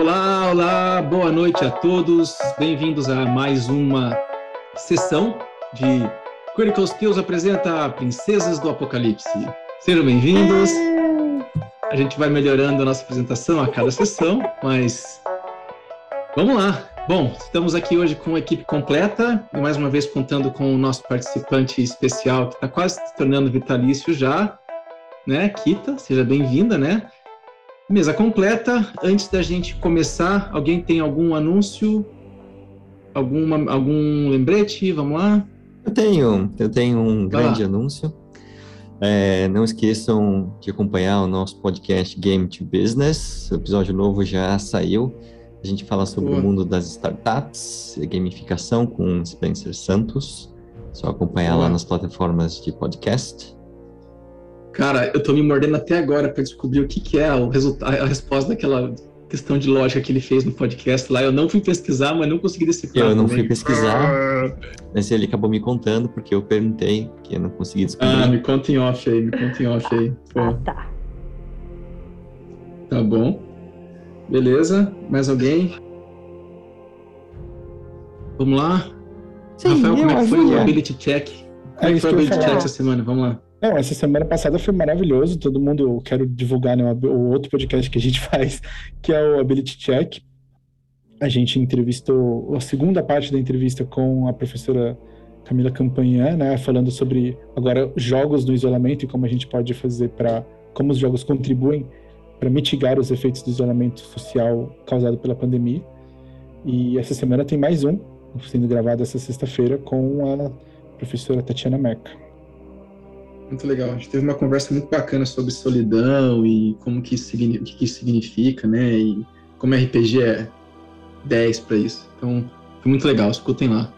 Olá, olá, boa noite a todos. Bem-vindos a mais uma sessão de Critical Skills apresenta Princesas do Apocalipse. Sejam bem-vindos. A gente vai melhorando a nossa apresentação a cada sessão, mas vamos lá. Bom, estamos aqui hoje com a equipe completa e mais uma vez contando com o nosso participante especial que está quase se tornando vitalício já, né? Kita, seja bem-vinda, né? Mesa completa. Antes da gente começar, alguém tem algum anúncio? Alguma, algum lembrete? Vamos lá? Eu tenho, eu tenho um Vai grande lá. anúncio. É, não esqueçam de acompanhar o nosso podcast Game to Business. O episódio novo já saiu. A gente fala sobre Boa. o mundo das startups, gamificação com Spencer Santos. Só acompanhar Boa. lá nas plataformas de podcast. Cara, eu tô me mordendo até agora para descobrir o que, que é o resultado, a resposta daquela questão de lógica que ele fez no podcast lá. Eu não fui pesquisar, mas não consegui decifrar. Eu não também. fui pesquisar, mas ele acabou me contando porque eu perguntei que eu não consegui descobrir. Ah, me conta em off aí, me conta em off aí. Pô. Ah, tá. Tá bom. Beleza. Mais alguém? Vamos lá? Sim, Rafael, como é que foi o Ability Check? Como é, é que foi o Ability Check essa semana? Vamos lá. Não, essa semana passada foi maravilhoso. Todo mundo, eu quero divulgar né, o outro podcast que a gente faz, que é o Ability Check. A gente entrevistou a segunda parte da entrevista com a professora Camila Campanhã, né, falando sobre agora jogos no isolamento e como a gente pode fazer para como os jogos contribuem para mitigar os efeitos do isolamento social causado pela pandemia. E essa semana tem mais um, sendo gravado essa sexta-feira com a professora Tatiana Merca. Muito legal. A gente teve uma conversa muito bacana sobre solidão e como que isso, o que isso significa, né? E como RPG é 10 para isso. Então, foi muito legal. Escutem lá.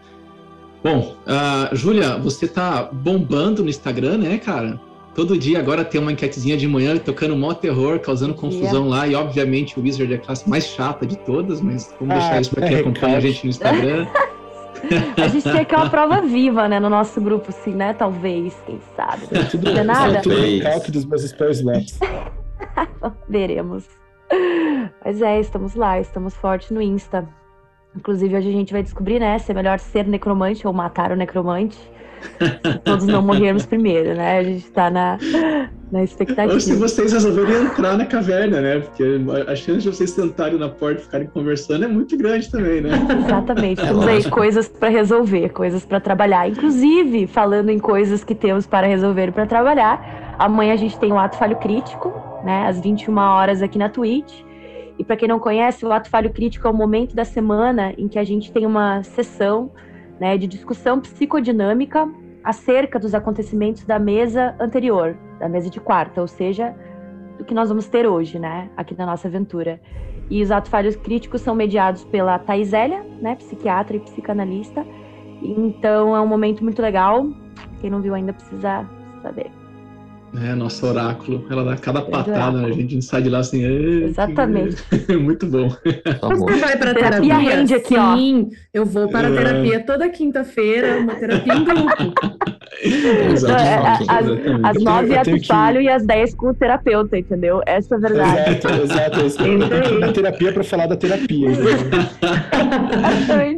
Bom, uh, Júlia, você tá bombando no Instagram, né, cara? Todo dia agora tem uma enquetezinha de manhã tocando mó terror, causando confusão yeah. lá. E, obviamente, o Wizard é a classe mais chata de todas, mas vamos ah, deixar isso para quem é, acompanha a gente no Instagram. A gente tinha que uma prova viva, né, no nosso grupo, assim, né? Talvez, quem sabe. Não tudo, é nada. Tudo recalque dos meus spells slots. Veremos. Mas é, estamos lá, estamos fortes no Insta. Inclusive, hoje a gente vai descobrir, né, se é melhor ser necromante ou matar o necromante todos não morrermos primeiro, né? A gente tá na, na expectativa. Ou se vocês resolverem entrar na caverna, né? Porque a chance de vocês sentarem na porta e ficarem conversando é muito grande também, né? Exatamente. É temos aí coisas para resolver, coisas para trabalhar. Inclusive, falando em coisas que temos para resolver e para trabalhar, amanhã a gente tem o Ato Falho Crítico, né? Às 21 horas aqui na Twitch. E para quem não conhece, o Ato Falho Crítico é o momento da semana em que a gente tem uma sessão né, de discussão psicodinâmica acerca dos acontecimentos da mesa anterior, da mesa de quarta, ou seja, do que nós vamos ter hoje, né, aqui na nossa aventura. E os atos falhos críticos são mediados pela Thaisélia, né, psiquiatra e psicanalista. Então é um momento muito legal. Quem não viu ainda precisa saber. É, nosso oráculo. Ela dá cada patada, né? A gente sai de lá assim. Exatamente. Muito bom. Você vai para terapia? Rende aqui, Sim, ó. eu vou para a é. terapia toda quinta-feira, uma terapia em grupo. Exatamente. Às, às nove é falho que... e às dez com o terapeuta, entendeu? Essa é a verdade. Exato, exato. É terapia para falar da terapia.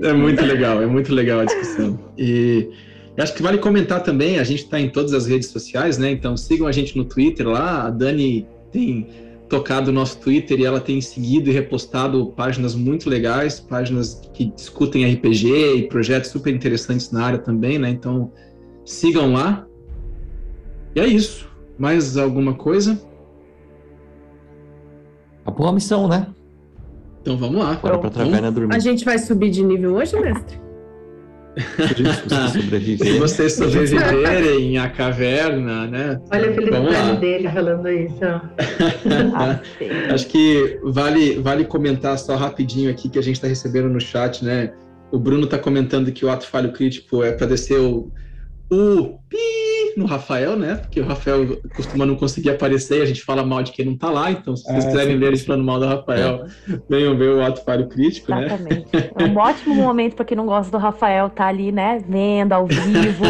é muito legal, é muito legal a discussão. E eu acho que vale comentar também, a gente está em todas as redes sociais, né? Então sigam a gente no Twitter lá. A Dani tem tocado o nosso Twitter e ela tem seguido e repostado páginas muito legais, páginas que discutem RPG e projetos super interessantes na área também, né? Então sigam lá. E é isso. Mais alguma coisa? Acabou a missão, né? Então vamos lá. Agora pra Taverna dormir. A gente vai subir de nível hoje, mestre? Se vocês sobreviverem à caverna, né? Olha a felicidade dele falando isso. Acho que vale, vale comentar só rapidinho aqui que a gente está recebendo no chat, né? O Bruno está comentando que o ato falho crítico é para descer o, o pi no Rafael, né? Porque o Rafael costuma não conseguir aparecer e a gente fala mal de quem não tá lá. Então, se vocês é, quiserem ver eles falando mal do Rafael, é. venham ver o ato falho crítico, né? Exatamente. né? É um ótimo momento para quem não gosta do Rafael tá ali, né? Vendo ao vivo.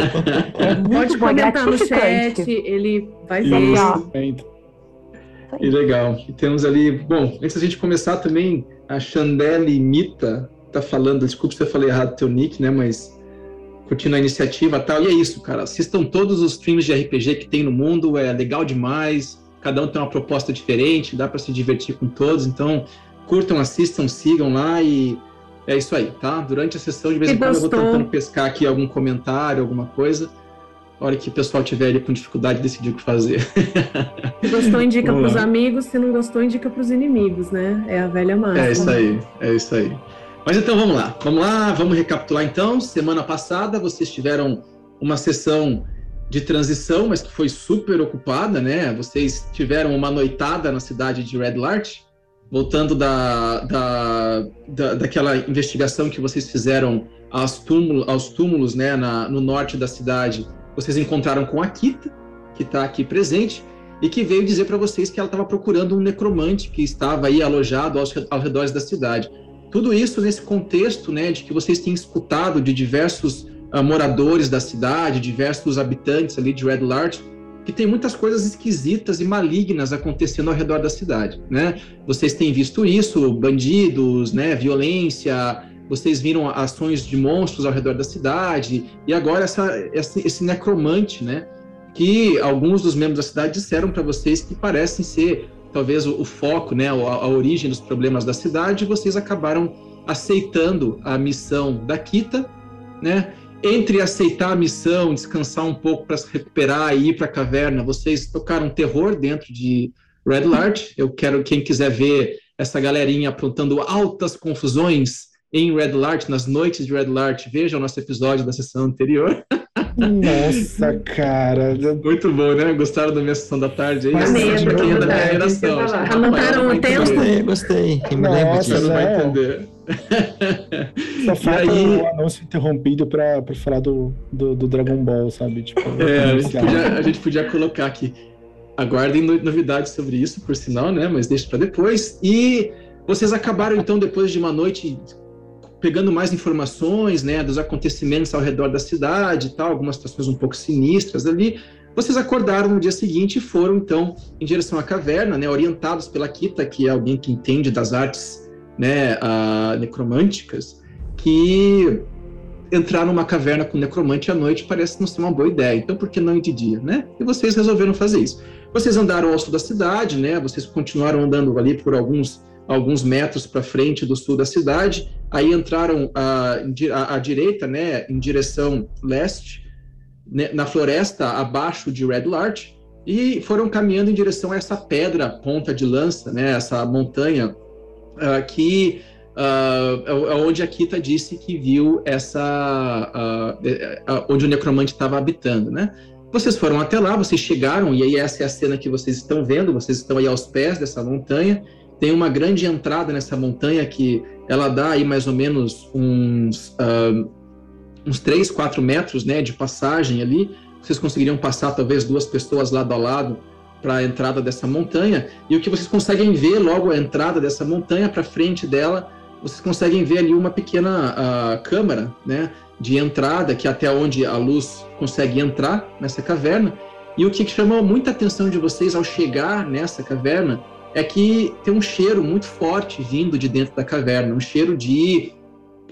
É muito Pode bom, comentar no chat, ele vai ver. E legal. E temos ali, bom, antes da gente começar também, a Chandelle Mita tá falando, desculpa se eu falei errado teu nick, né, mas curtindo a iniciativa e tal. E é isso, cara. Assistam todos os streams de RPG que tem no mundo, é legal demais. Cada um tem uma proposta diferente, dá para se divertir com todos. Então, curtam, assistam, sigam lá e é isso aí, tá? Durante a sessão, de vez em quando, eu vou tentando pescar aqui algum comentário, alguma coisa. A hora que o pessoal tiver ali com dificuldade de decidir o que fazer. Se gostou, indica para os amigos. Se não gostou, indica para os inimigos, né? É a velha máxima. É isso aí, é isso aí. Mas então vamos lá, vamos lá, vamos recapitular então. Semana passada vocês tiveram uma sessão de transição, mas que foi super ocupada, né? Vocês tiveram uma noitada na cidade de Red Lart, voltando da, da, da daquela investigação que vocês fizeram aos túmulos, aos túmulos né, na, no norte da cidade. Vocês encontraram com a Kita, que está aqui presente, e que veio dizer para vocês que ela estava procurando um necromante que estava aí alojado aos, aos da cidade. Tudo isso nesse contexto, né, de que vocês têm escutado de diversos uh, moradores da cidade, diversos habitantes ali de Red Larch, que tem muitas coisas esquisitas e malignas acontecendo ao redor da cidade, né? Vocês têm visto isso, bandidos, né, violência, vocês viram ações de monstros ao redor da cidade, e agora essa, esse, esse necromante, né, que alguns dos membros da cidade disseram para vocês que parecem ser talvez o, o foco, né, a, a, origem dos problemas da cidade, vocês acabaram aceitando a missão da Kita, né? Entre aceitar a missão, descansar um pouco para se recuperar e ir para a caverna, vocês tocaram terror dentro de Red Larch. Eu quero quem quiser ver essa galerinha aprontando altas confusões em Red Larch, nas noites de Red Larch, veja o nosso episódio da sessão anterior. Nossa, cara. Muito bom, né? Gostaram da minha sessão da tarde aí? Amei, é da minha geração. Anotaram o tempo? Gostei, gostei. Eu me lembro disso. Não vai entender. Só falta aí... um anúncio interrompido para falar do, do, do, Dragon Ball, sabe? Tipo, é, a gente, podia, a gente podia colocar aqui. Aguardem novidades sobre isso, por sinal, né? Mas deixa para depois. E vocês acabaram, então, depois de uma noite pegando mais informações, né, dos acontecimentos ao redor da cidade e tal, algumas situações um pouco sinistras ali. Vocês acordaram no dia seguinte e foram então em direção à caverna, né, orientados pela Kita, que é alguém que entende das artes, né, uh, necromânticas, que entrar numa caverna com necromante à noite parece não ser uma boa ideia. Então, por que não de dia, né? E vocês resolveram fazer isso. Vocês andaram ao sul da cidade, né? Vocês continuaram andando ali por alguns alguns metros para frente do sul da cidade, aí entraram à, à, direita, né, em direção leste, né, na floresta abaixo de Red Larch, e foram caminhando em direção a essa pedra ponta de lança, né, essa montanha uh, que uh, é onde a Kita disse que viu essa uh, onde o necromante estava habitando, né? Vocês foram até lá, vocês chegaram e aí essa é a cena que vocês estão vendo. Vocês estão aí aos pés dessa montanha tem uma grande entrada nessa montanha que ela dá aí mais ou menos uns, uh, uns 3, 4 metros né, de passagem ali. Vocês conseguiriam passar talvez duas pessoas lado a lado para a entrada dessa montanha. E o que vocês conseguem ver logo a entrada dessa montanha, para frente dela, vocês conseguem ver ali uma pequena uh, câmara né, de entrada, que é até onde a luz consegue entrar nessa caverna. E o que chamou muita atenção de vocês ao chegar nessa caverna é que tem um cheiro muito forte vindo de dentro da caverna, um cheiro de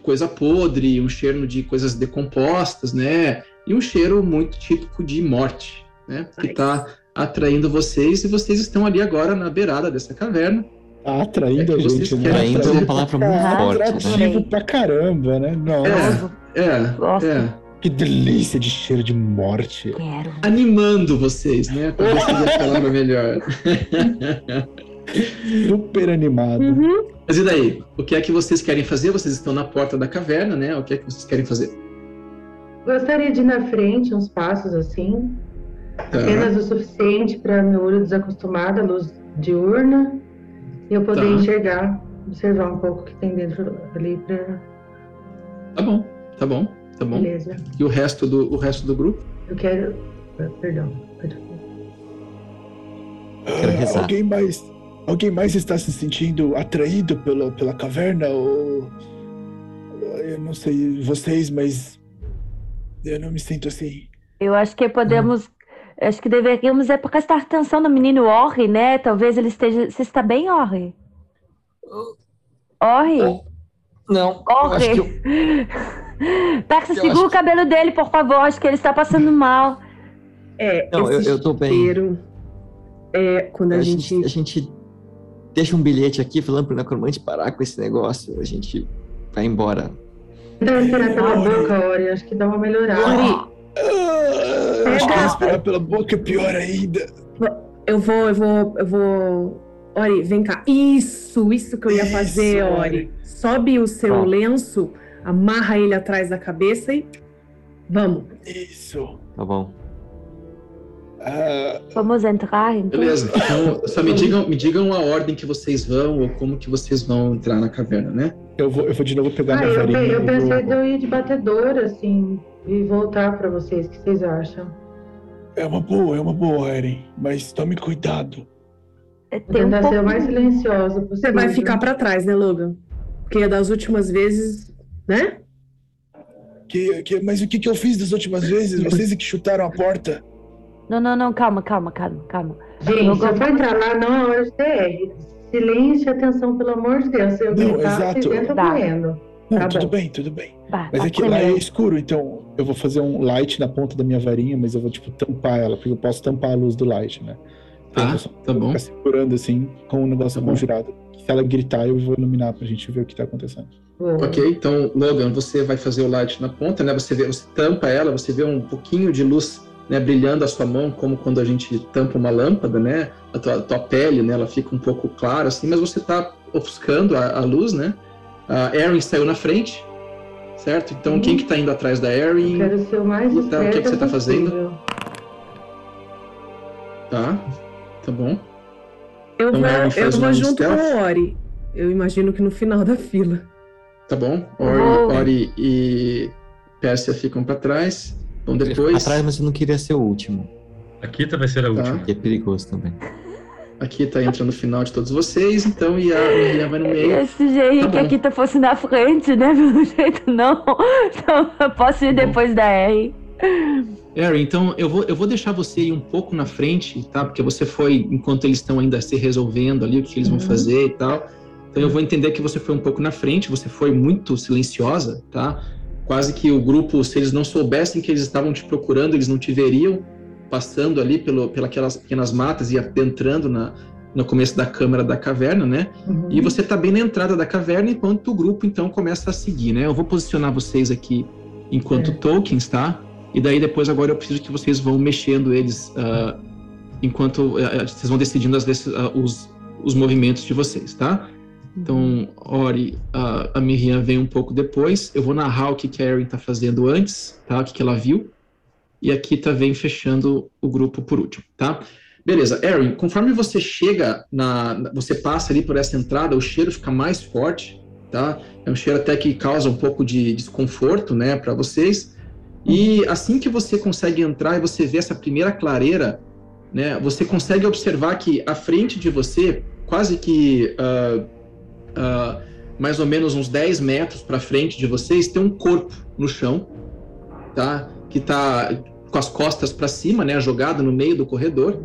coisa podre, um cheiro de coisas decompostas, né? E um cheiro muito típico de morte, né? Que está atraindo vocês e vocês estão ali agora na beirada dessa caverna. Tá atraindo é a gente, né? Atraindo é uma palavra muito ah, forte. Né? Atrativo né? pra caramba, né? Nossa. É, é, é. Que delícia de cheiro de morte. Quero. Animando vocês, né? Talvez seja a palavra melhor. Super animado. Uhum. Mas e daí? O que é que vocês querem fazer? Vocês estão na porta da caverna, né? O que é que vocês querem fazer? Gostaria de ir na frente, uns passos assim. Tá. Apenas o suficiente para meu olho desacostumado à luz diurna e eu poder tá. enxergar, observar um pouco o que tem dentro ali para. Tá bom, tá bom, tá bom. Beleza. E o resto do, o resto do grupo? Eu quero. Perdão, perdão. Quero rezar. alguém mais Alguém mais está se sentindo atraído pela, pela caverna? Ou. Eu não sei vocês, mas. Eu não me sinto assim. Eu acho que podemos. Acho que deveríamos é prestar atenção no menino Orri, né? Talvez ele esteja. Você está bem, Orri? Orri? Não. Orri. Eu... Persa, segura o cabelo dele, por favor. Acho que ele está passando mal. É, não, eu, eu tô bem. É, quando a, a gente... gente... A gente deixa um bilhete aqui falando pro necromante parar com esse negócio. A gente vai embora. Dá esperar pela boca, Ori. Acho que dá uma melhorada. Ori. Ah, acho que respirar pela boca é pior ainda. Eu vou, eu vou, eu vou. Ori, vem cá. Isso, isso que eu ia isso, fazer, Ori. Sobe o seu lenço, amarra ele atrás da cabeça e. Vamos. Isso. Tá bom. Uh... Vamos entrar, então. Beleza. Então, só me digam, me digam a ordem que vocês vão ou como que vocês vão entrar na caverna, né? Eu vou, eu vou de novo pegar ah, minha eu, farinha. Eu pensei de eu ir de batedor, assim, e voltar para vocês. O que vocês acham? É uma boa, é uma boa, Eren. Mas tome cuidado. É, tentar um ser o mais silenciosa possível. Você vai ficar para trás, né, Logan? Porque das últimas vezes, né? Que, que, mas o que, que eu fiz das últimas vezes? Vocês é que chutaram a porta. Não, não, não, calma, calma, calma, calma. Gente, se eu for entrar lá, não é hora de TR. Silêncio e atenção, pelo amor de Deus. Se eu não, exato. vocês entram correndo. Não, tá tudo bom. bem, tudo bem. Bah, mas tá é que lá é escuro, então eu vou fazer um light na ponta da minha varinha, mas eu vou, tipo, tampar ela, porque eu posso tampar a luz do light, né? Então, ah, tá bom. Ficar segurando, assim, com o um negócio tá conjurado. Se ela gritar, eu vou iluminar pra gente ver o que tá acontecendo. Ok, então, Logan, você vai fazer o light na ponta, né? Você, vê, você tampa ela, você vê um pouquinho de luz né, brilhando a sua mão, como quando a gente tampa uma lâmpada, né? A tua, a tua pele, né? Ela fica um pouco clara, assim, mas você está ofuscando a, a, luz, né? A Erin saiu na frente, certo? Então, quem que tá indo atrás da Erin? Eu quero ser o mais então, O que, é que você está fazendo? Tá, tá bom. Eu então, vou, eu vou junto stealth. com o Ori. Eu imagino que no final da fila. Tá bom. Ori, Ori e Pérsia ficam para trás. Então depois. Atrás, mas eu não queria ser o último. A Kita vai ser a tá. última. Que é perigoso também. A Kita entra no final de todos vocês, então, e a Miriam vai no meio. Esse jeito tá que a Kita fosse na frente, né? Pelo jeito, não. Então, eu posso ir tá depois da R. Harry, então eu vou, eu vou deixar você ir um pouco na frente, tá? Porque você foi, enquanto eles estão ainda se resolvendo ali, o que eles vão uhum. fazer e tal. Então eu vou entender que você foi um pouco na frente, você foi muito silenciosa, tá? Quase que o grupo, se eles não soubessem que eles estavam te procurando, eles não te veriam passando ali pelo, pelas pequenas matas e adentrando na, no começo da câmara da caverna, né? Uhum. E você está bem na entrada da caverna enquanto o grupo então começa a seguir, né? Eu vou posicionar vocês aqui enquanto é. tokens, tá? E daí depois agora eu preciso que vocês vão mexendo eles uh, enquanto uh, vocês vão decidindo as, uh, os, os movimentos de vocês, tá? Então, Ori, a, a Miriam vem um pouco depois. Eu vou narrar o que, que a Erin está fazendo antes, tá? O que, que ela viu. E a Kita vem fechando o grupo por último, tá? Beleza, Erin, conforme você chega na. Você passa ali por essa entrada, o cheiro fica mais forte, tá? É um cheiro até que causa um pouco de desconforto, né, para vocês. E assim que você consegue entrar e você vê essa primeira clareira, né, você consegue observar que à frente de você, quase que. Uh, uh, mais ou menos uns 10 metros para frente de vocês, tem um corpo no chão, tá? Que está com as costas para cima, né? Jogado no meio do corredor.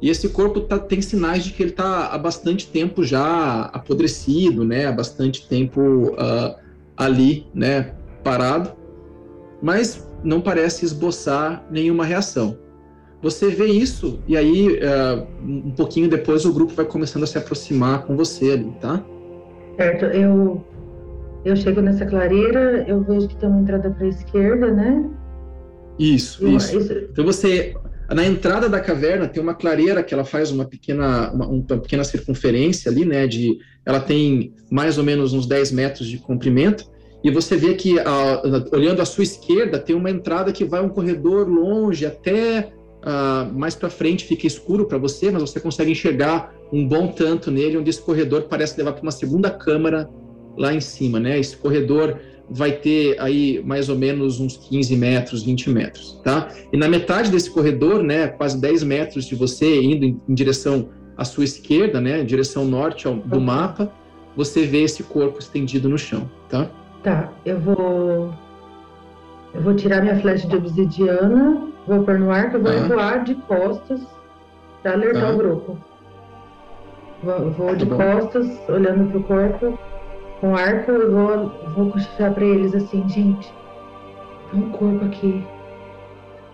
E esse corpo tá, tem sinais de que ele está há bastante tempo já apodrecido, né? Há bastante tempo uh, ali, né? Parado. Mas não parece esboçar nenhuma reação. Você vê isso e aí uh, um pouquinho depois o grupo vai começando a se aproximar com você ali, tá? Certo, eu, eu chego nessa clareira, eu vejo que tem uma entrada para a esquerda, né? Isso, eu, isso, isso. Então você, na entrada da caverna tem uma clareira que ela faz uma pequena, uma, uma, pequena circunferência ali, né? De, ela tem mais ou menos uns 10 metros de comprimento. E você vê que, a, olhando à sua esquerda, tem uma entrada que vai um corredor longe até uh, mais para frente, fica escuro para você, mas você consegue enxergar um bom tanto nele, onde esse corredor parece levar para uma segunda câmara lá em cima, né? Esse corredor vai ter aí mais ou menos uns 15 metros, 20 metros, tá? E na metade desse corredor, né, quase 10 metros de você indo em, em direção à sua esquerda, né, em direção norte ao, do mapa, você vê esse corpo estendido no chão, tá? Tá, eu vou eu vou tirar minha flecha de obsidiana vou pôr no arco, eu vou ah. voar de costas para alertar ah. o grupo. Vou, vou de tá costas, olhando pro corpo, com arco, eu vou, vou cochichar pra eles assim, gente, tem um corpo aqui.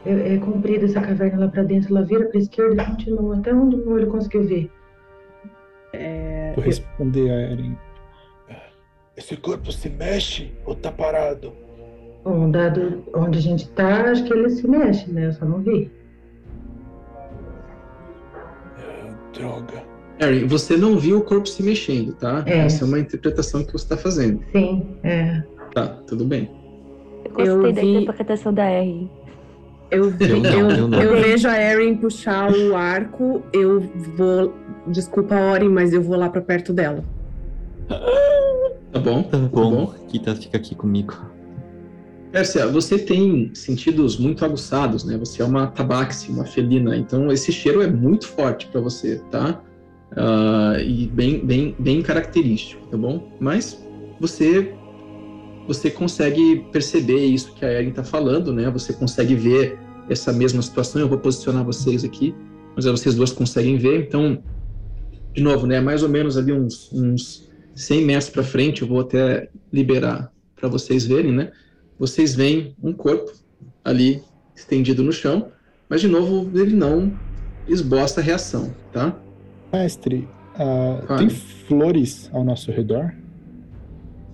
É, é comprida essa caverna lá pra dentro, ela vira pra esquerda e continua até onde o meu olho conseguiu ver. É... Vou responder a Eren. Esse corpo se mexe ou tá parado? Bom, dado onde a gente tá, acho que ele se mexe, né? Eu só não vi. É, droga. Aaron, você não viu o corpo se mexendo, tá? É. Essa é uma interpretação que você está fazendo. Sim, é. Tá, tudo bem. Eu gostei eu da interpretação da R. Eu, vi, eu, não, eu, não. eu, vejo a Erin puxar o arco, eu vou. Desculpa, Orin, mas eu vou lá pra perto dela. Tá bom, tá, tá bom. bom. Kita fica aqui comigo. Pérsia, você tem sentidos muito aguçados, né? Você é uma tabaxi, uma felina, então esse cheiro é muito forte para você, tá? Uh, e bem, bem, bem característico, tá bom? Mas você você consegue perceber isso que a Erin está falando, né? Você consegue ver essa mesma situação. Eu vou posicionar vocês aqui, mas vocês duas conseguem ver. Então, de novo, né? Mais ou menos ali uns, uns 100 metros para frente, eu vou até liberar para vocês verem, né? Vocês veem um corpo ali estendido no chão, mas de novo ele não esboça a reação, tá? Mestre, uh, tem flores ao nosso redor?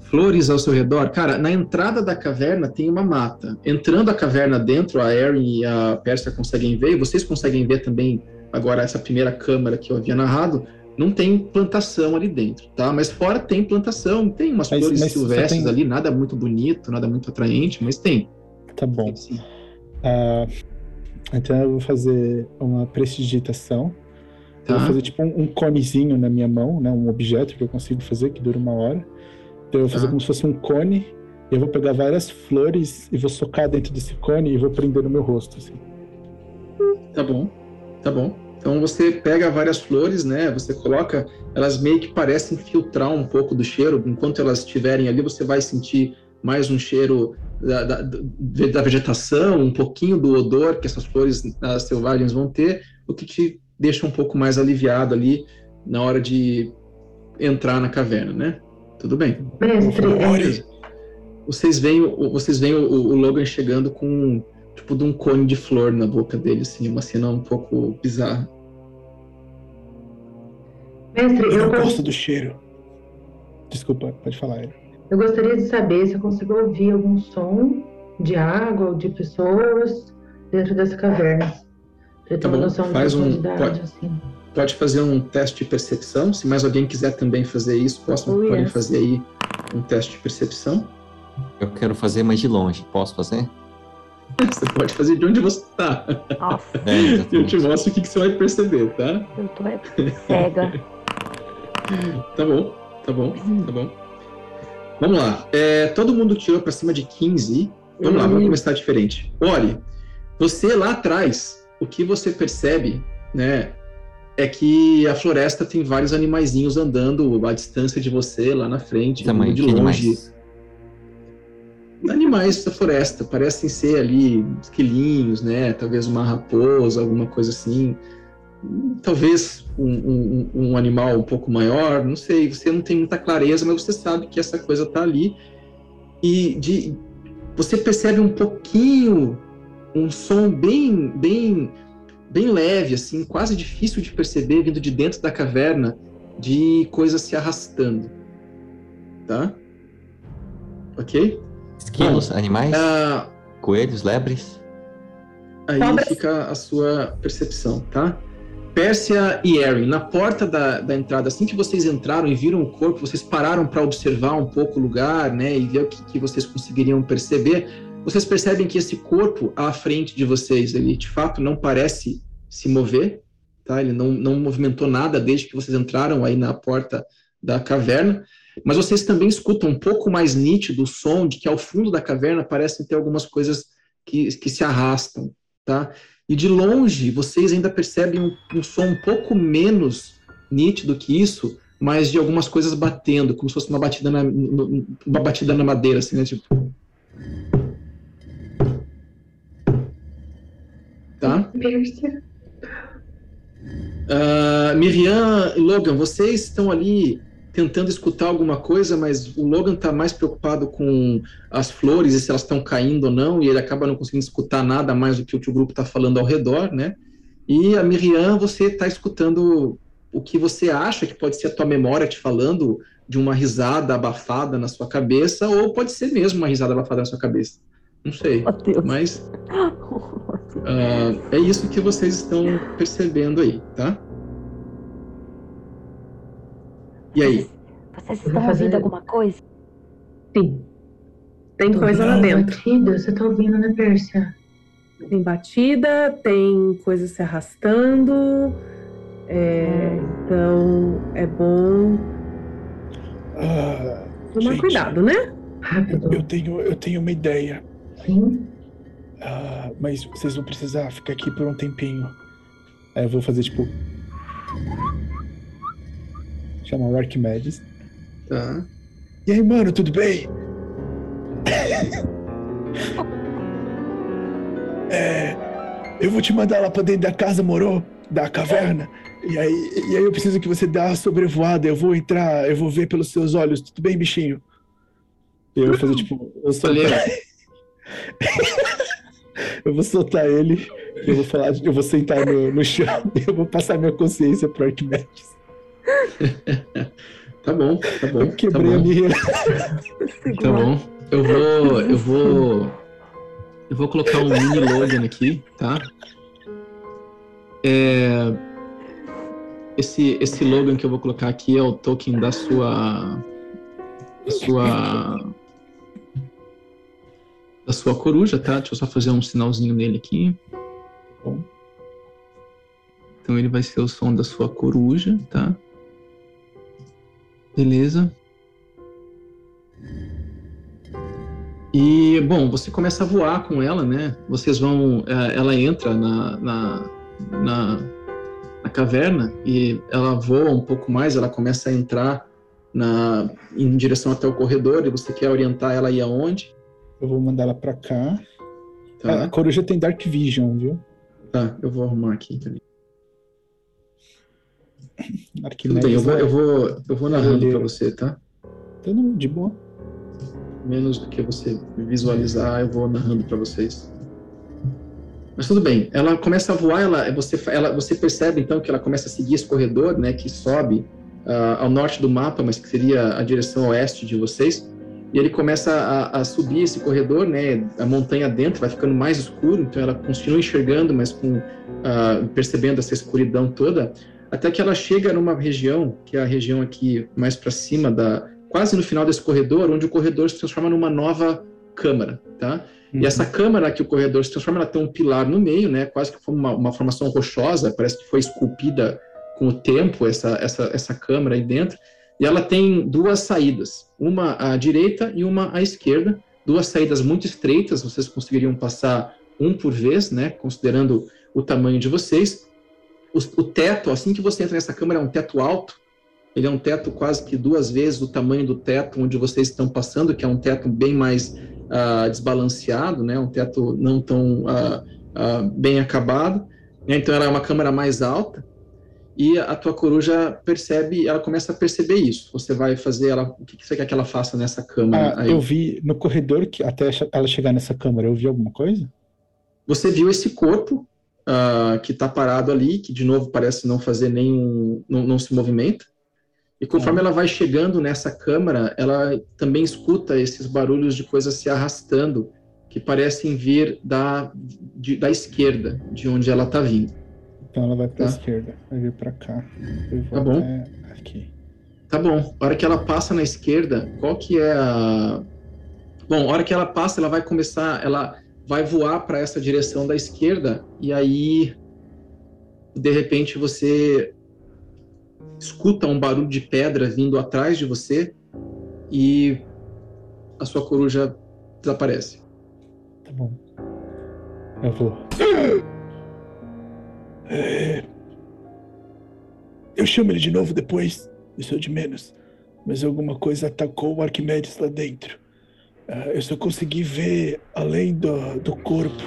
Flores ao seu redor? Cara, na entrada da caverna tem uma mata. Entrando a caverna dentro, a Erin e a Persia conseguem ver, e vocês conseguem ver também agora essa primeira câmera que eu havia narrado, não tem plantação ali dentro, tá? Mas fora tem plantação, tem umas mas, flores mas silvestres tem... ali, nada muito bonito, nada muito atraente, mas tem. Tá bom. Uh, então eu vou fazer uma prestidigitação Tá. Eu vou fazer tipo um, um, conezinho na minha mão, né? Um objeto que eu consigo fazer que dura uma hora. Então eu vou fazer como se fosse um cone. E eu vou pegar várias flores e vou socar dentro desse cone e vou prender no meu rosto, assim. Tá bom, tá bom. Então você pega várias flores, né? Você coloca, elas meio que parecem filtrar um pouco do cheiro. Enquanto elas estiverem ali, você vai sentir mais um cheiro da, da, da vegetação, um pouquinho do odor que essas flores selvagens vão ter, o que te deixa um pouco mais aliviado ali na hora de entrar na caverna, né? Tudo bem. Mestre, é vocês veem, vocês veem o, o, Logan chegando com tipo de um cone de flor na boca dele, assim, uma cena um pouco bizarra. Mestre, eu, eu gosto do cheiro. Desculpa, pode falar. Eu gostaria de saber se eu consigo ouvir algum som de água ou de pessoas dentro dessa caverna. Pra tá bom, faz um, pode, assim. pode, fazer um teste de percepção. Se mais alguém quiser também fazer isso, possam, oh, podem yes. fazer aí um teste de percepção. Eu quero fazer, mas de longe. Posso fazer? Você pode fazer de onde você está. É, eu te mostro o que, que você vai perceber, tá? Eu tô cega. tá bom, tá bom, tá bom. Vamos lá. É, todo mundo tirou para cima de 15. Vamos uhum. lá, vamos começar diferente. Olhe, você lá atrás o que você percebe, né, é que a floresta tem vários animaizinhos andando à distância de você, lá na frente, Tamanho, de longe. Animais? animais da floresta, parecem ser ali esquilinhos, né? Talvez uma raposa, alguma coisa assim. Talvez um, um, um, animal um pouco maior, não sei. Você não tem muita clareza, mas você sabe que essa coisa está ali. E de, você percebe um pouquinho um som bem, bem, bem leve, assim, quase difícil de perceber vindo de dentro da caverna, de coisas se arrastando, tá? Ok? Esquilos, animais, uh, coelhos, lebres. Aí fica a sua percepção, tá? Pérsia e Erin, na porta da, da entrada, assim que vocês entraram e viram o corpo, vocês pararam para observar um pouco o lugar, né, e ver o que, que vocês conseguiriam perceber vocês percebem que esse corpo à frente de vocês, ele de fato não parece se mover, tá? Ele não, não movimentou nada desde que vocês entraram aí na porta da caverna, mas vocês também escutam um pouco mais nítido o som de que ao fundo da caverna parecem ter algumas coisas que, que se arrastam, tá? E de longe vocês ainda percebem um, um som um pouco menos nítido que isso, mas de algumas coisas batendo, como se fosse uma batida na, uma batida na madeira, assim, né? Tipo... Pérsia. Uh, Miriam e Logan, vocês estão ali tentando escutar alguma coisa, mas o Logan está mais preocupado com as flores e se elas estão caindo ou não, e ele acaba não conseguindo escutar nada mais do que o que o grupo está falando ao redor, né? E a Miriam, você está escutando o que você acha que pode ser a tua memória te falando de uma risada abafada na sua cabeça, ou pode ser mesmo uma risada abafada na sua cabeça. Não sei. Oh, mas uh, é isso que vocês estão percebendo aí, tá? E aí? Vocês estão ouvindo alguma coisa? Sim. Tem Tô coisa lá dentro. Batida, você tá ouvindo, né, Pérsia? Tem batida, tem coisa se arrastando. É, então é bom ah, tomar gente, cuidado, né? Rápido. Eu tenho, eu tenho uma ideia. Sim. Ah, mas vocês vão precisar ficar aqui por um tempinho. Aí eu vou fazer tipo. Chamar o Arquimedes. Tá. E aí, mano, tudo bem? é, eu vou te mandar lá pra dentro da casa, morou? Da caverna. E aí, e aí eu preciso que você dê uma sobrevoada. Eu vou entrar, eu vou ver pelos seus olhos. Tudo bem, bichinho? Eu vou fazer tipo. Eu, soltar... eu vou soltar ele. Eu vou falar, eu vou sentar no, no chão e eu vou passar minha consciência pro Arquimedes. tá bom, tá bom. Eu quebrei tá a minha. Tá bom. Eu vou. Eu vou. Eu vou colocar um mini Logan aqui, tá? É esse, esse Logan que eu vou colocar aqui é o token da sua. Da sua. Da sua coruja, tá? Deixa eu só fazer um sinalzinho nele aqui. Bom. Então ele vai ser o som da sua coruja, tá? Beleza. E, bom, você começa a voar com ela, né? Vocês vão. É, ela entra na, na, na na caverna e ela voa um pouco mais, ela começa a entrar na, em direção até o corredor e você quer orientar ela aí aonde? Eu vou mandar ela para cá. Tá. A coruja tem Dark Vision, viu? Tá, eu vou arrumar aqui também. Tudo bem, eu vou, eu vou, eu vou narrando para você, tá? Tudo de boa. Menos do que você visualizar, eu vou narrando para vocês. Mas tudo bem, ela começa a voar, ela, você, ela, você percebe então que ela começa a seguir esse corredor, né, que sobe uh, ao norte do mapa, mas que seria a direção oeste de vocês. E ele começa a, a, subir esse corredor, né, a montanha dentro, vai ficando mais escuro, então ela continua enxergando, mas com uh, percebendo essa escuridão toda, até que ela chega numa região, que é a região aqui mais para cima da, quase no final desse corredor, onde o corredor se transforma numa nova câmara, tá? Uhum. E essa câmara que o corredor se transforma, ela tem um pilar no meio, né? Quase que foi uma, uma formação rochosa, parece que foi esculpida com o tempo essa, essa, essa câmara aí dentro. E ela tem duas saídas, uma à direita e uma à esquerda, duas saídas muito estreitas, vocês conseguiriam passar um por vez, né? Considerando o tamanho de vocês. O, o teto, assim que você entra nessa câmara, é um teto alto, ele é um teto quase que duas vezes o tamanho do teto onde vocês estão passando, que é um teto bem mais uh, desbalanceado, né? Um teto não tão uh, uh, bem acabado. Então ela é uma câmera mais alta e a tua coruja percebe, ela começa a perceber isso. Você vai fazer ela, o que você quer que ela faça nessa câmera? Ah, eu vi no corredor que até ela chegar nessa câmera, eu vi alguma coisa? Você viu esse corpo uh, que está parado ali, que de novo parece não fazer nenhum, não, não se movimenta. E conforme ela vai chegando nessa câmara, ela também escuta esses barulhos de coisas se arrastando, que parecem vir da, de, da esquerda, de onde ela está vindo. Então ela vai para a tá? esquerda, vai vir para cá. Tá bom. Aqui. Tá bom. A hora que ela passa na esquerda, qual que é a. Bom, a hora que ela passa, ela vai começar, ela vai voar para essa direção da esquerda, e aí, de repente, você escuta um barulho de pedra vindo atrás de você e a sua coruja desaparece. Tá bom. Eu vou. Eu chamo ele de novo depois, isso é de menos. Mas alguma coisa atacou o Arquimedes lá dentro. Uh, eu só consegui ver além do, do corpo.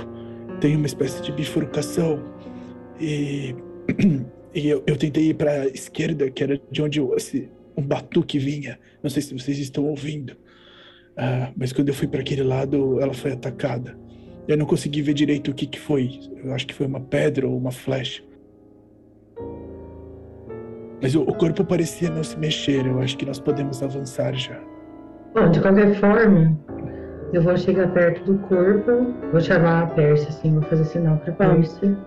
Tem uma espécie de bifurcação E, e eu, eu, tentei ir para a esquerda, que era de onde esse, um batuque vinha. Não sei se vocês estão ouvindo. Uh, mas quando eu fui para aquele lado, ela foi atacada. Eu não consegui ver direito o que, que foi. Eu acho que foi uma pedra ou uma flecha. Mas o, o corpo parecia não se mexer. Eu acho que nós podemos avançar já. Bom, de qualquer forma, eu vou chegar perto do corpo, vou chamar a Pérsia, assim, vou fazer sinal pra Pérsia.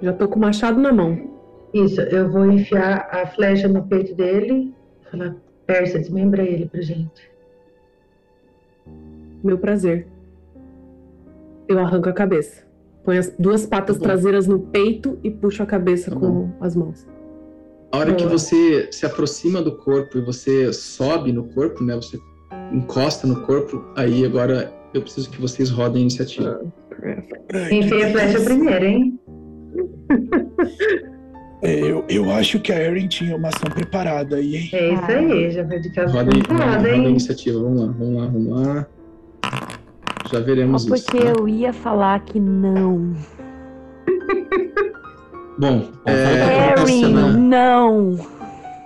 Já tô com o machado na mão. Isso, eu vou enfiar a flecha no peito dele, falar, Pérsia, desmembra ele pra gente. Meu prazer. Eu arranco a cabeça. Põe as duas patas tá traseiras no peito e puxo a cabeça tá com as mãos. A hora que você se aproxima do corpo e você sobe no corpo, né? Você encosta no corpo, aí agora eu preciso que vocês rodem a iniciativa. Enfia a flecha primeiro, hein? É, eu, eu acho que a Erin tinha uma ação preparada aí, hein? É isso aí, já foi de casa roda, roda a iniciativa, vamos lá, vamos lá, vamos lá. Já veremos Só porque isso. Porque tá? eu ia falar que não. Bom, é, Erin, não.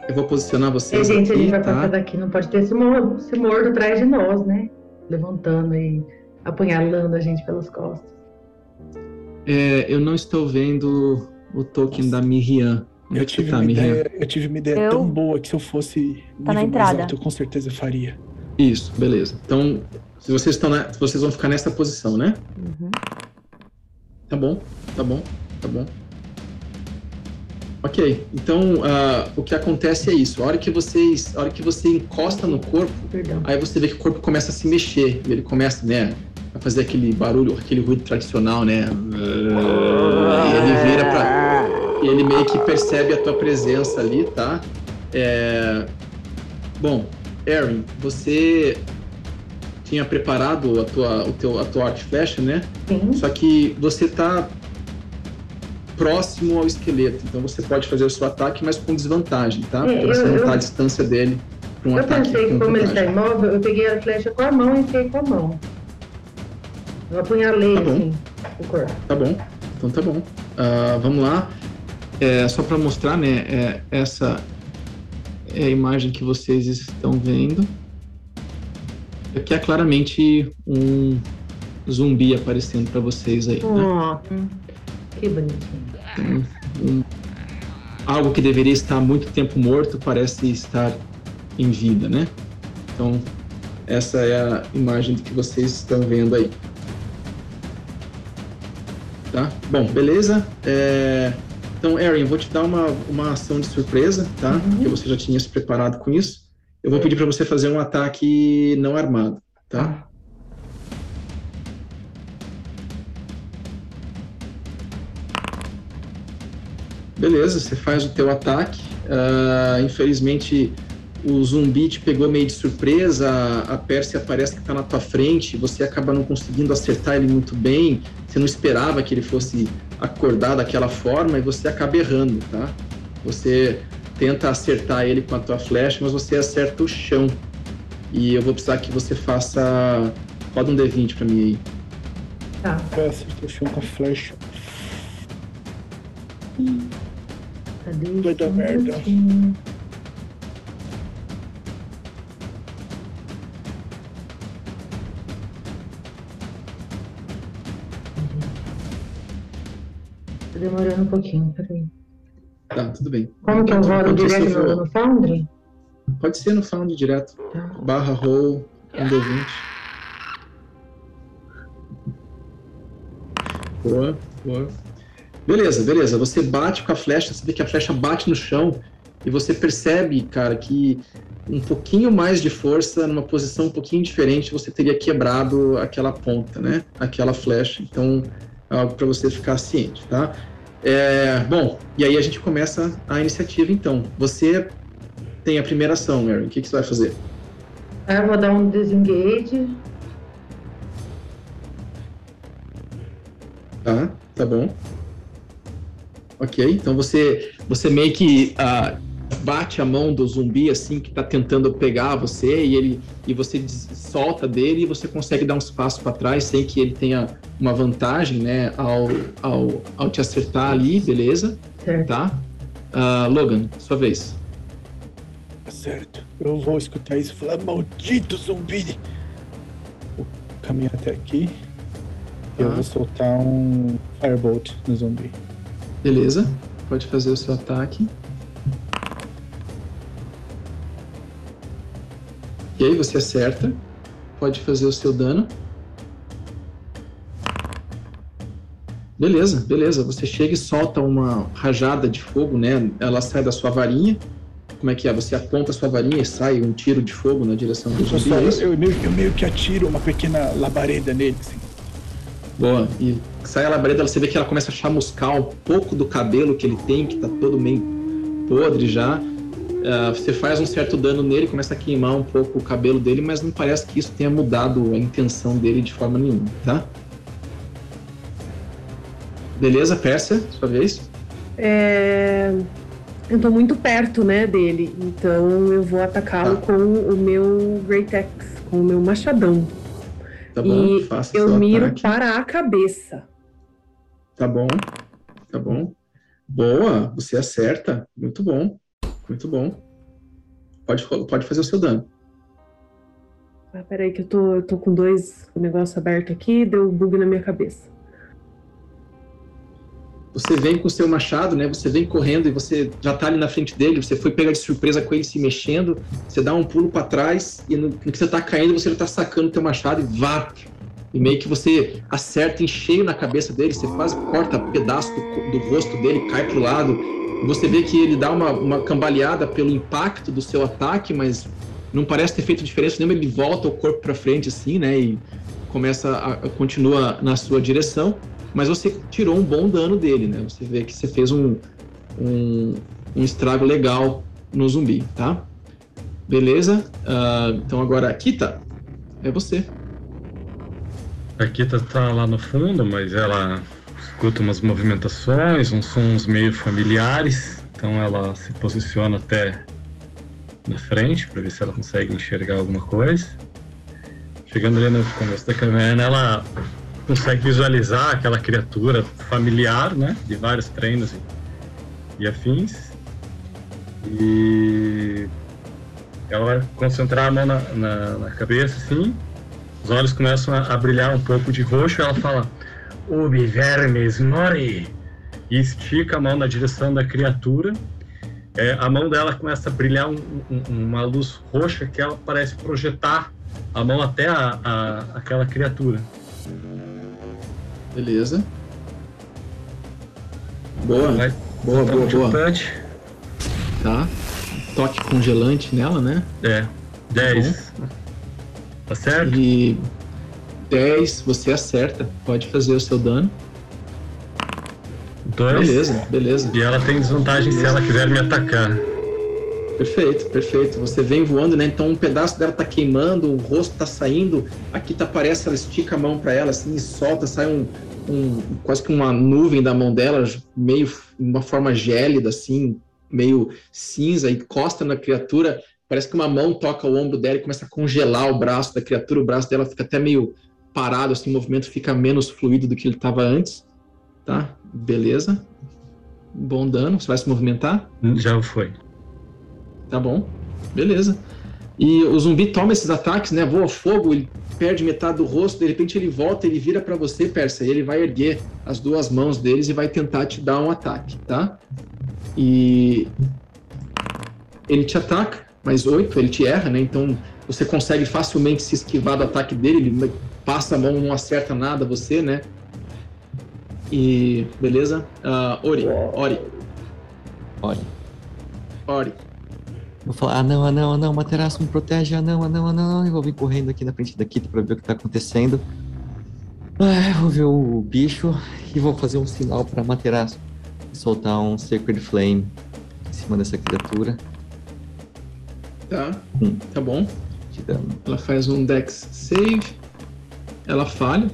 Eu vou posicionar vocês. E, gente, aqui, a gente vai tá? passar daqui, não pode ter esse mordo, esse mordo atrás de nós, né? Levantando e apunhalando a gente pelas costas. É, eu não estou vendo o token da Miriam. Eu tive, tá, uma ideia, eu tive uma ideia eu... tão boa que se eu fosse tá na entrada. Alto, eu com certeza faria. Isso, beleza. Então, se vocês estão na, vocês vão ficar nessa posição, né? Uhum. Tá bom, tá bom, tá bom. Ok, então uh, o que acontece é isso. A hora que vocês, a hora que você encosta no corpo, Perdão. aí você vê que o corpo começa a se mexer. Ele começa, né, a fazer aquele barulho, aquele ruído tradicional, né? E ele vira pra, e ele meio que percebe a tua presença ali, tá? É... Bom, Erin, você tinha preparado a tua, o teu, a tua arte flecha, né? Sim. Só que você tá próximo ao esqueleto. Então você pode fazer o seu ataque, mas com desvantagem, tá? Porque você não está à distância dele para um eu ataque. Eu pensei que, como ele está imóvel, eu peguei a flecha com a mão e enfiei com a mão. Eu apunhalei tá assim o corpo. Tá bom, então tá bom. Uh, vamos lá. É, só para mostrar, né? É, essa é a imagem que vocês estão vendo. Aqui é claramente um zumbi aparecendo para vocês aí. Né? Que bonitinho. Então, um, algo que deveria estar muito tempo morto parece estar em vida, né? Então, essa é a imagem que vocês estão vendo aí. Tá? Bom, beleza. É... Então, Erin, eu vou te dar uma, uma ação de surpresa, tá? Uhum. Porque você já tinha se preparado com isso. Eu vou pedir para você fazer um ataque não armado, tá? Beleza, você faz o teu ataque. Uh, infelizmente, o zumbi te pegou meio de surpresa, a Pérsia parece que está na tua frente, você acaba não conseguindo acertar ele muito bem, você não esperava que ele fosse acordar daquela forma e você acaba errando, tá? Você tenta acertar ele com a tua flecha, mas você acerta o chão. E eu vou precisar que você faça. Roda um D20 pra mim aí. Tá. Eu acertei o chão com a flecha. Cadê? Vai dar merda. Tá demorando um pouquinho, peraí. Tá, tudo bem. Como que eu rodo direto no, no Foundry? Pode ser no Foundry direto. Tá. Barra roll, um D20. Boa, boa. Beleza, beleza. Você bate com a flecha, você vê que a flecha bate no chão e você percebe, cara, que um pouquinho mais de força, numa posição um pouquinho diferente, você teria quebrado aquela ponta, né? Aquela flecha. Então, é algo para você ficar ciente, tá? É, bom, e aí a gente começa a iniciativa, então. Você tem a primeira ação, Mary. O que, que você vai fazer? Eu vou dar um desengage. Tá, tá bom. Ok, então você, você meio que uh, bate a mão do zumbi assim que tá tentando pegar você e ele e você solta dele e você consegue dar uns passos para trás sem que ele tenha uma vantagem, né, ao, ao, ao te acertar ali, beleza? Certo. Tá? Uh, Logan, sua vez. Tá certo. Eu vou escutar isso e falar, maldito zumbi! Vou caminhar até aqui. Ah. Eu vou soltar um Firebolt no zumbi. Beleza. Pode fazer o seu ataque. E aí você acerta. Pode fazer o seu dano. Beleza, beleza. Você chega e solta uma rajada de fogo, né? Ela sai da sua varinha. Como é que é? Você aponta a sua varinha e sai um tiro de fogo na direção do zumbi. É eu, eu, meio, eu meio que atiro uma pequena labareda nele, assim. Boa. E sai a labareda, você vê que ela começa a chamuscar um pouco do cabelo que ele tem, que tá todo meio podre já. Uh, você faz um certo dano nele, começa a queimar um pouco o cabelo dele, mas não parece que isso tenha mudado a intenção dele de forma nenhuma, tá? Beleza, Pérsia, sua vez. É... Eu tô muito perto, né, dele, então eu vou atacá-lo tá. com o meu Great Axe, com o meu machadão. Tá bom, e faça eu miro ataque. para a cabeça. Tá bom, tá bom. Boa, você acerta. Muito bom, muito bom. Pode, pode fazer o seu dano. Ah, peraí que eu tô, eu tô com dois o negócio aberto aqui, deu bug na minha cabeça você vem com o seu machado, né? Você vem correndo e você já tá ali na frente dele, você foi pegar de surpresa com ele se mexendo, você dá um pulo para trás e no, no, que você tá caindo, você já tá sacando o teu machado e vá. E meio que você acerta em cheio na cabeça dele, você quase corta pedaço do, do rosto dele, cai pro lado. Você vê que ele dá uma, uma cambaleada pelo impacto do seu ataque, mas não parece ter feito diferença nenhuma, ele volta o corpo para frente assim, né? E começa a, a continua na sua direção mas você tirou um bom dano dele, né? Você vê que você fez um, um, um estrago legal no zumbi, tá? Beleza? Uh, então agora, Kita, é você. A Kita tá lá no fundo, mas ela escuta umas movimentações, uns sons meio familiares, então ela se posiciona até na frente para ver se ela consegue enxergar alguma coisa. Chegando ali no começo da caverna, ela consegue visualizar aquela criatura familiar, né? De vários treinos e, e afins. E ela vai concentrar a mão na, na, na, cabeça, assim. Os olhos começam a, brilhar um pouco de roxo. Ela fala: Ubi vermes mori! E estica a mão na direção da criatura. É, a mão dela começa a brilhar um, um, uma luz roxa que ela parece projetar a mão até a, a aquela criatura. Beleza. Boa. Vai boa, boa, boa. Punch. Tá. Toque congelante nela, né? É. 10. Tá, tá certo? E 10, você acerta. Pode fazer o seu dano. Dois. Beleza, beleza. E ela tem desvantagem beleza. se ela quiser me atacar. Perfeito, perfeito. Você vem voando, né? Então um pedaço dela tá queimando, o rosto tá saindo. Aqui tá parece ela estica a mão para ela assim e solta, sai um, um, quase que uma nuvem da mão dela, meio uma forma gélida assim, meio cinza, encosta na criatura. Parece que uma mão toca o ombro dela e começa a congelar o braço da criatura. O braço dela fica até meio parado, assim, o movimento fica menos fluido do que ele estava antes. Tá? Beleza. Bom dano. Você vai se movimentar? Já foi. Tá bom, beleza. E o zumbi toma esses ataques, né? Voa fogo, ele perde metade do rosto, de repente ele volta, ele vira para você, Persa, e ele vai erguer as duas mãos deles e vai tentar te dar um ataque, tá? E ele te ataca, mais oito, ele te erra, né? Então você consegue facilmente se esquivar do ataque dele, ele passa a mão, não acerta nada você, né? E beleza? Uh, Ori, Ori. Ori. Ori. Eu falo, ah não, ah não, ah não, Materaço me protege, ah não, ah não, ah não, eu vou vir correndo aqui na frente da Kita pra ver o que tá acontecendo. Ah, vou ver o bicho e vou fazer um sinal pra Materaço soltar um Sacred Flame em cima dessa criatura. Tá, hum. tá bom. Ela faz um Dex Save, ela falha,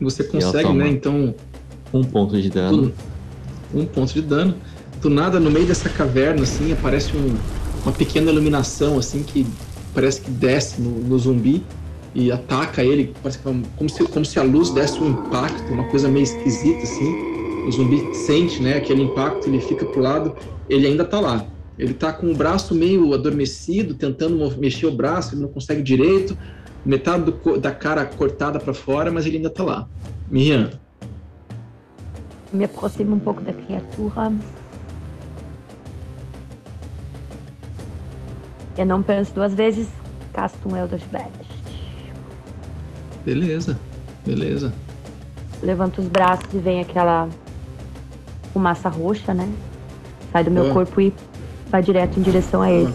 você consegue, né? Então. Um ponto de dano. Um ponto de dano. do nada, no meio dessa caverna, assim, aparece um, uma pequena iluminação, assim, que parece que desce no, no zumbi e ataca ele, parece que, é como, se, como se a luz desse um impacto, uma coisa meio esquisita, assim. O zumbi sente, né, aquele impacto, ele fica pro lado, ele ainda tá lá. Ele tá com o braço meio adormecido, tentando mexer o braço, ele não consegue direito, metade do, da cara cortada para fora, mas ele ainda tá lá. Miriam. Me aproximo um pouco da criatura. Eu não penso duas vezes, casto um Eldritch Blast. Beleza, beleza. Levanto os braços e vem aquela fumaça roxa, né? Sai do meu oh. corpo e vai direto em direção a ele.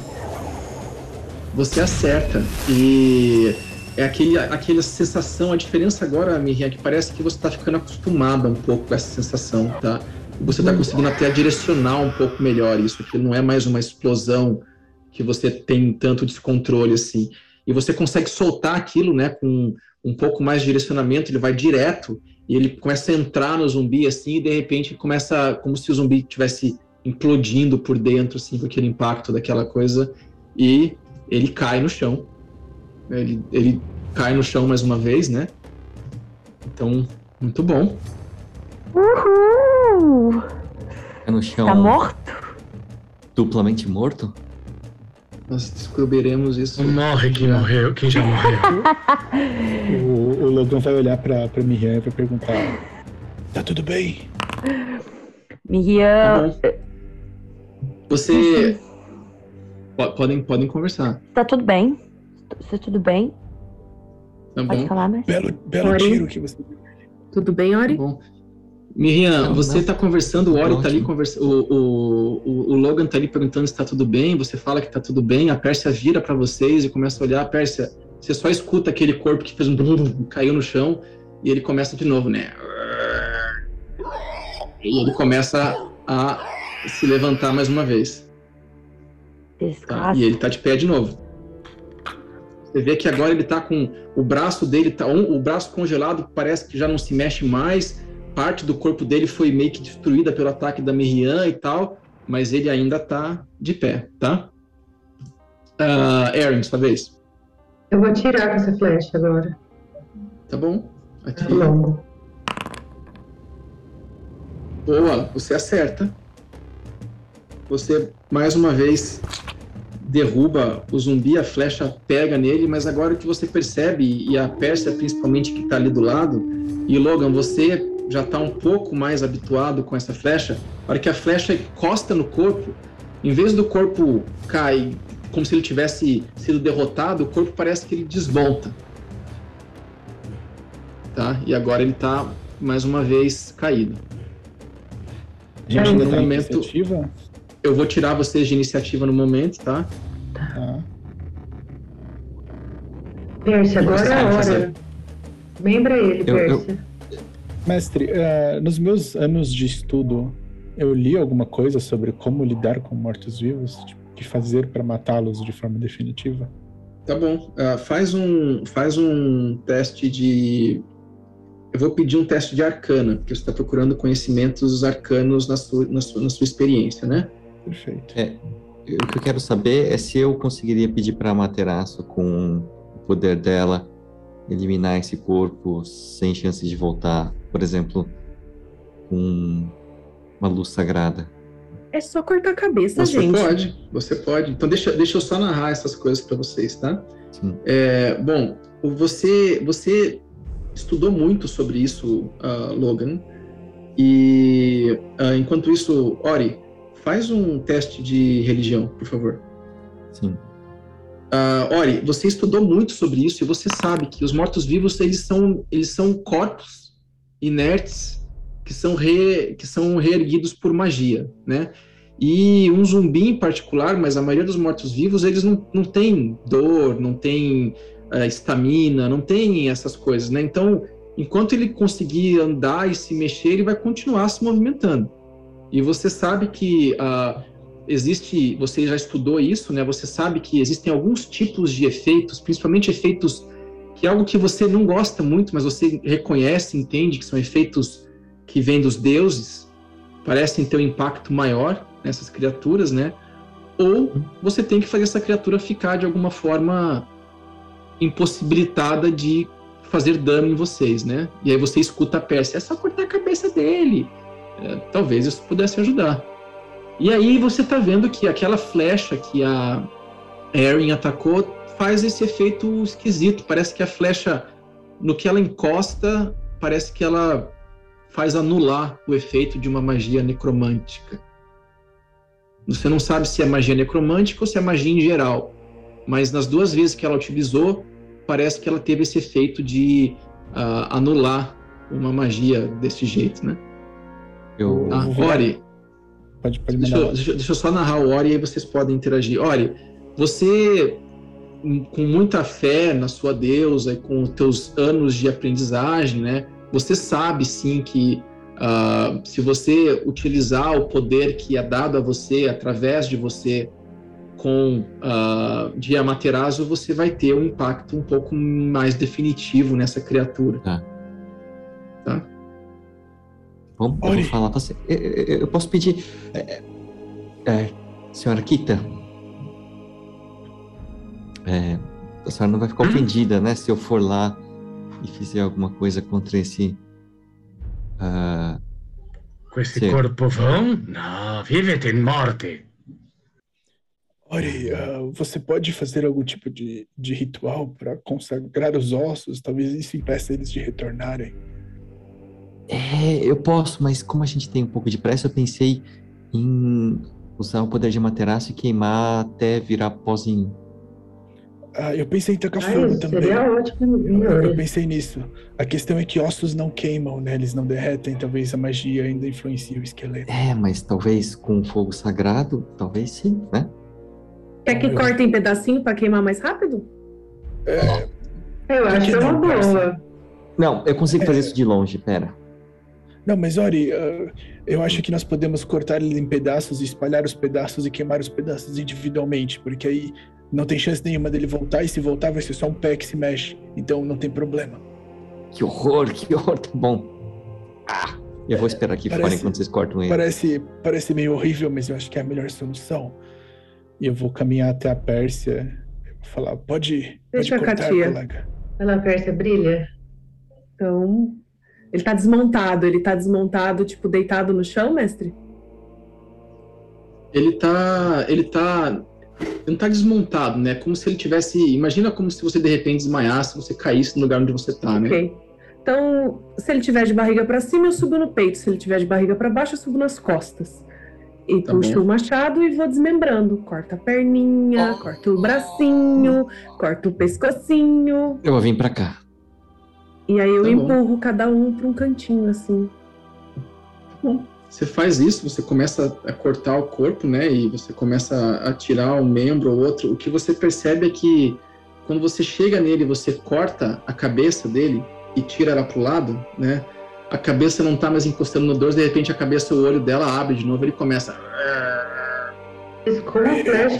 Você acerta e é aquele, aquela sensação, a diferença agora, Miriam, é que parece que você está ficando acostumada um pouco com essa sensação, tá? Você está conseguindo até direcionar um pouco melhor isso, que não é mais uma explosão que você tem tanto descontrole assim. E você consegue soltar aquilo, né, com um pouco mais de direcionamento, ele vai direto e ele começa a entrar no zumbi assim, e de repente começa como se o zumbi tivesse implodindo por dentro assim com aquele impacto daquela coisa e ele cai no chão. Ele, ele cai no chão mais uma vez, né? Então, muito bom. Uhul! É no chão. Tá morto? Duplamente morto? Nós descobriremos isso. Morre quem morreu, quem já morreu. o, o Logan vai olhar pra, pra Miriam e vai perguntar: Tá tudo bem? Miriam. Tá Você. Podem, podem conversar. Tá tudo bem. Tá tudo bem. Tá Pode bom. falar, mas. Belo, belo Ori? tiro que você Tudo bem, Ori? Tá bom. Miriam, Não, você não. está conversando, o Ori Ótimo. tá ali conversando, o, o, o, Logan tá ali perguntando se tá tudo bem, você fala que tá tudo bem, a Pérsia vira para vocês e começa a olhar, Pérsia, você só escuta aquele corpo que fez um brum, caiu no chão e ele começa de novo, né? E ele começa a se levantar mais uma vez. Tá? E ele tá de pé de novo. Você vê que agora ele tá com o braço dele, tá, um- o braço congelado parece que já não se mexe mais. Parte do corpo dele foi meio que destruída pelo ataque da Miriam e tal, mas ele ainda tá de pé, tá? Ah, Aaron, sua vez. Eu vou atirar com essa flecha agora. Tá bom? Tá Aqui. longo. Boa, você acerta. Você, mais uma vez, derruba o zumbi, a flecha pega nele, mas agora que você percebe, e a Pérsia principalmente que está ali do lado, e Logan, você já está um pouco mais habituado com essa flecha, a hora que a flecha encosta no corpo, em vez do corpo cair como se ele tivesse sido derrotado, o corpo parece que ele desmonta. Tá? E agora ele está mais uma vez caído. A gente ainda momento- iniciativa? Eu vou tirar vocês de iniciativa no momento, tá? Tá. Pérsia, agora é a hora. fazer? Lembra ele, Eu- eu- Pérsia. Mestre, eh, nos meus anos de estudo, eu li alguma coisa sobre como lidar com mortos-vivos? Tipo, o que fazer para matá-los de forma definitiva? Tá bom. Ah, faz um faz um teste de. Eu vou pedir um teste de arcana, porque você está procurando conhecimentos arcanos na sua, na sua, na sua experiência, né? Perfeito. É, o que eu quero saber é se eu conseguiria pedir para a Materaço, com o poder dela, eliminar esse corpo sem chance de voltar, por exemplo, com uma luz sagrada. É só cortar a cabeça, Você gente. pode, você pode. Então deixa, deixa eu só narrar essas coisas para vocês, tá? Sim. É, bom, você você estudou muito sobre isso, ah, Logan. E ah, enquanto isso, Ori, faz um teste de religião, por favor. Sim. Ah, Ori, você estudou muito sobre isso e você sabe que os mortos-vivos eles são eles são corpos inertes que são re, que são reerguidos por magia, né? E um zumbi em particular, mas a maioria dos mortos-vivos eles não, não tem dor, não tem ah, estamina, não tem essas coisas, né? Então, enquanto ele conseguir andar e se mexer, ele vai continuar se movimentando. E você sabe que ah, existe, você já estudou isso, né? Você sabe que existem alguns tipos de efeitos, principalmente efeitos que é algo que você não gosta muito, mas você reconhece, entende que são efeitos que vêm dos deuses, parecem ter um impacto maior. nessas criaturas, né? Ou você tem que fazer essa criatura ficar de alguma forma impossibilitada de fazer dano em vocês, né? E aí você escuta a Pérsia, é só cortar a cabeça dele. É, talvez isso pudesse ajudar. E aí você tá vendo que aquela flecha que a Erin atacou faz esse efeito esquisito. Parece que a flecha, no que ela encosta, parece que ela faz anular o efeito de uma magia necromântica. Você não sabe se é magia necromântica ou se é magia em geral, mas nas duas vezes que ela utilizou, parece que ela teve esse efeito de uh, anular uma magia desse jeito, né? Eu... Ah, Ori, Pode, pode deixa, eu, deixa, deixa eu só narrar o Ori e aí vocês podem interagir. Ori, você com muita fé na sua deusa e com os teus anos de aprendizagem, né? Você sabe sim que uh, se você utilizar o poder que é dado a você através de você com uh, de Amaterasu, você vai ter um impacto um pouco mais definitivo nessa criatura. Tá. Tá? Vamos, vamos falar. Você, eu, eu, posso pedir, é, é, senhora Kita, é, a senhora não vai ficar ofendida, né? Se eu for lá e fizer alguma coisa contra esse. Uh, Com esse ser. corpo vão? Não, vive em morte. Ori, uh, você pode fazer algum tipo de, de ritual para consagrar os ossos? Talvez isso impeça eles de retornarem. É, eu posso, mas como a gente tem um pouco de pressa, eu pensei em usar o poder de materaço e queimar até virar pozinho. Ah, eu pensei em tacar fogo também. Seria ótimo. Eu, eu, pensei nisso. A questão é que ossos não queimam, né? Eles não derretem. Talvez a magia ainda influencie o esqueleto. É, mas talvez com fogo sagrado, talvez sim, né? Quer que corte em pedacinho para queimar mais rápido? É, eu acho que é uma boa. Não, eu consigo fazer é... isso de longe, pera. Não, mas Ori, uh, eu acho que nós podemos cortar ele em pedaços, espalhar os pedaços e queimar os pedaços individualmente, porque aí não tem chance nenhuma dele voltar, e se voltar vai ser só um pé que se mexe. Então não tem problema. Que horror, que horror, tá bom. Ah, eu vou esperar aqui parece, fora enquanto vocês cortam ele. Parece, parece meio horrível, mas eu acho que é a melhor solução. E eu vou caminhar até a Pérsia. Vou falar, pode, Deixa pode cortar, Katia. colega. Ela, a Pérsia brilha. Então, ele tá desmontado. Ele tá desmontado, tipo, deitado no chão, mestre? Ele tá. Ele tá não tá desmontado, né? Como se ele tivesse. Imagina como se você de repente desmaiasse, você caísse no lugar onde você tá, né? Ok. Então, se ele tiver de barriga para cima, eu subo no peito. Se ele tiver de barriga para baixo, eu subo nas costas. E tá puxo bom. o machado e vou desmembrando. Corta a perninha, oh. corta o bracinho, corta o pescocinho. Eu vou vir para cá. E aí eu tá empurro cada um para um cantinho, assim. Bom. Você faz isso, você começa a cortar o corpo, né? E você começa a tirar um membro ou outro. O que você percebe é que quando você chega nele, você corta a cabeça dele e tira ela pro lado, né? A cabeça não tá mais encostando no dorso, de repente a cabeça, o olho dela abre de novo, ele começa.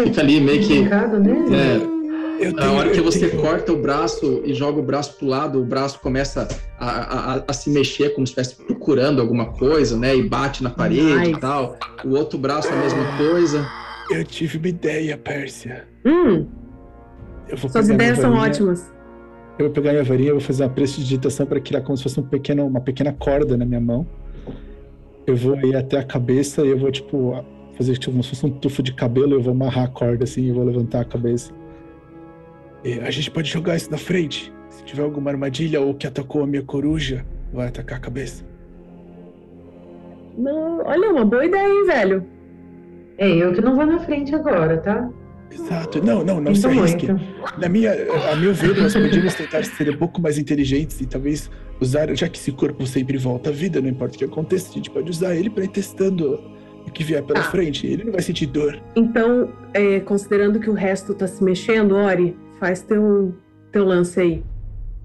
Fica ali meio que. É, tenho, a hora que você corta o braço e joga o braço pro lado, o braço começa a, a, a, se mexer como se estivesse procurando alguma coisa, né? E bate na parede nice. e tal. O outro braço a mesma coisa. Eu tive uma ideia, Pérsia. Hum. Suas ideias são ótimas. Eu vou pegar minha varinha, vou fazer uma prestidigitação para criar como se fosse um pequeno, uma pequena corda na minha mão. Eu vou ir até a cabeça e eu vou, tipo, fazer tipo, como se fosse um tufo de cabelo. Eu vou amarrar a corda assim e vou levantar a cabeça. E a gente pode jogar isso na frente. Se tiver alguma armadilha ou que atacou a minha coruja, vai atacar a cabeça. Não, olha, uma boa ideia, hein, velho? É, eu que não vou na frente agora, tá? Exato. Não, não, não se arrisque. Na minha, a meu ver, nós podíamos tentar ser um pouco mais inteligentes e talvez usar, já que esse corpo sempre volta à vida, não importa o que aconteça, a gente pode usar ele para ir testando o que vier pela ah. frente. Ele não vai sentir dor. Então, é, considerando que o resto tá se mexendo, Ori, Faz teu, teu lance aí.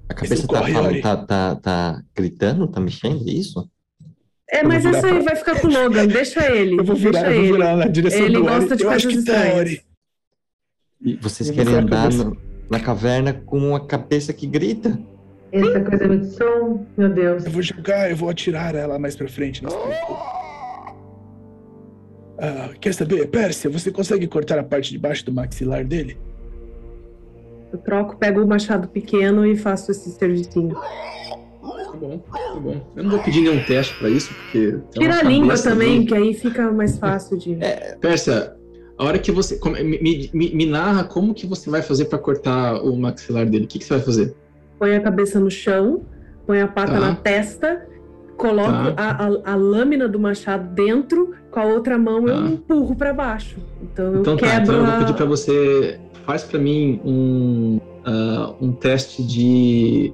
A cabeça tá, falando, tá, tá, tá gritando, tá mexendo, é isso? É, mas isso aí vai ficar com o Logan, deixa ele. Eu vou virar, eu vou virar na direção ele do Ele gosta de eu coisas estranhas. Tá, e vocês querem andar no, na caverna com uma cabeça que grita? Essa coisa de som, meu Deus. Eu vou jogar, eu vou atirar ela mais pra frente. Ah, quer saber, Pérsia, você consegue cortar a parte de baixo do maxilar dele? Eu troco, pego o machado pequeno e faço esse servicinho. Tá bom, tá bom. Eu não vou pedir nenhum teste pra isso, porque. Tira a língua também, do... que aí fica mais fácil de. É, Pérsia, a hora que você. Me, me, me narra como que você vai fazer para cortar o maxilar dele. O que, que você vai fazer? Põe a cabeça no chão, põe a pata tá. na testa coloco tá. a, a, a, lâmina do machado dentro, com a outra mão tá. eu empurro para baixo. Então eu então, quebro. Tá, então eu vou pedir para você faz para mim um uh, um teste de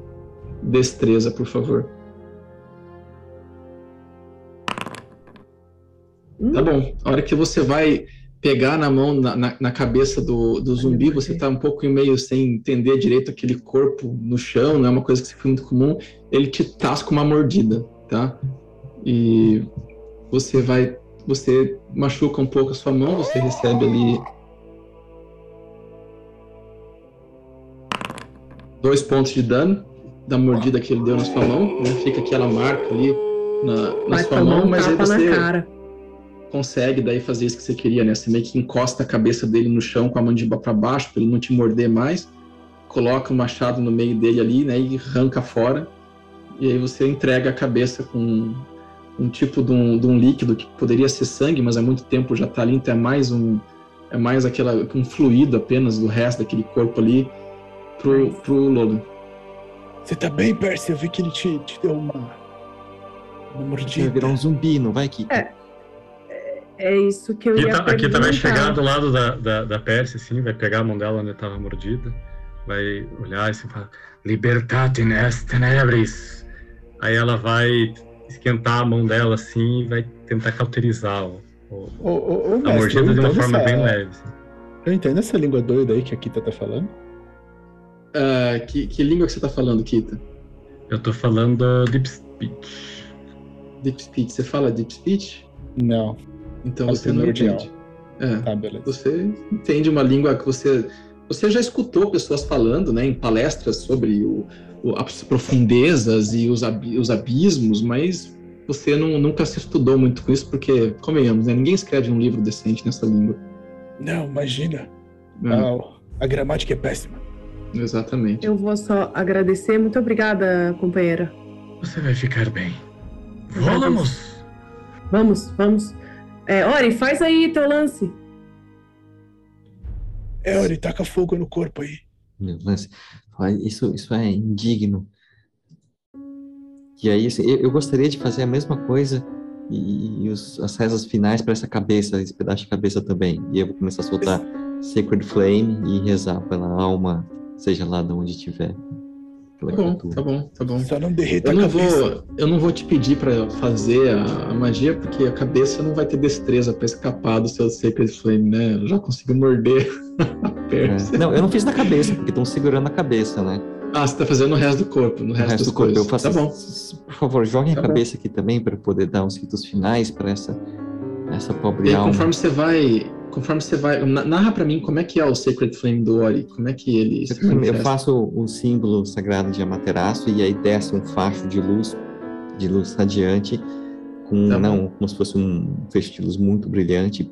destreza, por favor. Hum. Tá bom. A hora que você vai pegar na mão, na, na, na cabeça do, do zumbi, você tá um pouco meio sem entender direito aquele corpo no chão, não é uma coisa que foi muito comum. Ele te tasca uma mordida tá? E você vai, você machuca um pouco a sua mão, você recebe ali dois pontos de dano da mordida que ele deu na sua mão, né? fica aquela marca ali na, na sua mão, mas aí você consegue daí fazer isso que você queria, né? Você meio que encosta a cabeça dele no chão com a mandíbula para baixo para ele não te morder mais, coloca o machado no meio dele ali, né? E arranca fora e aí você entrega a cabeça com um tipo de um, de um líquido que poderia ser sangue, mas há muito tempo já está ali, então é mais um é mais aquela um fluido apenas do resto daquele corpo ali pro, pro Lodo. Você tá bem, Percy? Eu vi que ele te, te deu uma, uma mordida. Vai virar um zumbi, não vai, Kika? É. É isso que eu aqui ia tá, Aqui também chegar do lado da, da, da Percy, assim, vai pegar a mão dela onde estava mordida, vai olhar e assim, falar Libertate est tenebris. Aí ela vai esquentar a mão dela assim e vai tentar cauterizar o, o, o, o a mordida de uma forma essa... bem leve. Assim. Eu entendo essa língua doida aí que a Kita tá falando. Uh, que, que língua que você tá falando, Kita? Eu tô falando Deep Speech. Deep Speech. Você fala Deep Speech? Não. Então você não entende. É, tá, beleza. Você entende uma língua que você. Você já escutou pessoas falando, né, em palestras sobre o, as profundezas e os, ab os abismos, mas você não, nunca se estudou muito com isso, porque, convenhamos, né, ninguém escreve um livro decente nessa língua. Não, imagina. É. a gramática é péssima. Exatamente. Eu vou só agradecer. Muito obrigada, companheira. Você vai ficar bem. Vamos! Vamos, vamos. É, Ori, faz aí teu lance. É, Ori, taca fogo no corpo aí. Meu lance. Isso, isso é indigno. E aí, assim, eu, eu, gostaria de fazer a mesma coisa e, e os, as rezas finais para essa cabeça, esse pedaço de cabeça também. E eu vou começar a soltar Sacred Flame e rezar pela alma, seja lá de onde estiver. Tá bom, tá bom, tá bom. Só não derreta eu não Vou, eu não vou te pedir para fazer a, a, magia, porque a cabeça não vai ter destreza para escapar do seu Sacred Flame, né? Eu já consigo morder a é. Não, eu não fiz na cabeça, porque estão segurando a cabeça, né? Ah, você tá fazendo no resto do corpo, no resto, resto do corpo. Eu faço, tá bom. Por favor, joguem tá a cabeça bom. aqui também para poder dar uns ritos finais para essa essa pobre e alma. Conforme você vai conforme você vai. Narra para mim como é que é o Sacred Flame do Ori, como é que ele. Eu faço o símbolo sagrado de Amaterasu e aí desce um facho de luz, de luz radiante, com tá não, como se fosse um feixe de luz muito brilhante.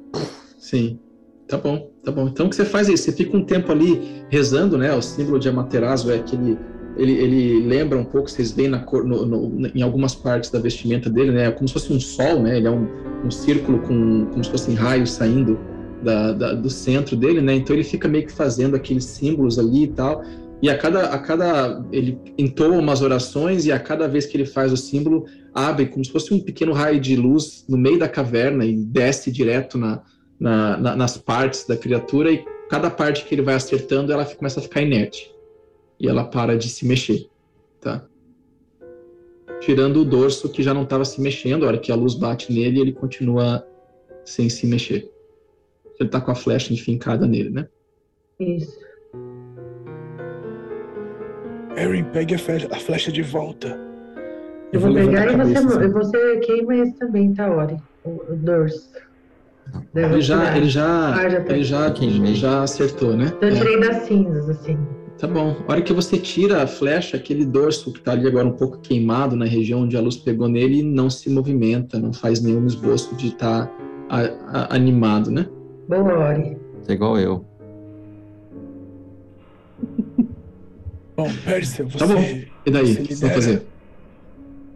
Sim. Tá bom, tá bom. Então o que você faz é isso, você fica um tempo ali rezando, né? O símbolo de Amaterasu é aquele. Ele, ele lembra um pouco, vocês veem na cor, no, no, em algumas partes da vestimenta dele, né? Como se fosse um sol, né? Ele é um, um círculo com como se fossem raios saindo da, da, do centro dele, né? Então ele fica meio que fazendo aqueles símbolos ali e tal. E a cada, a cada ele entoa umas orações e a cada vez que ele faz o símbolo abre como se fosse um pequeno raio de luz no meio da caverna e desce direto na, na, na, nas partes da criatura e cada parte que ele vai acertando ela começa a ficar inerte e ela para de se mexer, tá? Tirando o dorso que já não estava se mexendo, a hora que a luz bate nele ele continua sem se mexer ele tá com a flecha enfincada nele, né? Isso. Erin, pegue a flecha de volta. Eu, eu vou, pegar e você, assim. você queima esse também, tá, Ori? O, o dorso. Ele já, ele já, ah, já, tá ele já, já acertou, né? Eu tirei é. das cinzas, assim. Tá bom. A hora que você tira a flecha, aquele dorso que tá ali agora um pouco queimado na região onde a luz pegou nele, não se movimenta, não faz nenhum esboço de estar tá a, a, animado, né? Boa, Ori. É igual eu. Bom, Pérsia, você. Tá bom. E daí? O que você vai fazer?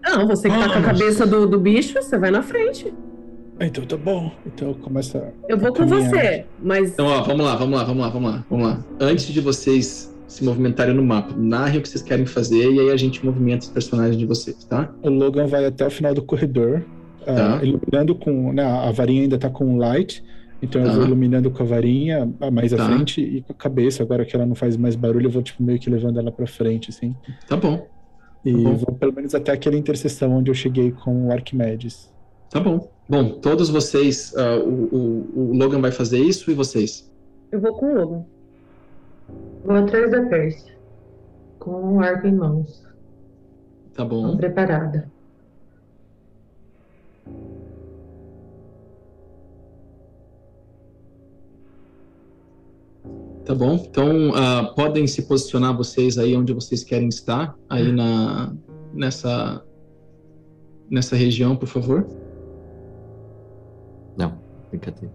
Não, você que tá com a cabeça do, do bicho, você vai na frente. Então tá bom. Então começa. Eu vou com você, mas. Então, ó, vamos lá, vamos lá, vamos lá, vamos lá, vamos lá. Antes de vocês se movimentarem no mapa, narrem o que vocês querem fazer e aí a gente movimenta os personagens de vocês, tá? O Logan vai até o final do corredor, tá. uh, iluminando com. Né, a varinha ainda tá com light. Então tá. eu vou iluminando com a varinha mais tá. à frente e com a cabeça. Agora que ela não faz mais barulho, eu vou tipo meio que levando ela para frente, assim. Tá bom. E tá bom. vou pelo menos até aquela interseção onde eu cheguei com o Arquimedes. Tá bom. Bom, todos vocês, uh, o, o, o, Logan vai fazer isso e vocês? Eu vou com o Logan. Vou atrás da Pérsia, com o arco em mãos. Tá bom. Estou preparada. Tá bom. Então, uh, podem se posicionar vocês aí onde vocês querem estar, aí na, nessa, nessa região, por favor. Não, brincadeira.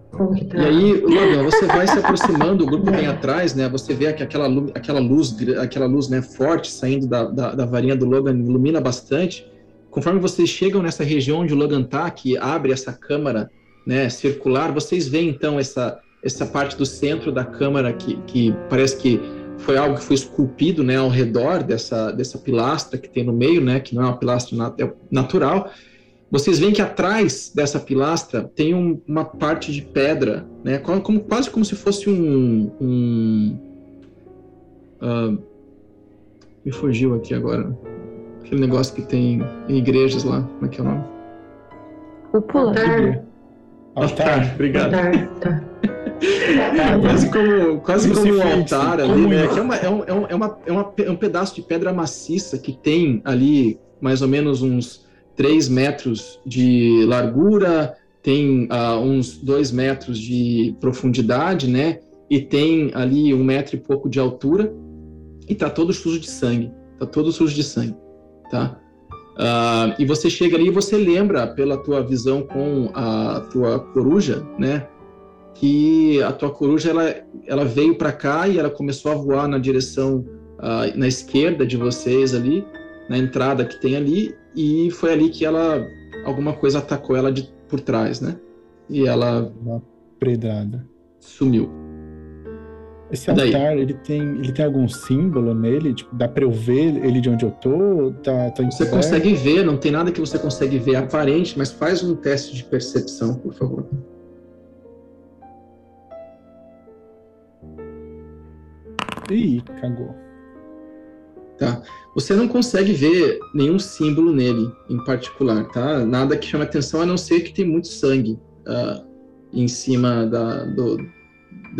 E aí, Logan, você vai se aproximando, o grupo vem atrás, né? Você vê que aquela, aquela luz, aquela luz né, forte saindo da, da, da varinha do Logan ilumina bastante. Conforme vocês chegam nessa região onde o Logan tá, que abre essa câmara né, circular, vocês veem então essa essa parte do centro da câmara que, que parece que foi algo que foi esculpido né, ao redor dessa, dessa pilastra que tem no meio, né, que não é uma pilastra nat é natural. Vocês veem que atrás dessa pilastra tem um, uma parte de pedra, né, como, quase como se fosse um. um uh, me fugiu aqui agora. Aquele negócio que tem em igrejas lá. Como é que é o nome? Cúpula. Altar. Altar, obrigado. Altar, tá. quase como, quase como um altar ali, né? Que é, uma, é, um, é, uma, é, uma, é um pedaço de pedra maciça que tem ali mais ou menos uns 3 metros de largura, tem uh, uns 2 metros de profundidade, né? E tem ali um metro e pouco de altura e tá todo sujo de sangue. Tá todo sujo de sangue, tá? Uh, e você chega ali e você lembra, pela tua visão com a tua coruja, né? que a tua coruja ela, ela veio para cá e ela começou a voar na direção uh, na esquerda de vocês ali, na entrada que tem ali, e foi ali que ela alguma coisa atacou ela de por trás, né? E ela uma predada sumiu. Esse altar, ele tem, ele tem algum símbolo nele? Tipo, dá para eu ver ele de onde eu tô? Tá, tá você consegue ver, não tem nada que você consegue ver aparente, mas faz um teste de percepção, por favor. Ih, cagou. Tá. Você não consegue ver nenhum símbolo nele em particular, tá? Nada que chame atenção a não ser que tem muito sangue uh, em cima da, do,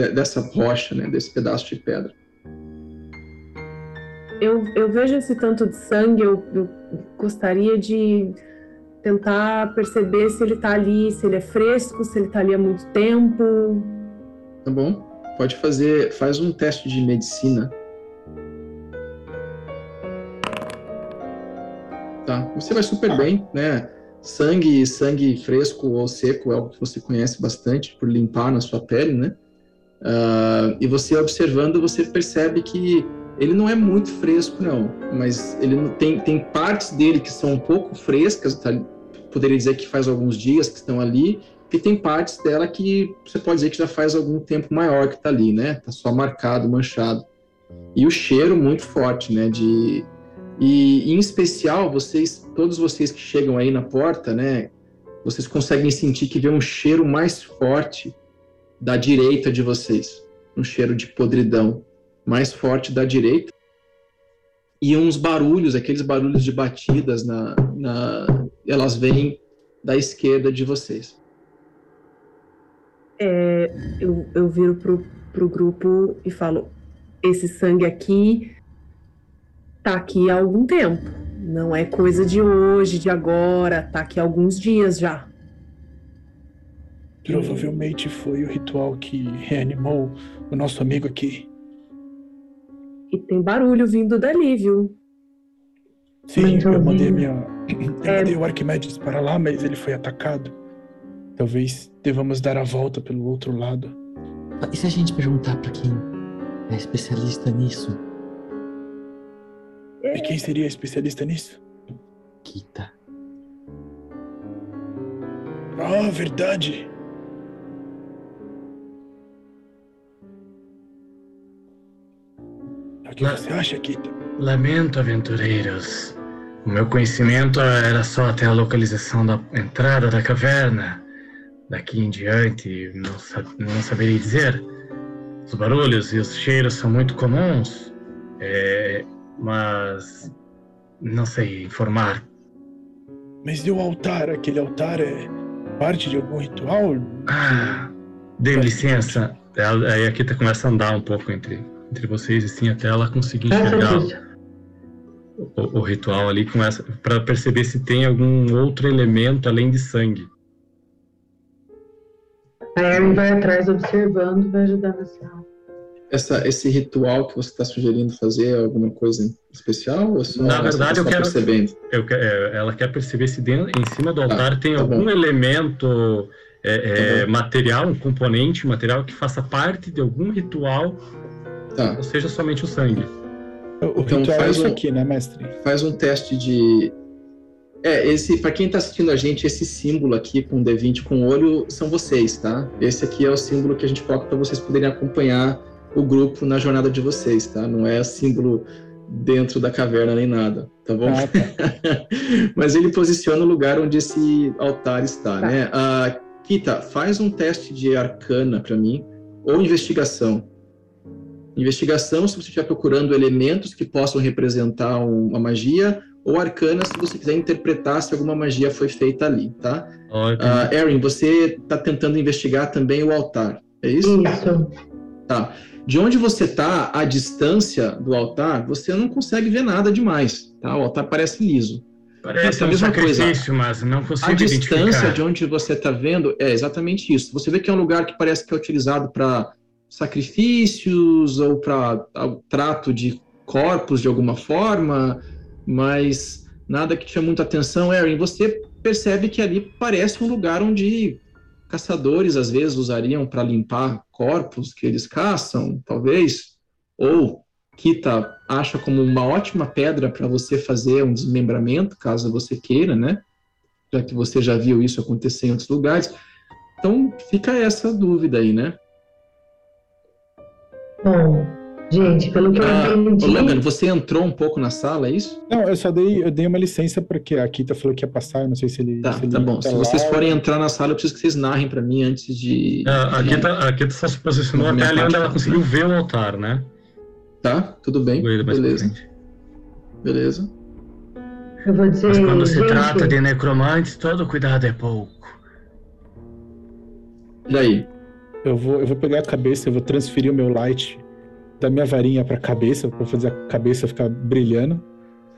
de, dessa rocha, né? Desse pedaço de pedra. Eu, eu vejo esse tanto de sangue, eu, eu gostaria de tentar perceber se ele tá ali, se ele é fresco, se ele tá ali há muito tempo. Tá bom pode fazer, faz um teste de medicina. Tá, você vai super bem, né? Sangue, sangue fresco ou seco é algo que você conhece bastante por limpar na sua pele, né? Uh, e você observando, você percebe que ele não é muito fresco, não, mas ele tem, tem partes dele que são um pouco frescas, tá? poderia dizer que faz alguns dias que estão ali, e tem partes dela que você pode dizer que já faz algum tempo maior que está ali, né? Tá só marcado, manchado. E o cheiro muito forte, né? De e em especial vocês, todos vocês que chegam aí na porta, né? Vocês conseguem sentir que vem um cheiro mais forte da direita de vocês, um cheiro de podridão mais forte da direita e uns barulhos, aqueles barulhos de batidas na, na elas vêm da esquerda de vocês é, eu, eu viro pro, pro grupo e falo: esse sangue aqui tá aqui há algum tempo. Não é coisa de hoje, de agora, tá aqui há alguns dias já. Provavelmente foi o ritual que reanimou o nosso amigo aqui. E tem barulho vindo dali, viu? Sim, eu mandei minha. Eu é... mandei o Arquimedes para lá, mas ele foi atacado. Talvez devamos dar a volta pelo outro lado. E se a gente perguntar para quem é especialista nisso? E quem seria especialista nisso? Kita. Ah, verdade. O que você acha, Kita? Lamento, aventureiros. O meu conhecimento era só até a localização da entrada da caverna. Daqui em diante, não, não saberia dizer. Os barulhos e os cheiros são muito comuns, é, mas não sei informar. Mas e o altar? Aquele altar é parte de algum ritual? Ah, dê licença. Aí a Kita começa a andar um pouco entre, entre vocês, assim, até ela conseguir enxergar o, o, ritual ali começa para perceber se tem algum outro elemento além de sangue. A Erin vai atrás observando, vai ajudar na sala. Essa, esse ritual que você está sugerindo fazer é alguma coisa especial? Ou só Na verdade, eu tá quero. Percebendo? Eu, é, ela quer perceber se dentro, em cima do altar ah, tem tá algum bom. elemento é, é, tá material, um componente material que faça parte de algum ritual, tá. ou seja, somente o sangue. O então, ritual é isso um, aqui, né, mestre? Faz um teste de. É, esse, para quem está assistindo a gente, esse símbolo aqui com D20 com olho são vocês, tá? Esse aqui é o símbolo que a gente coloca para vocês poderem acompanhar o grupo na jornada de vocês, tá? Não é símbolo dentro da caverna nem nada, tá bom? Ah, tá. Mas ele posiciona o lugar onde esse altar está, tá. né? Uh, Kita, faz um teste de arcana para mim ou investigação. Investigação, se você estiver procurando elementos que possam representar uma magia, ou arcana, se você quiser interpretar se alguma magia foi feita ali, tá? Uh, Erin, você está tentando investigar também o altar, é isso? Isso. Tá. De onde você está, a distância do altar, você não consegue ver nada demais, tá? O altar parece liso. Parece é a mesma coisa. mas não consigo A distância de onde você está vendo é exatamente isso. Você vê que é um lugar que parece que é utilizado para sacrifícios ou para trato de corpos de alguma forma, mas nada que chame muita atenção. Erin, você percebe que ali parece um lugar onde caçadores às vezes usariam para limpar corpos que eles caçam, talvez, ou Kita acha como uma ótima pedra para você fazer um desmembramento, caso você queira, né? Já que você já viu isso acontecer em outros lugares. Então fica essa dúvida aí, né? Bom, gente, pelo que ah, eu entendi. Logan, você entrou um pouco na sala, é isso? Não, eu só dei, eu dei uma licença porque a Kita falou que ia passar, eu não sei se ele. Tá, se ele tá bom. Se vocês forem entrar na sala, eu preciso que vocês narrem para mim antes de. É, a, Kita, a Kita só se posicionou até ali onde ela conseguiu ver o altar, né? Tá, tudo bem. Beleza. Beleza. Eu vou dizer. Mas quando se gente... trata de necromantes, todo cuidado é pouco. E aí? Eu vou, eu vou pegar a cabeça, eu vou transferir o meu light da minha varinha pra cabeça, pra fazer a cabeça ficar brilhando.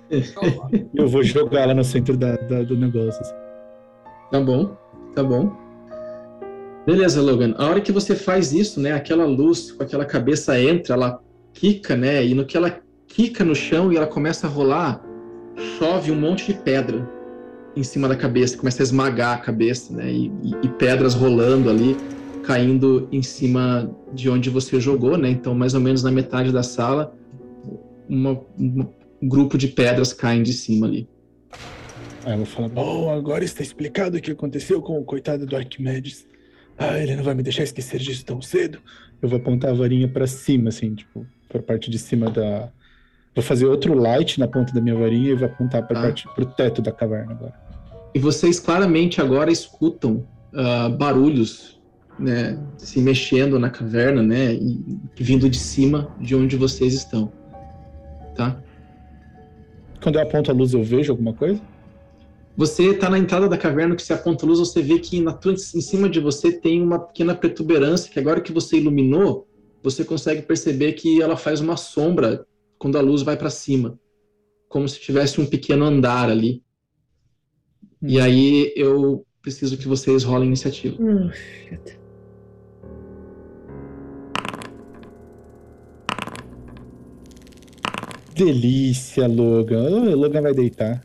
eu vou jogar ela no centro da, da, do negócio. Assim. Tá bom, tá bom. Beleza, Logan. A hora que você faz isso, né, aquela luz com aquela cabeça entra, ela quica, né, e no que ela quica no chão e ela começa a rolar, chove um monte de pedra em cima da cabeça, começa a esmagar a cabeça, né, e, e, e pedras rolando ali caindo em cima de onde você jogou, né? Então, mais ou menos na metade da sala, uma, um grupo de pedras caem de cima ali. Aí eu vou falar, bom, agora está explicado o que aconteceu com o coitado do Arquimedes. Ah, ele não vai me deixar esquecer disso tão cedo. Eu vou apontar a varinha para cima, assim, tipo, para parte de cima da. Vou fazer outro light na ponta da minha varinha e vou apontar para ah. parte pro teto da caverna agora. E vocês claramente agora escutam uh, barulhos né, se mexendo na caverna, né, e vindo de cima de onde vocês estão, tá? Quando eu aponto a luz, eu vejo alguma coisa? Você está na entrada da caverna, que se aponta a luz, você vê que na tua, em cima de você tem uma pequena protuberância, que agora que você iluminou, você consegue perceber que ela faz uma sombra quando a luz vai para cima, como se tivesse um pequeno andar ali. Hum. E aí eu preciso que vocês rolem iniciativa. Hum, delícia, Logan. Oh, Logan vai deitar.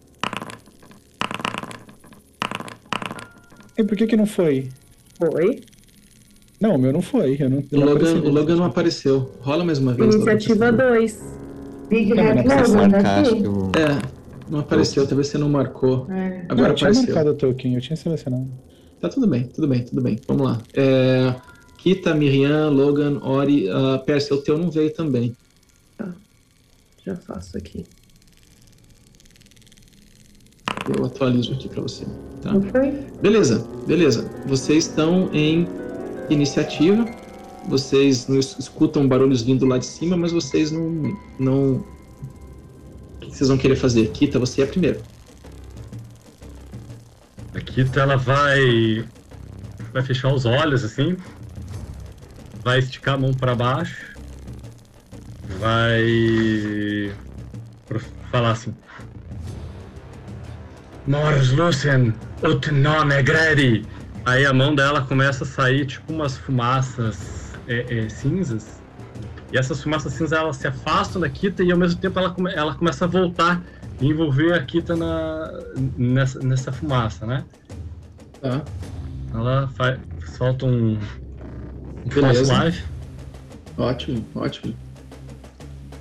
E por que que não foi? Foi. Não, o meu não foi. Eu não, o, Logan, o Logan não apareceu. Rola mais uma vez. Iniciativa 2. Big Red Logan, tá aqui? É, não apareceu. Talvez você não marcou. É. Agora não, eu tinha apareceu. marcado o token, eu tinha selecionado. Tá tudo bem, tudo bem, tudo bem. Vamos lá. É, Kita, Miriam, Logan, Ori, uh, Percy, o teu não veio também. Tá. Já faço aqui. Eu atualizo aqui para você. Tá? Não foi? Beleza, beleza. Vocês estão em iniciativa. Vocês não escutam barulhos vindo lá de cima, mas vocês não. não... O que vocês vão querer fazer? Kita, você é primeiro. A Kita, ela vai. Vai fechar os olhos assim. Vai esticar a mão para baixo. Vai. falar assim. Mors Lucien, ut non egredi. Aí a mão dela começa a sair tipo umas fumaças é, é, cinzas. E essas fumaças cinzas elas se afastam da Kita e ao mesmo tempo ela, come, ela começa a voltar e envolver a Kita na, nessa, nessa fumaça, né? Tá. Ela faz, solta um, um false life. Ótimo, ótimo.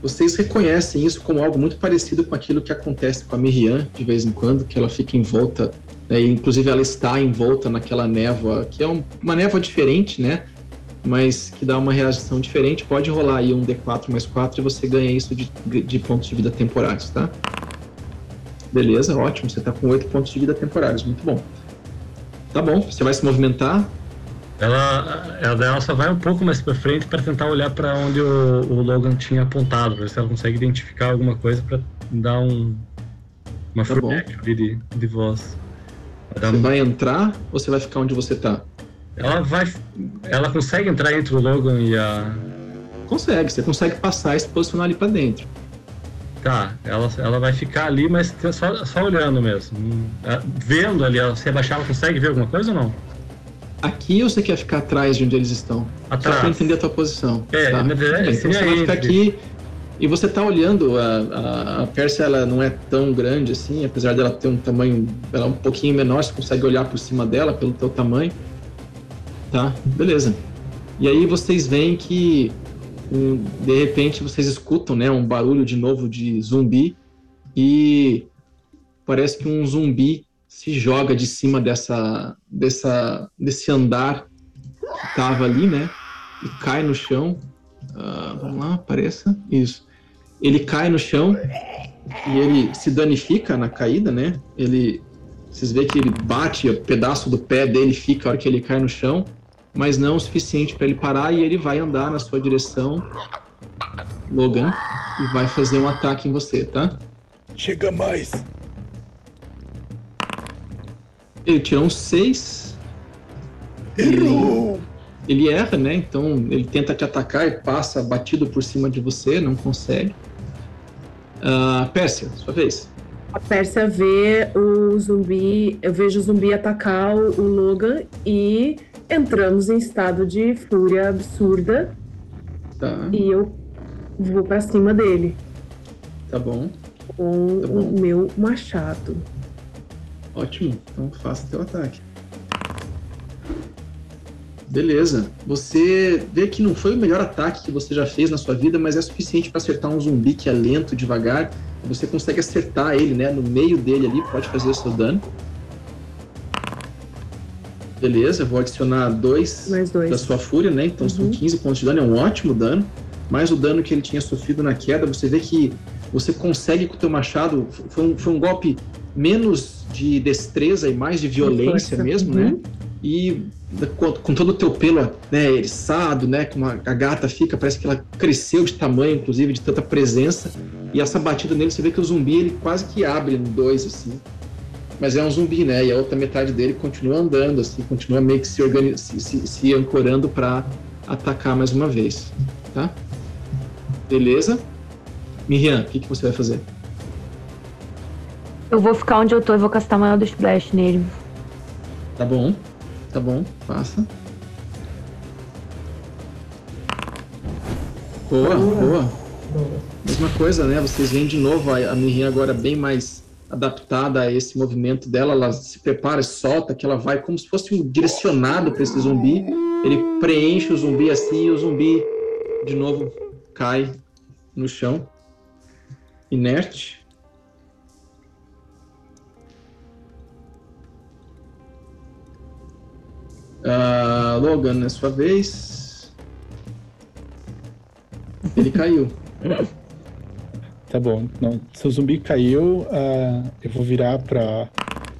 Vocês reconhecem isso como algo muito parecido com aquilo que acontece com a Miriam de vez em quando, que ela fica envolta, né, inclusive ela está envolta naquela névoa, que é um, uma névoa diferente, né? Mas que dá uma reação diferente. Pode rolar aí um D4 mais 4 e você ganha isso de, de pontos de vida temporários, tá? Beleza, ótimo. Você está com 8 pontos de vida temporários, muito bom. Tá bom, você vai se movimentar, ela, ela só vai um pouco mais para frente para tentar olhar para onde o, o, Logan tinha apontado, ver se ela consegue identificar alguma coisa para dar um uma tá ali de, de voz. Você um... vai entrar ou você vai ficar onde você tá? Ela vai, ela consegue entrar entre o Logan e a consegue, você consegue passar e se posicionar ali para dentro. Tá, ela, ela vai ficar ali, mas só, só olhando mesmo. Vendo ali, ela se abaixar, ela consegue ver alguma coisa ou não? Aqui ou você quer ficar atrás de onde eles estão? Atrás. Só pra entender a tua posição. É, tá? na verdade, então você vai ficar aqui e você tá olhando, a, a, a Pérsia ela não é tão grande assim, apesar dela ter um tamanho, ela é um pouquinho menor, você consegue olhar por cima dela pelo teu tamanho. Tá, beleza. E aí vocês veem que um, de repente vocês escutam, né, um barulho de novo de zumbi e parece que um zumbi se joga de cima dessa, dessa, desse andar que estava ali, né? E cai no chão. Uh, vamos lá, apareça. Isso. Ele cai no chão e ele se danifica na caída, né? Ele, vocês veem que ele bate, o pedaço do pé dele fica a hora que ele cai no chão, mas não o suficiente para ele parar e ele vai andar na sua direção, Logan, e vai fazer um ataque em você, tá? Chega mais. Ele tirou um 6. Errou! Ele, ele erra, né? Então ele tenta te atacar e passa batido por cima de você, não consegue. Uh, Pérsia, sua vez. A Pérsia vê o zumbi, eu vejo o zumbi atacar o, o Logan e entramos em estado de fúria absurda. Tá. E eu vou para cima dele. Tá bom. Com tá bom. o meu machado. Ótimo, então faça teu ataque. Beleza. Você vê que não foi o melhor ataque que você já fez na sua vida, mas é suficiente para acertar um zumbi que é lento, devagar. Você consegue acertar ele, né? No meio dele ali, pode fazer o seu dano. Beleza, vou adicionar dois, dois. da sua fúria, né? Então uhum. são 15 pontos de dano, é um ótimo dano. Mais o dano que ele tinha sofrido na queda, você vê que você consegue com o teu machado. Foi um, foi um golpe menos de destreza e mais de violência mesmo, né? uhum. né? E com, com, todo o teu pelo né, eriçado, né? Como a, a, gata fica, parece que ela cresceu de tamanho, inclusive, de tanta presença. E essa batida nele, você vê que o zumbi ele quase que abre em dois, assim. Mas é um zumbi, né? E a outra metade dele continua andando, assim, continua meio que se, organiz... se, se, se ancorando para atacar mais uma vez, tá? Beleza? Miriam, o que, que você vai fazer? Eu vou ficar onde eu tô e vou castar maior do Splash nele. Tá bom. Tá bom. Passa. Boa, boa. boa. Mesma coisa, né? Vocês veem de novo a, a Mirim agora bem mais adaptada a esse movimento dela, ela se prepara, solta, que ela vai como se fosse um direcionado para esse zumbi. Ele preenche o zumbi assim e o zumbi de novo cai no chão, inerte. Uh, Logan, é sua vez. Ele caiu. Tá bom. Não, se o zumbi caiu, uh, eu vou virar pra,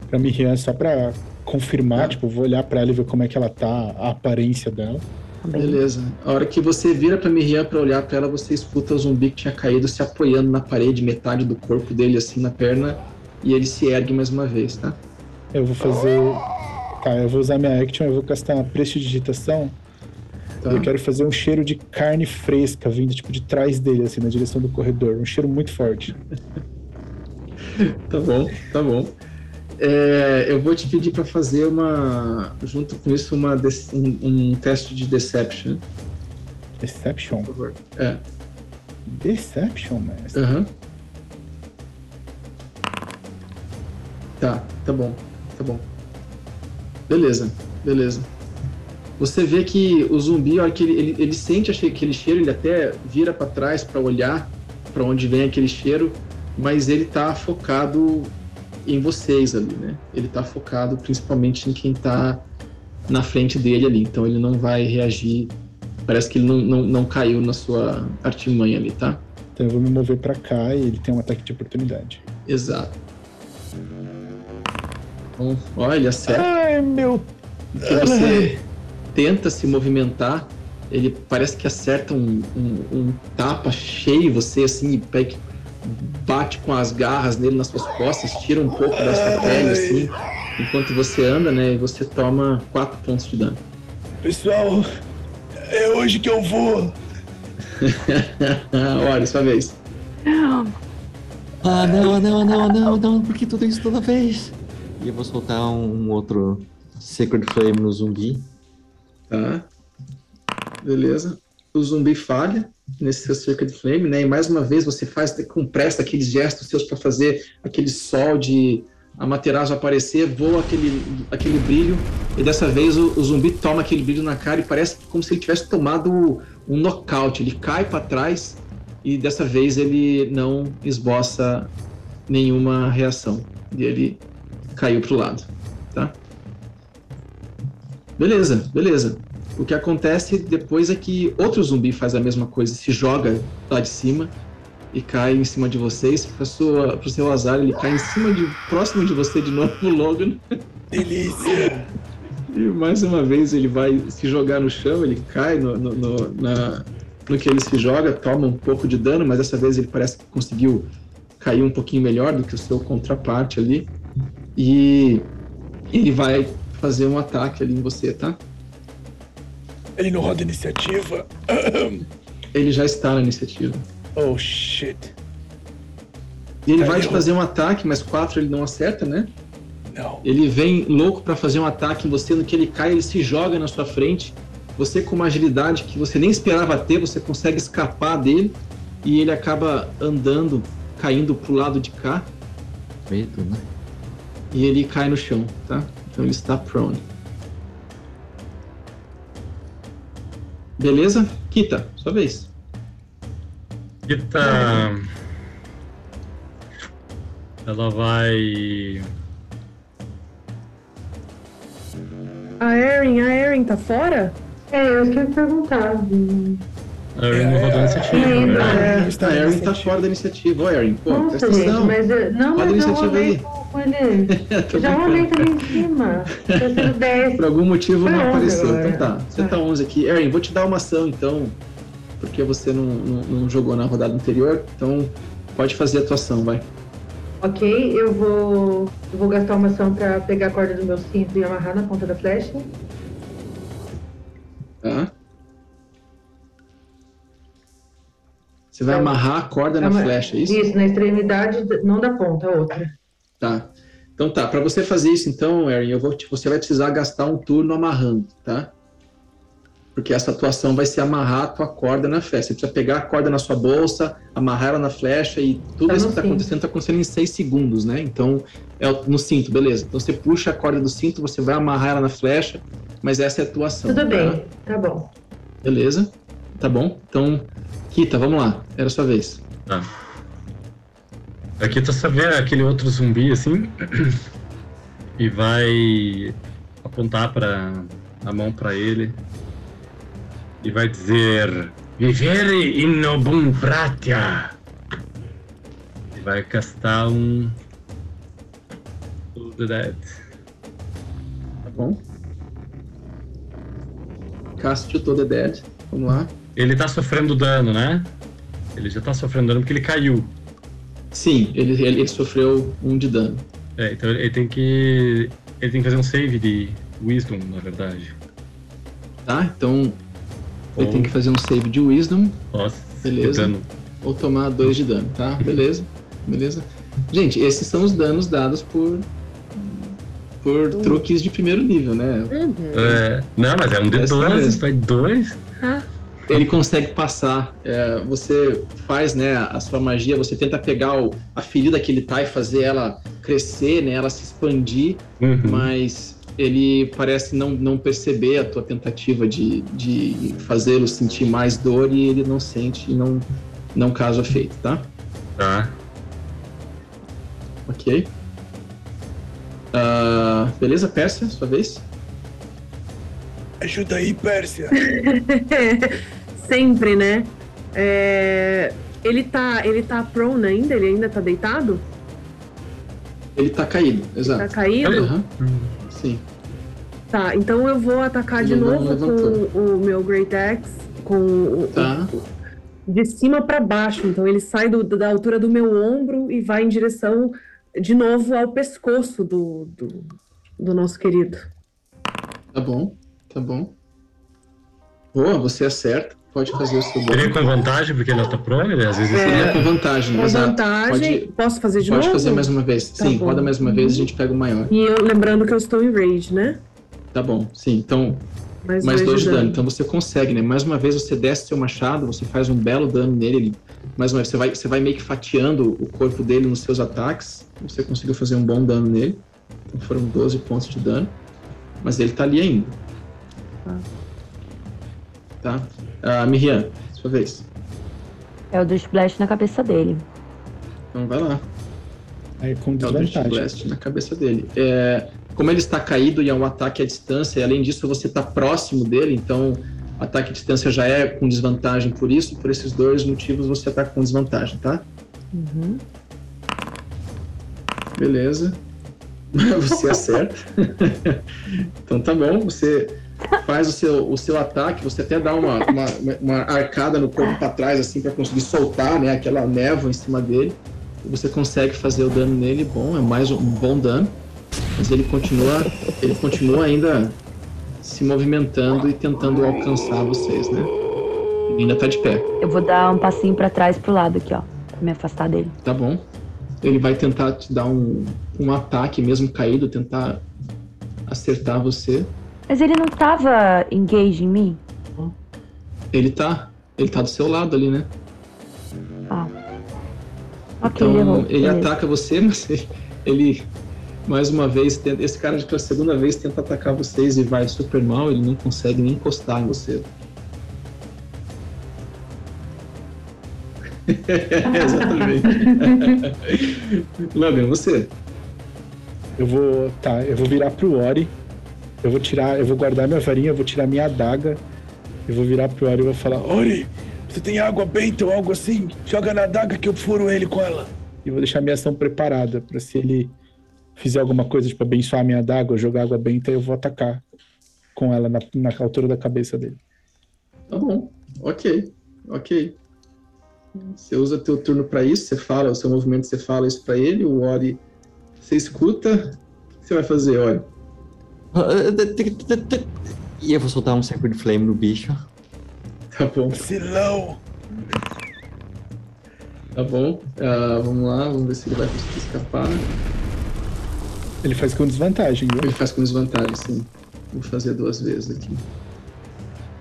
pra Miriam só pra confirmar. Tipo, vou olhar pra ela e ver como é que ela tá, a aparência dela. Beleza. A hora que você vira pra Miriam pra olhar pra ela, você escuta o zumbi que tinha caído se apoiando na parede, metade do corpo dele assim na perna, e ele se ergue mais uma vez, tá? Eu vou fazer. Tá, eu vou usar minha action, eu vou castar uma prestidigitação Tá. Eu quero fazer um cheiro de carne fresca vindo tipo de trás dele, assim, na direção do corredor. Um cheiro muito forte. tá bom, tá bom. É, eu vou te pedir para fazer uma, junto com isso, uma um, um, teste de deception. Deception? Por favor. É. Deception, mestre. Aham. Uhum. Tá, tá bom, tá bom. Beleza, beleza. Você vê que o zumbi, a que ele, ele, ele sente aquele cheiro, ele até vira para trás para olhar para onde vem aquele cheiro, mas ele tá focado em vocês ali, né? Ele tá focado principalmente em quem tá na frente dele ali, então ele não vai reagir. Parece que ele não, não, não caiu na sua artimanha ali, tá? Então eu vou me mover para cá e ele tem um ataque de oportunidade. Exato. Então, olha, acerta. Ai, meu. você tenta se movimentar, ele parece que acerta um, um, um tapa cheio você assim e pega, bate com as garras nele nas suas costas, tira um pouco da sua pele assim, enquanto você anda, né? E você toma quatro pontos de dano. Pessoal, é hoje que eu vou. Olha, sua vez. Ah, não, não, não, não, não, porque tudo isso toda vez. E eu vou soltar um outro Sacred Flame no zumbi. Tá? Beleza. O zumbi falha nesse seu de flame, né? E mais uma vez você faz com pressa aqueles gestos seus para fazer aquele sol de Amaterasu aparecer, voa aquele, aquele brilho, e dessa vez o, o, zumbi toma aquele brilho na cara e parece como se ele tivesse tomado um nocaute. Ele cai para trás e dessa vez ele não esboça nenhuma reação. E ele caiu pro lado, tá? Beleza, beleza. O que acontece depois é que outro zumbi faz a mesma coisa, se joga lá de cima e cai em cima de vocês. Para sua, pro seu azar, ele cai em cima de próximo de você de novo, o Logan. Delícia! e mais uma vez ele vai se jogar no chão, ele cai no, no, no, na, no que ele se joga, toma um pouco de dano, mas dessa vez ele parece que conseguiu cair um pouquinho melhor do que o seu contraparte ali. E ele vai fazer um ataque ali em você, tá? Ele não roda iniciativa. Ele já está na iniciativa. Oh shit. E ele Aí vai te fazer um ataque, mas quatro ele não acerta, né? Não. Ele vem louco para fazer um ataque em você, no que ele cai, ele se joga na sua frente. Você com uma agilidade que você nem esperava ter, você consegue escapar dele e ele acaba andando, caindo pro lado de cá. Medo, né? E ele cai no chão, tá? Então ele está prone. Beleza? Kita, sua vez. Kita. Ela vai. A Erin, a Erin tá fora? É, eu queria perguntar. A Erin não rodou a iniciativa. É, né? é, a Erin tá fora da iniciativa. Ô, Erin, pô, Nossa, presta atenção. Mas, não, Roda mas a iniciativa aí. Ele. Já rolei também em cima. Tá 10. Por algum motivo não apareceu. Agora. Então tá, você tá 11 aqui. Erin, vou te dar uma ação então, porque você não, não, não jogou na rodada anterior. Então pode fazer a tua ação, vai. Ok, eu vou, eu vou gastar uma ação pra pegar a corda do meu cinto e amarrar na ponta da flecha. Tá. Você vai amarrar a corda na flecha, é isso? Isso, na extremidade, não da ponta, a outra. Tá. Então tá, para você fazer isso então, Erin, eu vou, você vai precisar gastar um turno amarrando, tá? Porque essa atuação vai ser amarrar a tua corda na flecha. Você precisa pegar a corda na sua bolsa, amarrar ela na flecha e tudo tá isso que está acontecendo está acontecendo em seis segundos, né? Então, é no cinto, beleza. Então você puxa a corda do cinto, você vai amarrar ela na flecha, mas essa é a atuação. Tudo tá? bem, tá bom. Beleza, tá bom. Então, Kita, vamos lá. Era a sua vez. Tá. Aqui tá sabendo aquele outro zumbi assim e vai apontar para a mão para ele e vai dizer Vivere in nobum pratia. E vai castar um the Dead. Tá bom. Cast to the Dead. Vamos lá. Ele tá sofrendo dano, né? Ele já tá sofrendo dano porque ele caiu. Sim, ele, ele, ele sofreu um de dano. É, então ele tem que. Ele tem que fazer um save de Wisdom, na verdade. Tá, então. Ou... Ele tem que fazer um save de Wisdom. Nossa, beleza. Dano. Ou tomar dois de dano, tá? Beleza. Beleza. Gente, esses são os danos dados por. Por uhum. truques de primeiro nível, né? Uhum. É, não, mas é um de dois, vai dois. Ah ele consegue passar. É, você faz né, a sua magia, você tenta pegar o, a ferida que ele tá e fazer ela crescer, né, ela se expandir, uhum. mas ele parece não, não perceber a tua tentativa de, de fazê-lo sentir mais dor e ele não sente e não, não causa efeito, tá? Tá. Ok. Uh, beleza, Pérsia, sua vez? Ajuda aí, Pérsia. Sempre, né? É... Ele tá, ele tá prone ainda? Ele ainda tá deitado? Ele tá caído, exato. Tá caído? Uhum. Sim. Tá, então eu vou atacar ele de novo com o meu Great Axe, com tá. o, de cima para baixo. Então ele sai do, da altura do meu ombro e vai em direção de novo ao pescoço do, do, do nosso querido. Tá bom, tá bom. Boa, você acerta pode fazer o seu Seria com vantagem, porque ela tá prone, às vezes... É, é com vantagem, com exato. vantagem, pode, posso fazer de pode novo? Pode fazer mais uma vez, tá sim, bom. roda mais uma vez e a gente pega o maior. E eu, lembrando que eu estou em rage, né? Tá bom, sim, então... Mais, mais dois, de dano. dano. Então você consegue, né? Mais uma vez você desce seu machado, você faz um belo dano nele. Ele, mais uma vez, você vai, você vai meio que fatiando o corpo dele nos seus ataques. Você conseguiu fazer um bom dano nele. Então foram 12 pontos de dano. Mas ele tá ali ainda. Tá? Tá? Uh, Miriam, sua vez. É o do Splash na cabeça dele. Então vai lá. Aí com desvantagem. É o Splash na cabeça dele. É, como ele está caído e é um ataque à distância, e além disso você está próximo dele, então ataque à distância já é com desvantagem por isso, por esses dois motivos você ataca com desvantagem, tá? Uhum. Beleza. Você acerta. então tá bom, você faz o seu, o seu ataque, você até dá uma, uma, uma arcada no corpo para trás, assim, para conseguir soltar né, aquela névoa em cima dele. Você consegue fazer o dano nele bom, é mais um bom dano. Mas ele continua, ele continua ainda se movimentando e tentando alcançar vocês, né? Ele ainda tá de pé. Eu vou dar um passinho para trás pro lado aqui, ó, pra me afastar dele. Tá bom. Ele vai tentar te dar um, um ataque mesmo caído, tentar acertar você. Mas ele não tava engaged em mim? Ele tá. Ele tá do seu lado ali, né? Ah. Ok, então, ele, ele ataca você, mas ele, mais uma vez, tenta, esse cara pela segunda vez tenta atacar vocês e vai super mal, ele não consegue nem encostar em você. Exatamente. Logan, você. Eu vou. Tá, eu vou virar pro Ori eu vou tirar, eu vou guardar minha varinha, eu vou tirar minha adaga, eu vou virar pro Ori e vou falar: Ori, você tem água benta ou algo assim? Joga na adaga que eu furo ele com ela. E vou deixar minha ação preparada para se ele fizer alguma coisa, tipo abençoar minha adaga ou jogar água benta, eu vou atacar com ela na, na altura da cabeça dele. Tá bom, ok, ok. Você usa teu turno para isso, você fala, o seu movimento você fala isso para ele, o Ori você escuta, o que você vai fazer, Ori? E eu vou soltar um Sacred Flame no bicho. Tá bom. Silão! Tá bom. Uh, vamos lá, vamos ver se ele vai conseguir escapar. Ele faz com desvantagem, viu? Ele faz com desvantagem, sim. Vou fazer duas vezes aqui.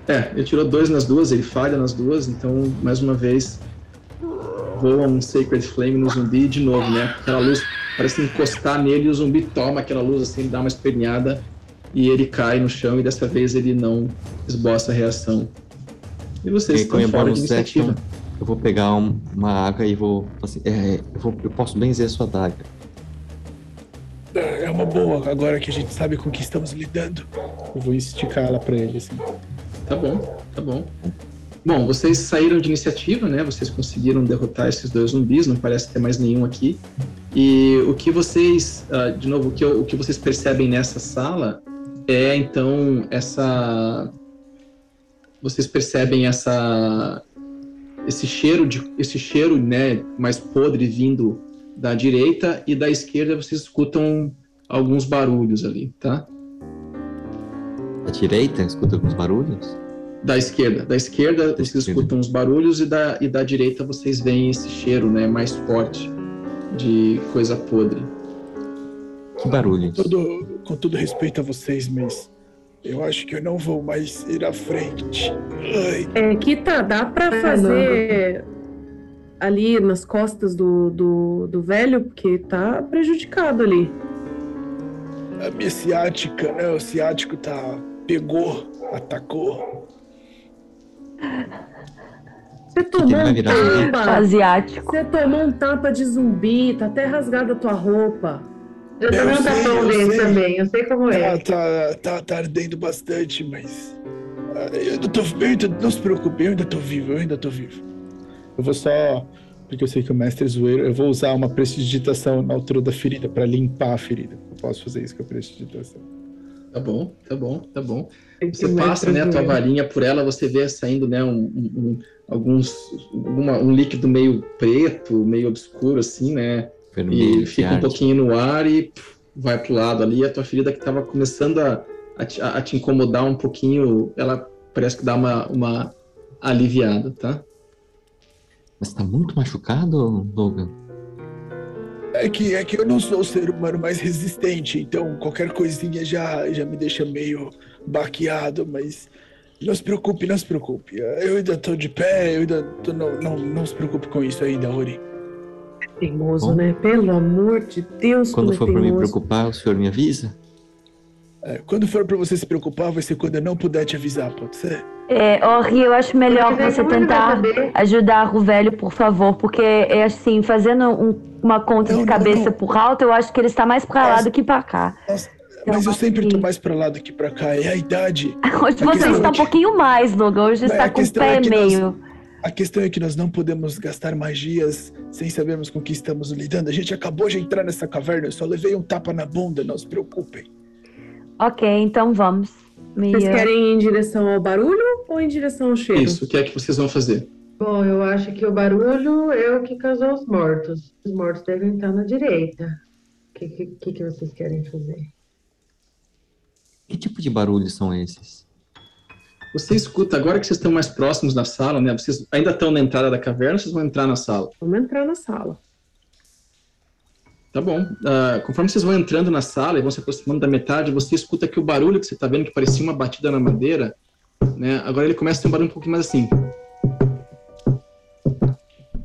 É, ele tirou dois nas duas, ele falha nas duas, então, mais uma vez, voa um Sacred Flame no zumbi de novo, né? Aquela luz parece encostar nele e o zumbi toma aquela luz assim, ele dá uma espernhada e ele cai no chão e dessa vez ele não esboça a reação. E vocês e, estão fora de iniciativa. eu vou pegar um, uma água e vou, assim, é, eu vou. Eu posso benzer a sua daga. É uma boa, agora que a gente sabe com que estamos lidando. Eu vou esticar ela para ele, assim. Tá bom, tá bom. Bom, vocês saíram de iniciativa, né? Vocês conseguiram derrotar esses dois zumbis, não parece ter mais nenhum aqui. E o que vocês, uh, de novo, o que, o que vocês percebem nessa sala é então essa. Vocês percebem essa esse cheiro de esse cheiro, né, mais podre vindo da direita e da esquerda vocês escutam alguns barulhos ali, tá? Da direita escuta alguns barulhos? Da esquerda. Da esquerda da vocês esquerda. escutam os barulhos e da, e da direita vocês veem esse cheiro né, mais forte de coisa podre. Que barulhos? Com todo, com todo respeito a vocês, mas eu acho que eu não vou mais ir à frente. Ai. É, Kita, dá pra fazer ali nas costas do, do, do velho, porque tá prejudicado ali. A minha ciática, né? O ciático tá. pegou, atacou. Você tomou um tapa. Asiático. Você tomou um tapa de zumbi, tá até rasgada a tua roupa. Eu, tomei um tapão dele também, eu sei como é. Tá, tá, tá, tá ardendo bastante, mas. Ah, eu tô, eu ainda, não se preocupe, eu ainda tô vivo, eu ainda tô vivo. Eu vou só. Porque eu sei que o mestre é zoeiro, eu vou usar uma prestidigitação na altura da ferida, para limpar a ferida. Eu posso fazer isso com a prestidigitação. Tá bom, tá bom, tá bom. Você passa né, a tua varinha por ela, você vê saindo né, um, um, alguns, uma, um líquido meio preto, meio obscuro, assim, né? Vermelho, e fica um pouquinho no ar e pff, vai pro lado ali. A tua ferida que estava começando a, a, te, a, te incomodar um pouquinho, ela parece que dá uma, uma aliviada, tá? Mas tá muito machucado, Logan? É que, é que eu não sou o ser humano mais resistente, então qualquer coisinha já, já me deixa meio baqueado, mas não se preocupe, não se preocupe. Eu ainda tô de pé, eu ainda tô, não, não, não se preocupe com isso ainda, Ori. Teimoso, Bom, né? Pelo amor de Deus, Quando é for para me preocupar, o senhor me avisa? É, quando for para você se preocupar, vai ser quando eu não puder te avisar, pode ser? É, Ori, eu acho melhor você tentar ajudar o velho, por favor, porque é assim, fazendo um, uma conta não, de cabeça não, não. por alto, eu acho que ele está mais para lá do que para cá. Nossa, então, mas eu sempre tô mais para lá do que para cá, é a idade. Hoje a você está é um pouquinho mais, Logan, hoje está com o pé é meio. Nós... A questão é que nós não podemos gastar magias sem sabermos com que estamos lidando. A gente acabou de entrar nessa caverna, eu só levei um tapa na bunda, não se preocupem. Ok, então vamos. Vocês querem ir em direção ao barulho ou em direção ao cheiro? Isso, o que é que vocês vão fazer? Bom, eu acho que o barulho é o que causou os mortos. Os mortos devem estar na direita. O que, que, que vocês querem fazer? Que tipo de barulhos são esses? Você escuta, agora que vocês estão mais próximos da sala, né? Vocês ainda estão na entrada da caverna ou vocês vão entrar na sala? Vamos entrar na sala. Tá bom. Uh, conforme vocês vão entrando na sala e vão se aproximando da metade, você escuta que o barulho que você está vendo, que parecia uma batida na madeira, né? Agora ele começa a ter um barulho um pouquinho mais assim.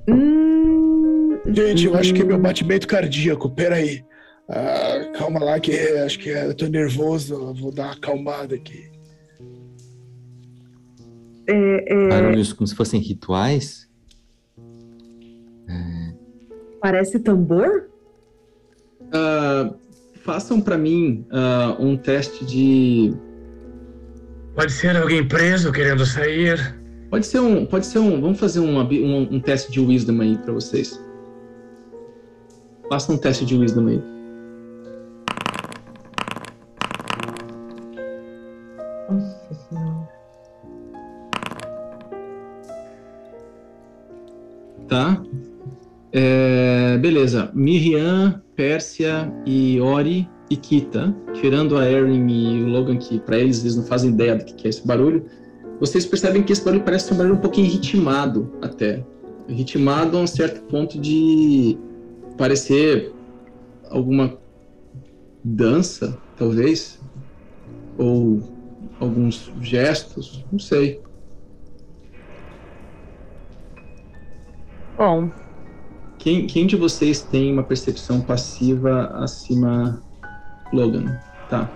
Hum, Gente, eu acho que é meu batimento cardíaco. Peraí. Ah, calma lá, que acho que eu tô nervoso. Vou dar uma acalmada aqui. É, é... Barulhos como se fossem rituais? É... Parece tambor? Uh, façam para mim uh, um teste de. Pode ser alguém preso querendo sair. Pode ser um. Pode ser um. Vamos fazer um, um, um teste de wisdom aí para vocês. Faça um teste de wisdom aí. Tá. É, beleza. Miriam Pérsia e Ori e Kita, tirando a Erin e o Logan, que para eles eles não fazem ideia do que é esse barulho, vocês percebem que esse barulho parece um barulho um pouquinho ritmado até. Ritmado a um certo ponto de parecer alguma dança, talvez, ou alguns gestos, não sei. Bom. Quem, quem de vocês tem uma percepção passiva acima Logan? Tá.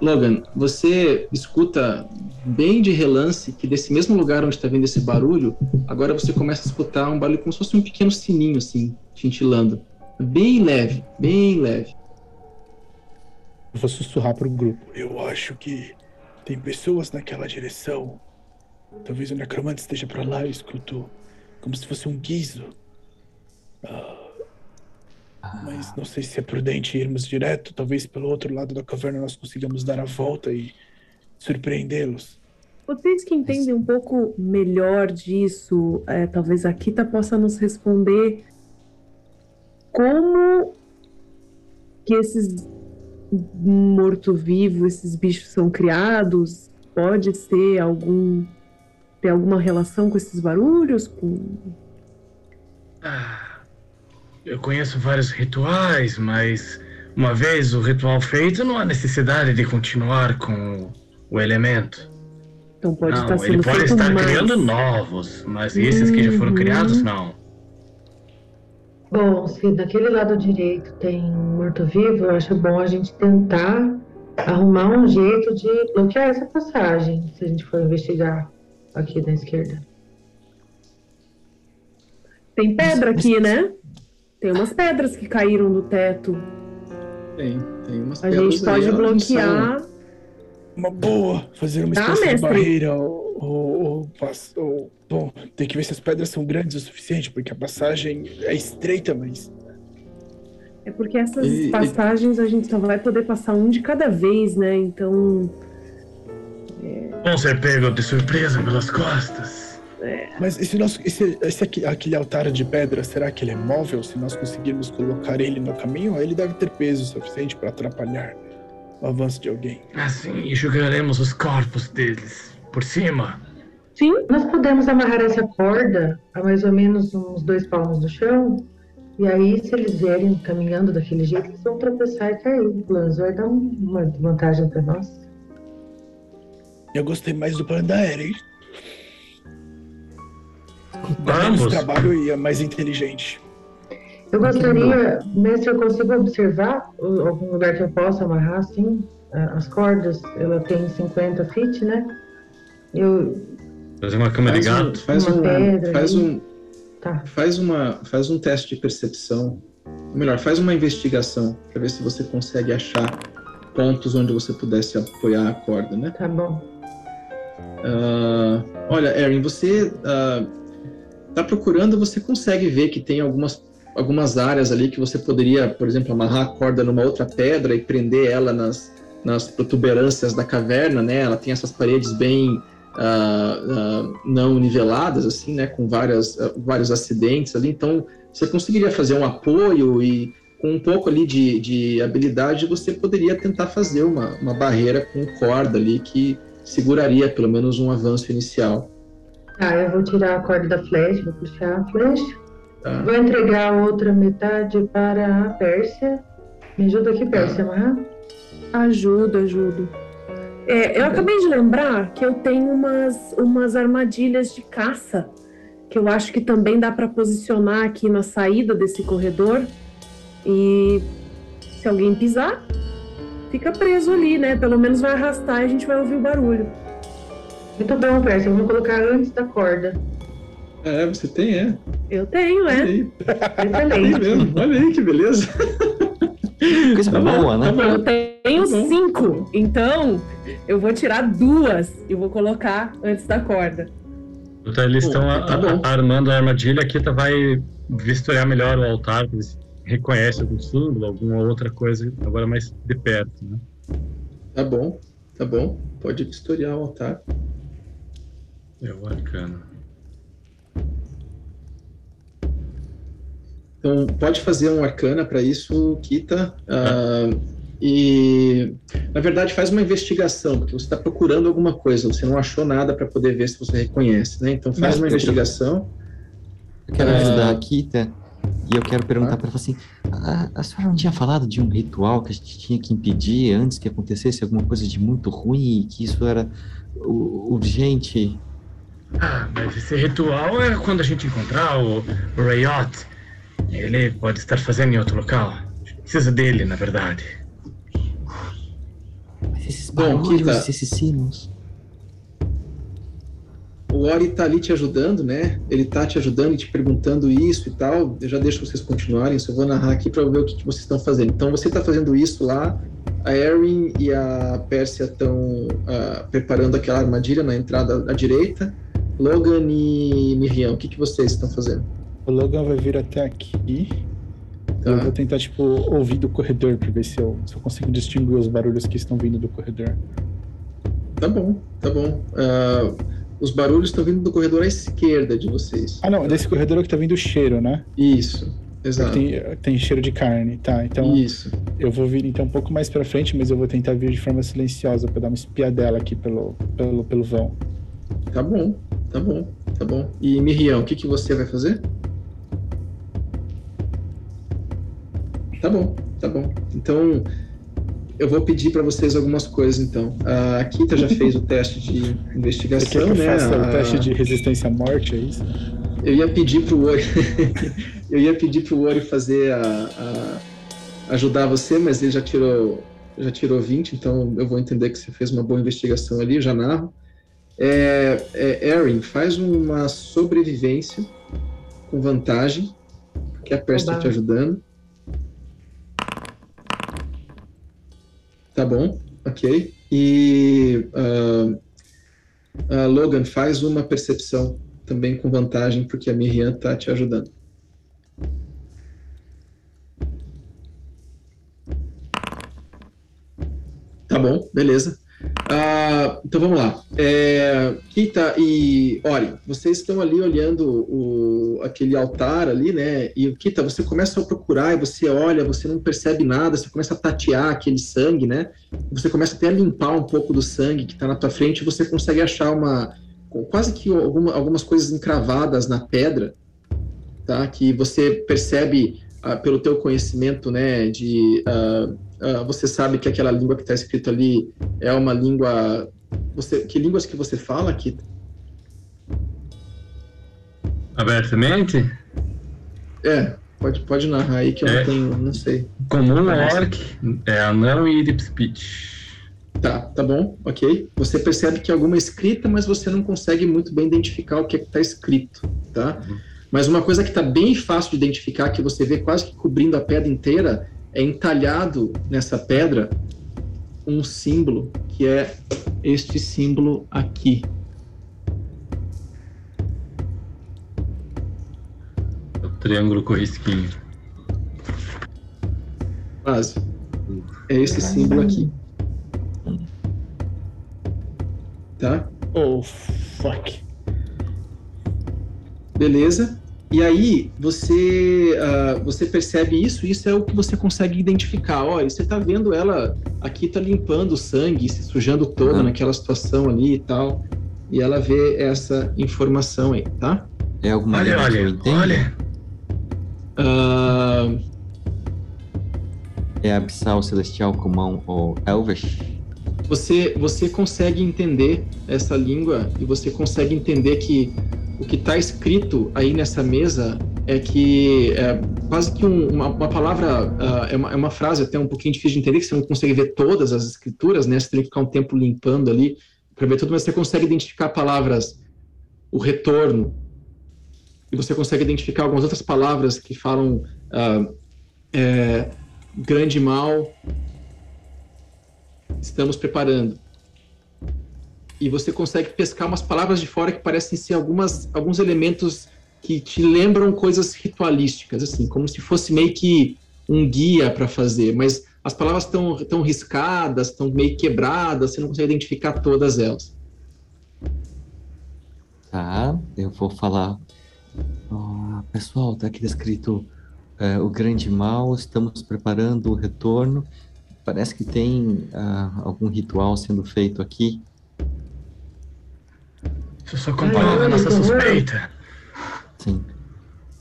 Logan, você escuta bem de relance que desse mesmo lugar onde está vindo esse barulho, agora você começa a escutar um barulho como se fosse um pequeno sininho, assim, cintilando. Bem leve, bem leve. Eu vou sussurrar para o grupo. Eu acho que tem pessoas naquela direção. Talvez o necromante esteja para lá, eu escuto como se fosse um guiso. Ah, mas não sei se é prudente irmos direto. Talvez pelo outro lado da caverna nós consigamos dar a volta e surpreendê-los. Vocês que entendem um pouco melhor disso, é, talvez a Kita possa nos responder como que esses morto-vivo, esses bichos são criados? Pode ser algum ter alguma relação com esses barulhos? Com... Ah, eu conheço vários rituais, mas uma vez o ritual feito, não há necessidade de continuar com o elemento. Então pode não, estar sendo ele pode feito estar mais. criando novos, mas esses que já foram Uhum. criados, não. Bom, se daquele lado direito tem morto-vivo, eu acho bom a gente tentar arrumar um jeito de bloquear essa passagem, se a gente for investigar aqui na esquerda. Tem pedra aqui, né? Tem umas pedras que caíram do teto. Tem, tem umas A pedras gente aí, pode não bloquear. Uma boa, fazer uma Tá, espécie de barreira ou, ou, ou ou- Bom, tem que ver se as pedras são grandes o suficiente, porque a passagem é estreita, mas. É porque essas E- e- passagens a gente só vai poder passar um de cada vez, né? Então. Vão ser pego de surpresa pelas costas. Mas esse nosso. Esse, esse aqui, aquele altar de pedra, será que ele é móvel? Se nós conseguirmos colocar ele no caminho, ele deve ter peso suficiente para atrapalhar o avanço de alguém. Assim, e jogaremos os corpos deles por cima. Sim, Nós podemos amarrar essa corda a mais ou menos uns dois palmos do chão, e aí, se eles vierem caminhando daquele jeito, eles vão tropeçar e cair. O vai dar um- uma vantagem para nós. Eu gostei mais do plano da Eren. Dá Vamos. menos trabalho e é mais inteligente. Eu gostaria, mestre, eu consigo observar algum lugar que eu possa amarrar assim? a- As cordas, ela tem 50 feet, né? Eu. Fazer uma cama de Faz um, gato. faz Uma um, pedra faz aí. um, Tá. faz uma, faz um teste de percepção. Ou melhor, faz uma investigação para ver se você consegue achar pontos onde você pudesse apoiar a corda, né? Tá bom. Ah, olha, Erin, você ah, tá procurando, você consegue ver que tem algumas, algumas áreas ali que você poderia, por exemplo, amarrar a corda numa outra pedra e prender ela nas, nas protuberâncias da caverna, né? Ela tem essas paredes bem ah, não niveladas, assim, né? Com várias, vários acidentes ali. Então, você conseguiria fazer um apoio e com um pouco ali de, de habilidade, você poderia tentar fazer uma, uma barreira com corda ali que seguraria pelo menos um avanço inicial. Tá, eu vou tirar a corda da flecha, vou puxar a flecha. Tá? Vou entregar a outra metade para a Pérsia. Me ajuda aqui, Pérsia, a amarrar? ajuda, ajudo. É, eu acabei de lembrar que eu tenho umas, umas armadilhas de caça que eu acho que também dá para posicionar aqui na saída desse corredor. E se alguém pisar, fica preso ali, né? Pelo menos vai arrastar e a gente vai ouvir o barulho. Muito bom, Pérsia. Vamos colocar antes da corda. É, você tem, é. Eu tenho, Olha é. Excelente. mesmo. Olha aí que beleza. Coisa Tá boa, né? tá. Eu tenho Tá cinco, então eu vou tirar duas e vou colocar antes da corda. Então eles Pô, estão tá a- armando a armadilha. A Kita vai vistoriar melhor o altar, ver se reconhece algum símbolo, alguma outra coisa, agora mais de perto, né? Tá bom, tá bom. Pode historiar o altar. É o arcano. Então, pode fazer um arcana para isso, Kita. Ah, e, na verdade, faz uma investigação, porque você está procurando alguma coisa, você não achou nada para poder ver se você reconhece, né? Então, faz Mas uma investigação. Eu quero Ah. ajudar a Kita. E eu quero perguntar ah. para ela assim: a, a, senhora não tinha falado de um ritual que a gente tinha que impedir antes que acontecesse alguma coisa de muito ruim e que isso era urgente? Ah, mas esse ritual é quando a gente encontrar o, Rayot. Ele pode estar fazendo em outro local. Precisa dele, na verdade. Mas esses barulhos, Bom, tá... esses sinos o Ori tá ali te ajudando, né? Ele tá te ajudando e te perguntando isso e tal. Eu já deixo vocês continuarem, só vou narrar aqui para ver o que, que, vocês estão fazendo. Então você tá fazendo isso lá, a Erin e a Pérsia estão uh, ah, preparando aquela armadilha na entrada à direita. Logan e Miriam, o que, que vocês estão fazendo? O Logan vai vir até aqui. Tá. Eu vou tentar, tipo, ouvir do corredor para ver se eu, se eu consigo distinguir os barulhos que estão vindo do corredor. Tá bom, tá bom. Uh, os barulhos estão vindo do corredor à esquerda de vocês. Ah, não, desse corredor é que tá vindo o cheiro, né? Isso, exato. Tem, tem, cheiro de carne, tá? Então. Isso. Eu vou vir então um pouco mais para frente, mas eu vou tentar vir de forma silenciosa para dar uma espiadela aqui pelo, pelo, pelo vão. Tá bom, tá bom, tá bom. E Miriam, o que, que você vai fazer? Tá bom, tá bom. Então, eu vou pedir para vocês algumas coisas, então. A Kita já fez o teste de investigação, Você né? o teste de resistência à morte, é isso? Eu ia pedir para o Ori, eu ia pedir para o Ori fazer a, a, ajudar você, mas ele já tirou, já tirou 20, então eu vou entender que você fez uma boa investigação ali, já narro. É, é, Erin, faz uma sobrevivência com vantagem, que a Percy está te ajudando. Tá bom, ok. E uh, uh, Logan, faz uma percepção também com vantagem, porque a Miriam tá te ajudando. Tá bom, beleza. Ah, então vamos lá. É, Kita e Ori, vocês estão ali olhando o, aquele altar ali, né? E Kita, você começa a procurar e você olha, você não percebe nada, você começa a tatear aquele sangue, né? Você começa até a limpar um pouco do sangue que está na tua frente e você consegue achar uma quase que alguma, algumas coisas encravadas na pedra, tá? Que você percebe uh, pelo teu conhecimento, né? De uh, uh, você sabe que aquela língua que está escrito ali é uma língua. Você, que línguas que você fala, Kita? Abertamente? É, pode, pode narrar aí que eu é, não tenho, não sei. Comum, orc, é anão e deep speech. Tá, tá bom, ok. Você percebe que é alguma escrita, mas você não consegue muito bem identificar o que é está escrito, tá? Uhum. Mas uma coisa que está bem fácil de identificar, que você vê quase que cobrindo a pedra inteira, é entalhado nessa pedra um símbolo que é este símbolo aqui. O triângulo com risquinho. Quase. É esse símbolo aqui. Tá? Oh, fuck. Beleza. E aí você uh, você percebe isso, isso é o que você consegue identificar. Olha, você está vendo ela aqui tá limpando o sangue, se sujando toda uhum. naquela situação ali e tal. E ela vê essa informação aí, tá? É alguma olha, olha, olha. Uh... É abissal, celestial, comum ou elvish? Você, você consegue entender essa língua e você consegue entender que o que está escrito aí nessa mesa é que é quase que um, uma, uma, palavra, uh, é, uma, é, uma, frase até um pouquinho difícil de entender, que você não consegue ver todas as escrituras, né? Você tem que ficar um tempo limpando ali para ver tudo, mas você consegue identificar palavras, o retorno, e você consegue identificar algumas outras palavras que falam uh, é, grande mal, estamos preparando e você consegue pescar umas palavras de fora que parecem ser algumas, alguns elementos que te lembram coisas ritualísticas, assim, como se fosse meio que um guia para fazer, mas as palavras estão tão riscadas, estão meio quebradas, você não consegue identificar todas elas. Tá, eu vou falar. Oh, pessoal, tá aqui descrito é, o grande mal, estamos preparando o retorno. Parece que tem uh, algum ritual sendo feito aqui isso só comprovando a nossa suspeita. Sim.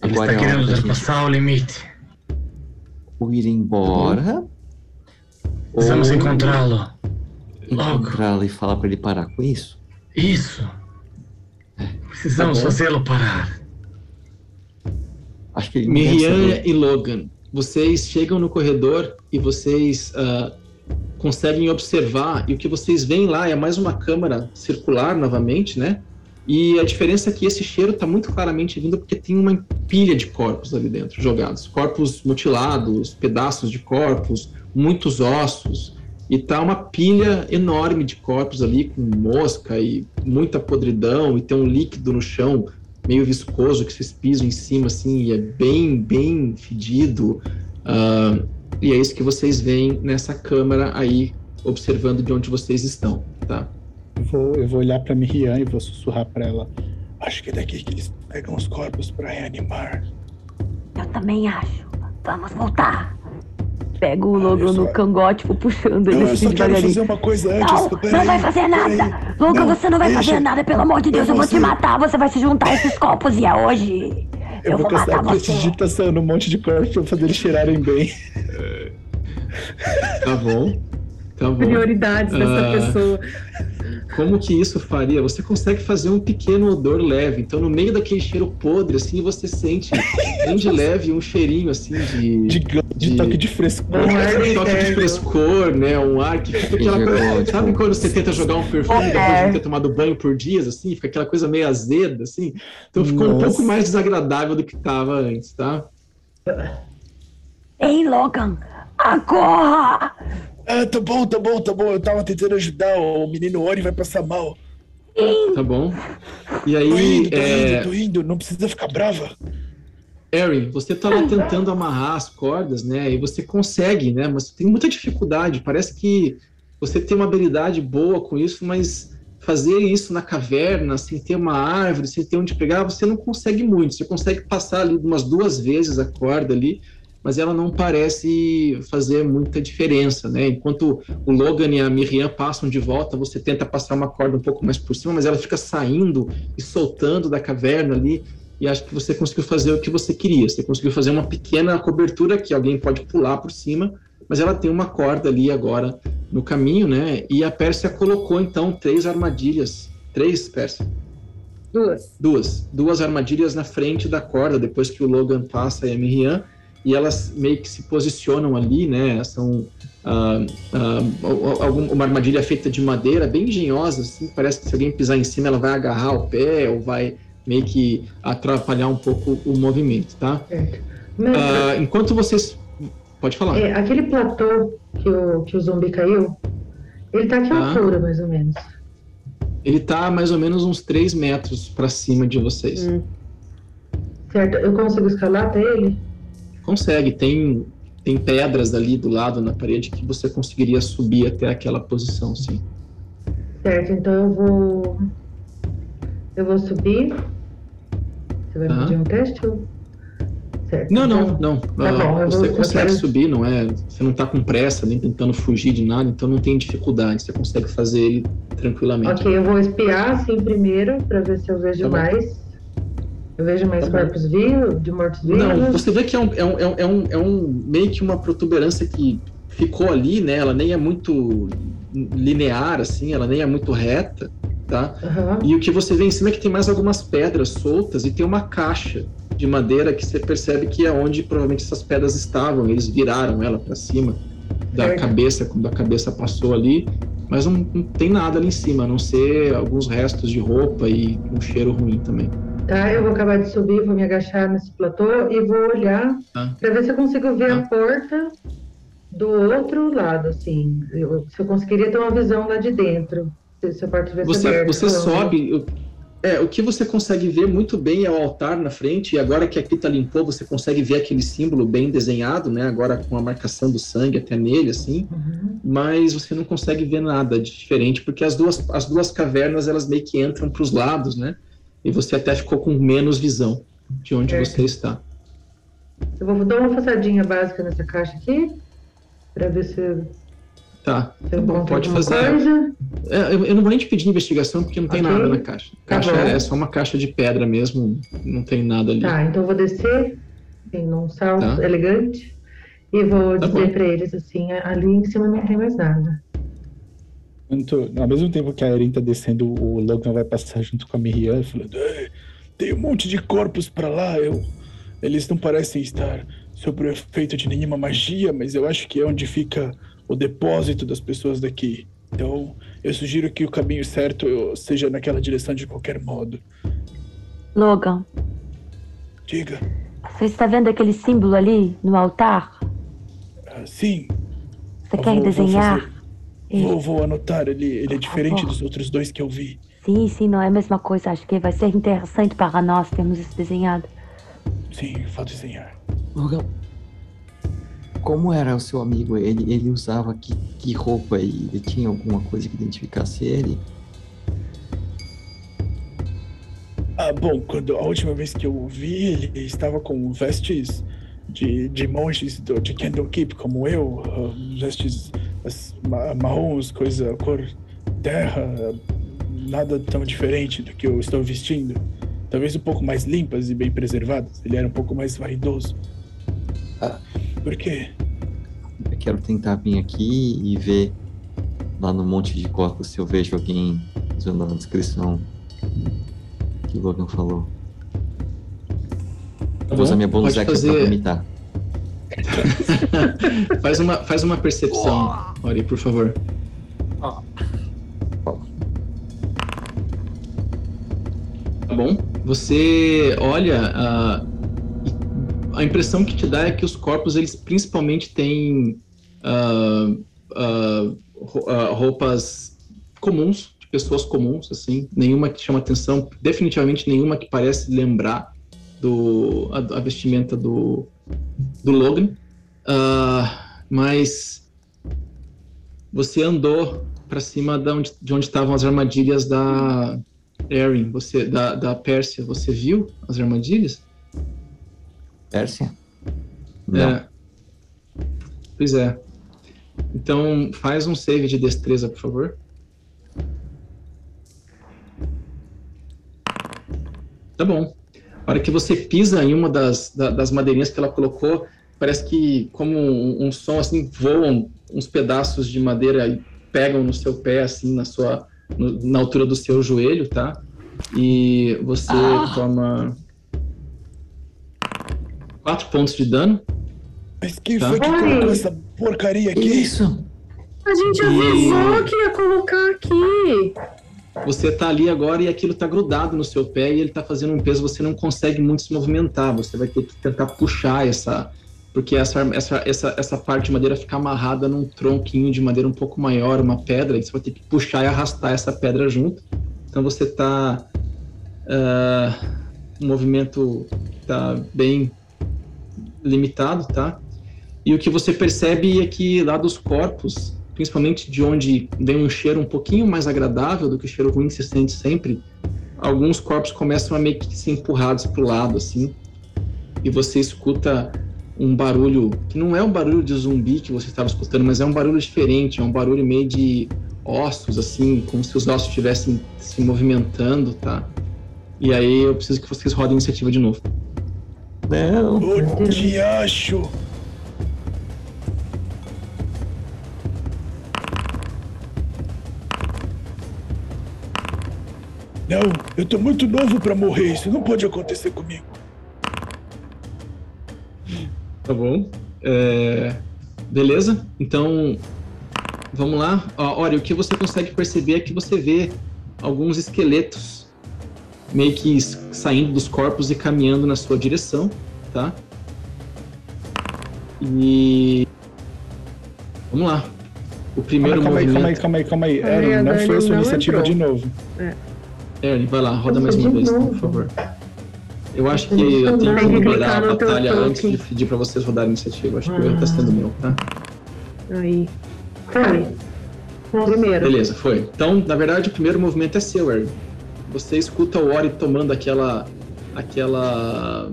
Ele Agora está é querendo ultrapassar gente... o limite. Ou ir embora. Precisamos encontrá-lo. Encontrá-lo e falar para ele parar com isso? Isso. É. Precisamos tá fazê-lo parar. Acho que Miriam e Logan, vocês chegam no corredor e vocês uh, conseguem observar, e o que vocês veem lá é mais uma câmara circular novamente, né? E a diferença é que esse cheiro está muito claramente vindo porque tem uma pilha de corpos ali dentro, jogados. Corpos mutilados, pedaços de corpos, muitos ossos. E tá uma pilha enorme de corpos ali, com mosca e muita podridão, e tem um líquido no chão meio viscoso que vocês pisam em cima, assim, e é bem, bem fedido. Uh, e é isso que vocês veem nessa câmera aí, observando de onde vocês estão, tá? Eu vou, eu vou olhar pra Miriam e vou sussurrar pra ela. Acho que é daqui que eles pegam os corpos pra reanimar. Eu também acho. Vamos voltar. Pego o logo ah, no cangote, vou puxando ele assim devagarinho. fazer uma coisa antes. Não, não vai fazer nada. Logo, você não vai deixa. fazer nada, pelo amor de Deus. Eu, eu vou te matar. Você vai se juntar a esses copos e é hoje. Eu, eu vou, vou gastar prestidigitação num monte de corpos pra fazer eles cheirarem bem. Tá bom. Tá bom. Prioridades dessa uh, pessoa. Como que isso faria? Você consegue fazer um pequeno odor leve. Então, no meio daquele cheiro podre, assim, você sente bem de leve um cheirinho, assim, de... De, de, de toque de frescor. Um toque de frescor, né? Um ar que fica aquela coisa... Sabe quando você tenta jogar um perfume depois de ter tomado banho por dias, assim? Fica aquela coisa meio azeda, assim? Então, ficou Nossa. um pouco mais desagradável do que estava antes, tá? Ei, Logan! Acorra! Ah, tá bom, tá bom, tá bom. Eu tava tentando ajudar o menino Ori vai passar mal. Tá bom. E aí. Tô indo, tô é... indo, tô indo. Não precisa ficar brava. Erin, você tá lá tentando amarrar as cordas, né? E você consegue, né? Mas tem muita dificuldade. Parece que você tem uma habilidade boa com isso, mas fazer isso na caverna, sem ter uma árvore, sem ter onde pegar, você não consegue muito. Você consegue passar ali umas duas vezes a corda ali, mas ela não parece fazer muita diferença, né? Enquanto o Logan e a Miriam passam de volta, você tenta passar uma corda um pouco mais por cima, mas ela fica saindo e soltando da caverna ali, e acho que você conseguiu fazer o que você queria. Você conseguiu fazer uma pequena cobertura que alguém pode pular por cima, mas ela tem uma corda ali agora no caminho, né? E a Pérsia colocou então três armadilhas, três Pérsia. Duas. Duas. Duas armadilhas na frente da corda, depois que o Logan passa e a Miriam e elas meio que se posicionam ali, né? São ah, ah, uma armadilha feita de madeira, bem engenhosa, assim, parece que se alguém pisar em cima ela vai agarrar o pé ou vai meio que atrapalhar um pouco o movimento, tá? Mas, ah, enquanto vocês... Pode falar. É, aquele platô que o, que o zumbi caiu, ele tá aqui a altura, mais ou menos? Ele tá mais ou menos uns 3 metros para cima de vocês. Hum. Certo, eu consigo escalar até ele? Consegue, tem, tem pedras ali do lado na parede que você conseguiria subir até aquela posição, sim. Certo, então eu vou. Eu vou subir. Você vai pedir um teste? Certo. Não, não, então, não. Tá bom, você vou, consegue quero... subir, não é? Você não está com pressa, nem tentando fugir de nada, então não tem dificuldade. Você consegue fazer ele tranquilamente. Ok, eu vou espiar assim primeiro para ver se eu vejo tá mais. Eu vejo mais tá corpos vivos, de mortos-vivos? Não, você vê que é um, é, um, é, um, é um meio que uma protuberância que ficou ali, né? Ela nem é muito linear, assim, ela nem é muito reta, tá? Uhum. E o que você vê em cima é que tem mais algumas pedras soltas e tem uma caixa de madeira que você percebe que é onde provavelmente essas pedras estavam. Eles viraram ela para cima da certo. cabeça, quando a cabeça passou ali, mas não, não tem nada ali em cima, a não ser alguns restos de roupa e um cheiro ruim também tá? Eu vou acabar de subir, vou me agachar nesse platô e vou olhar ah. para ver se eu consigo ver ah. a porta do outro lado, assim. Eu, se eu conseguiria ter uma visão lá de dentro. Se, se a porta tivesse você, aberta. Você sobe. É, o que você consegue ver muito bem é o altar na frente, e agora que a Kita limpou, você consegue ver aquele símbolo bem desenhado, né? Agora com a marcação do sangue até nele, assim. Uhum. Mas você não consegue ver nada de diferente, porque as duas, as duas cavernas, elas meio que entram para os lados, né? E você até ficou com menos visão de onde é. você está. Eu vou dar uma passadinha básica nessa caixa aqui, para ver se Tá, tá bom, pode fazer. É, eu, eu, não vou nem te pedir investigação porque não tem okay. nada na caixa. Tá caixa tá é só uma caixa de pedra mesmo, não tem nada ali. Tá, então eu vou descer em um salto tá. elegante e vou tá dizer para eles assim: ali em cima não tem mais nada. Ao mesmo tempo que a Erin tá descendo, o Logan vai passar junto com a Miriam falando: tem um monte de corpos para lá, eu. Eles não parecem estar sob o efeito de nenhuma magia, mas eu acho que é onde fica o depósito das pessoas daqui. Então, eu sugiro que o caminho certo seja naquela direção de qualquer modo. Logan. Diga. Você está vendo aquele símbolo ali no altar? Ah, sim. Você eu quer vou, desenhar? Vou, vou, vou, anotar, ele, ele é diferente dos outros dois que eu vi. Sim, sim, não é a mesma coisa. Acho que vai ser interessante para nós termos isso desenhado. Sim, vou desenhar. Logan, como era o seu amigo? Ele, ele usava que, que roupa e ele tinha alguma coisa que identificasse ele? Ah, bom, quando a última vez que eu o vi, ele estava com vestes de, de monges do, de Candlekeep, como eu, vestes marrons, coisa cor terra, nada tão diferente do que eu estou vestindo. Talvez um pouco mais limpas e bem preservadas. Ele era um pouco mais vaidoso. Ah. Por quê? Eu quero tentar vir aqui e ver lá no monte de corpos se eu vejo alguém usando a descrição que o Logan falou. Tá vou usar minha bonus action fazer... pra vomitar. faz, uma, faz uma percepção, Ori, por favor. Tá bom? Você olha uh, a impressão que te dá é que os corpos, eles principalmente têm uh, uh, roupas comuns, de pessoas comuns, assim, nenhuma que chama atenção, definitivamente nenhuma que parece lembrar do, a, a vestimenta do, do Logan, mas você andou para cima de onde, de onde estavam as armadilhas da Erin, você da, da Pérsia, você viu as armadilhas? Pérsia? Não. É. Pois é. Então, faz um save de destreza, por favor. Tá bom. A hora que você pisa em uma das, das madeirinhas que ela colocou, parece que, como um, um, som assim, voam uns pedaços de madeira e pegam no seu pé, assim, na sua. No, na altura do seu joelho, tá? E você ah. toma quatro pontos de dano. Mas quem tá? foi que colocou essa porcaria aqui? Isso. A gente avisou e... que ia colocar aqui. Você tá ali agora e aquilo tá grudado no seu pé e ele tá fazendo um peso, você não consegue muito se movimentar. Você vai ter que tentar puxar essa. Porque essa, essa, essa, essa parte de madeira fica amarrada num tronquinho de madeira um pouco maior, uma pedra, e você vai ter que puxar e arrastar essa pedra junto. Então você tá. Uh, o movimento tá bem limitado, tá? E o que você percebe é que lá dos corpos, principalmente de onde vem um cheiro um pouquinho mais agradável do que o cheiro ruim que se sente sempre, alguns corpos começam a meio que ser empurrados para o lado, assim, e você escuta um barulho que não é um barulho de zumbi que você estava escutando, mas é um barulho diferente, é um barulho meio de ossos, assim, como se os ossos estivessem se movimentando, tá? E aí eu preciso que vocês rodem a iniciativa de novo. Não. O diacho. Não, eu tô muito novo para morrer. Isso não pode acontecer comigo. Tá bom. É... Beleza? Então, vamos lá. Olha, o que você consegue perceber é que você vê alguns esqueletos meio que saindo dos corpos e caminhando na sua direção, tá? E vamos lá. O primeiro calma, movimento. Calma aí, calma aí, calma aí, calma aí. Aaron, não foi a sua iniciativa entrou. de novo. É. Aaron, vai lá, roda mais uma vez, então, por favor. Eu acho que eu tenho que rodar a batalha antes de pedir pra vocês rodarem a iniciativa. Acho que o erro tá sendo meu, tá? Aí. Foi. Primeiro. Beleza, foi. Então, na verdade, o primeiro movimento é seu, Aaron você escuta o Ori tomando aquela aquela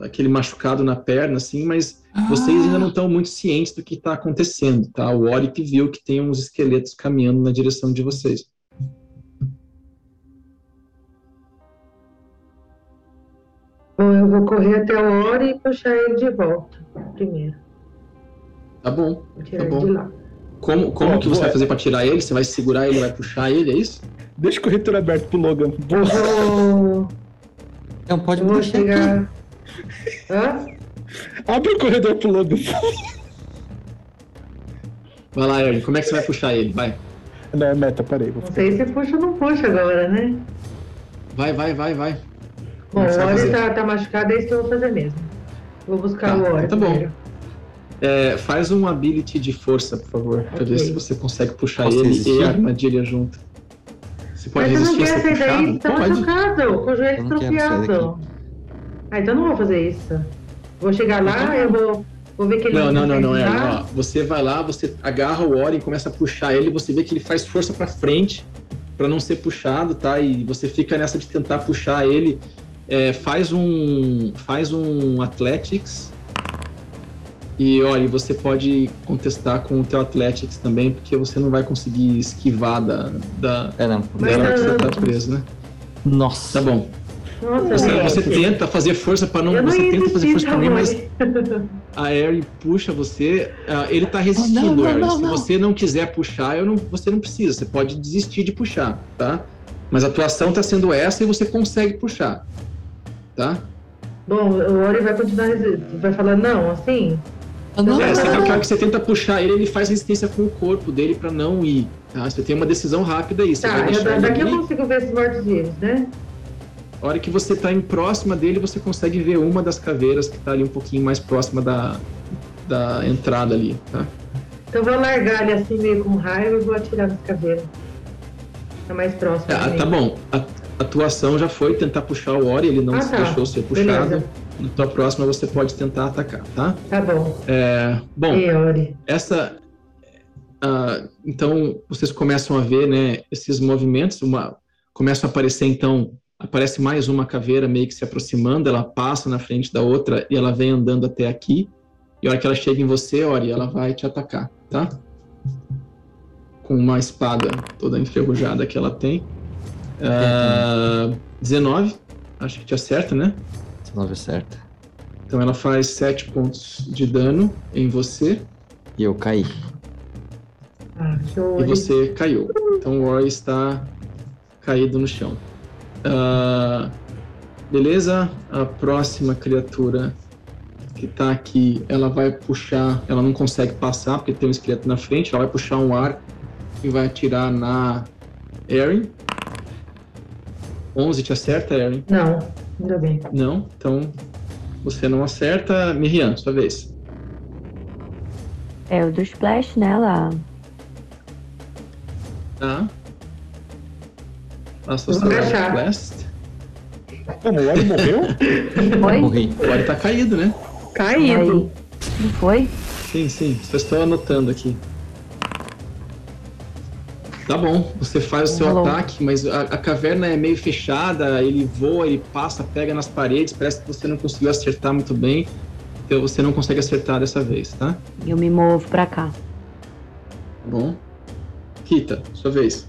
aquele machucado na perna, assim, mas ah. vocês ainda não estão muito cientes do que está acontecendo, tá? O Oric viu que tem uns esqueletos caminhando na direção de vocês. Bom, eu vou correr até o Ori e puxar ele de volta primeiro. Tá bom. Tá bom. Como, como que você vai fazer para tirar ele? Você vai segurar ele, vai puxar ele, é isso? Deixa o corretor aberto pro Logan. Vou... Não pode vou chegar. Hã? Abre o corredor pro Logan. Vai lá, Ernie, como é que você vai puxar ele? Vai. Não, é meta, parei. Vou não sei se puxa ou não puxa agora, né? Vai, vai, vai, vai. Bom, o Ori tá, tá machucado, é isso que eu vou fazer mesmo. Vou buscar tá, o Ori. Tá bom. É, faz um ability de força, por favor, okay. pra ver se você consegue puxar Posso ele existir? e a armadilha junto. Você pode Mas resistir você não quer sair daí? Tá machucado, com o joelho estropiado. Ah, então não vou fazer isso. Vou chegar lá, eu vou, vou ver que ele não. Não, não, não, é. Ó, você vai lá, você agarra o Ori e começa a puxar ele, você vê que ele faz força para frente para não ser puxado, tá? E você fica nessa de tentar puxar ele. É, faz um faz um Athletics e olha, você pode contestar com o teu Athletics também, porque você não vai conseguir esquivar da, da é, não. dela que você tá preso, né? Nossa. Tá bom. Nossa, você, você tenta fazer força para não. Você tenta fazer força para mim, mas a Harry puxa você. Uh, ele tá resistindo, oh, não, não, Se você não quiser puxar, eu não, você não precisa. Você pode desistir de puxar, tá? Mas a tua ação tá sendo essa e você consegue puxar, tá? Bom, o Ori vai continuar, vai falar não, assim. Não, é, você vê que que você tenta puxar ele, ele faz resistência com o corpo dele para não ir. Tá? Você tem uma decisão rápida aí. Você tá, eu, daqui eu consigo ver esses mortos-vivos, né? A hora que você está em próxima dele, você consegue ver uma das caveiras que está ali um pouquinho mais próxima da, da entrada ali, tá? Então vou largar ele assim meio com raiva e vou atirar nas caveiras. Tá mais próximo. Ah, tá bom. A atuação já foi tentar puxar o Ori, ele não ah, tá. deixou ser puxado. Beleza. Na tua próxima você pode tentar atacar, tá? Tá bom. É, bom, e Ori. essa... Uh, então, vocês começam a ver, né, esses movimentos, uma, começam a aparecer, então, aparece mais uma caveira meio que se aproximando, ela passa na frente da outra e ela vem andando até aqui. E a hora que ela chega em você, Ori, ela vai te atacar, tá? Com uma espada toda enferrujada que ela tem. Uh, ah, 19, acho que te acerta, né? 19 acerta. Então ela faz 7 pontos de dano em você. E eu caí. Ah, e você caiu. Então o Ori está caído no chão. Uh, beleza? A próxima criatura que tá aqui, ela vai puxar, ela não consegue passar porque tem um esqueleto na frente, ela vai puxar um arco e vai atirar na Erin. 11 te acerta, Erin? Não, ainda bem. Não? Então você não acerta. Miriam, sua vez. É o do Splash nela. Tá. Associação Blast. Como, o Ori morreu? Foi? Morri. O Ori tá caído, né? Caído. Não foi? Sim, sim. Só estou anotando aqui. Tá bom, você faz o seu Hello. ataque, mas a, a, caverna é meio fechada, ele voa, ele passa, pega nas paredes, parece que você não conseguiu acertar muito bem, então você não consegue acertar dessa vez, tá? Eu me movo pra cá. Tá bom. Rita, sua vez.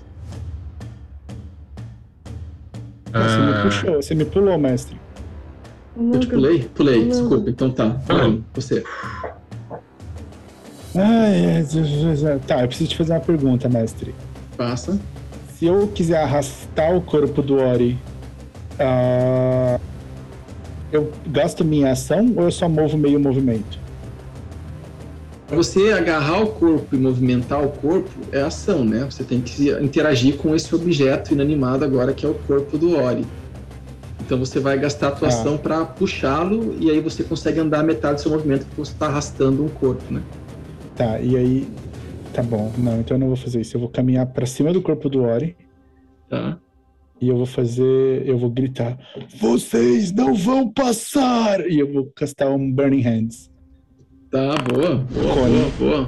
Você me ah. puxou, você me pulou, mestre. Eu te pulei? Pulei, desculpa. Então tá. Você. Ai, tá, eu preciso te fazer uma pergunta, mestre. Passa. Se eu quiser arrastar o corpo do Ori, uh, eu gasto minha ação ou eu só movo meio movimento? Para você agarrar o corpo e movimentar o corpo é ação, né? Você tem que interagir com esse objeto inanimado agora que é o corpo do Ori. Então você vai gastar a tua ah. ação para puxá-lo e aí você consegue andar metade do seu movimento porque você está arrastando um corpo, né? Tá, e aí tá bom. Não, então eu não vou fazer isso. Eu vou caminhar para cima do corpo do Ori. Tá. E eu vou fazer, eu vou gritar: "Vocês não vão passar!" E eu vou castar um Burning Hands. Tá, boa, boa, boa, boa. boa.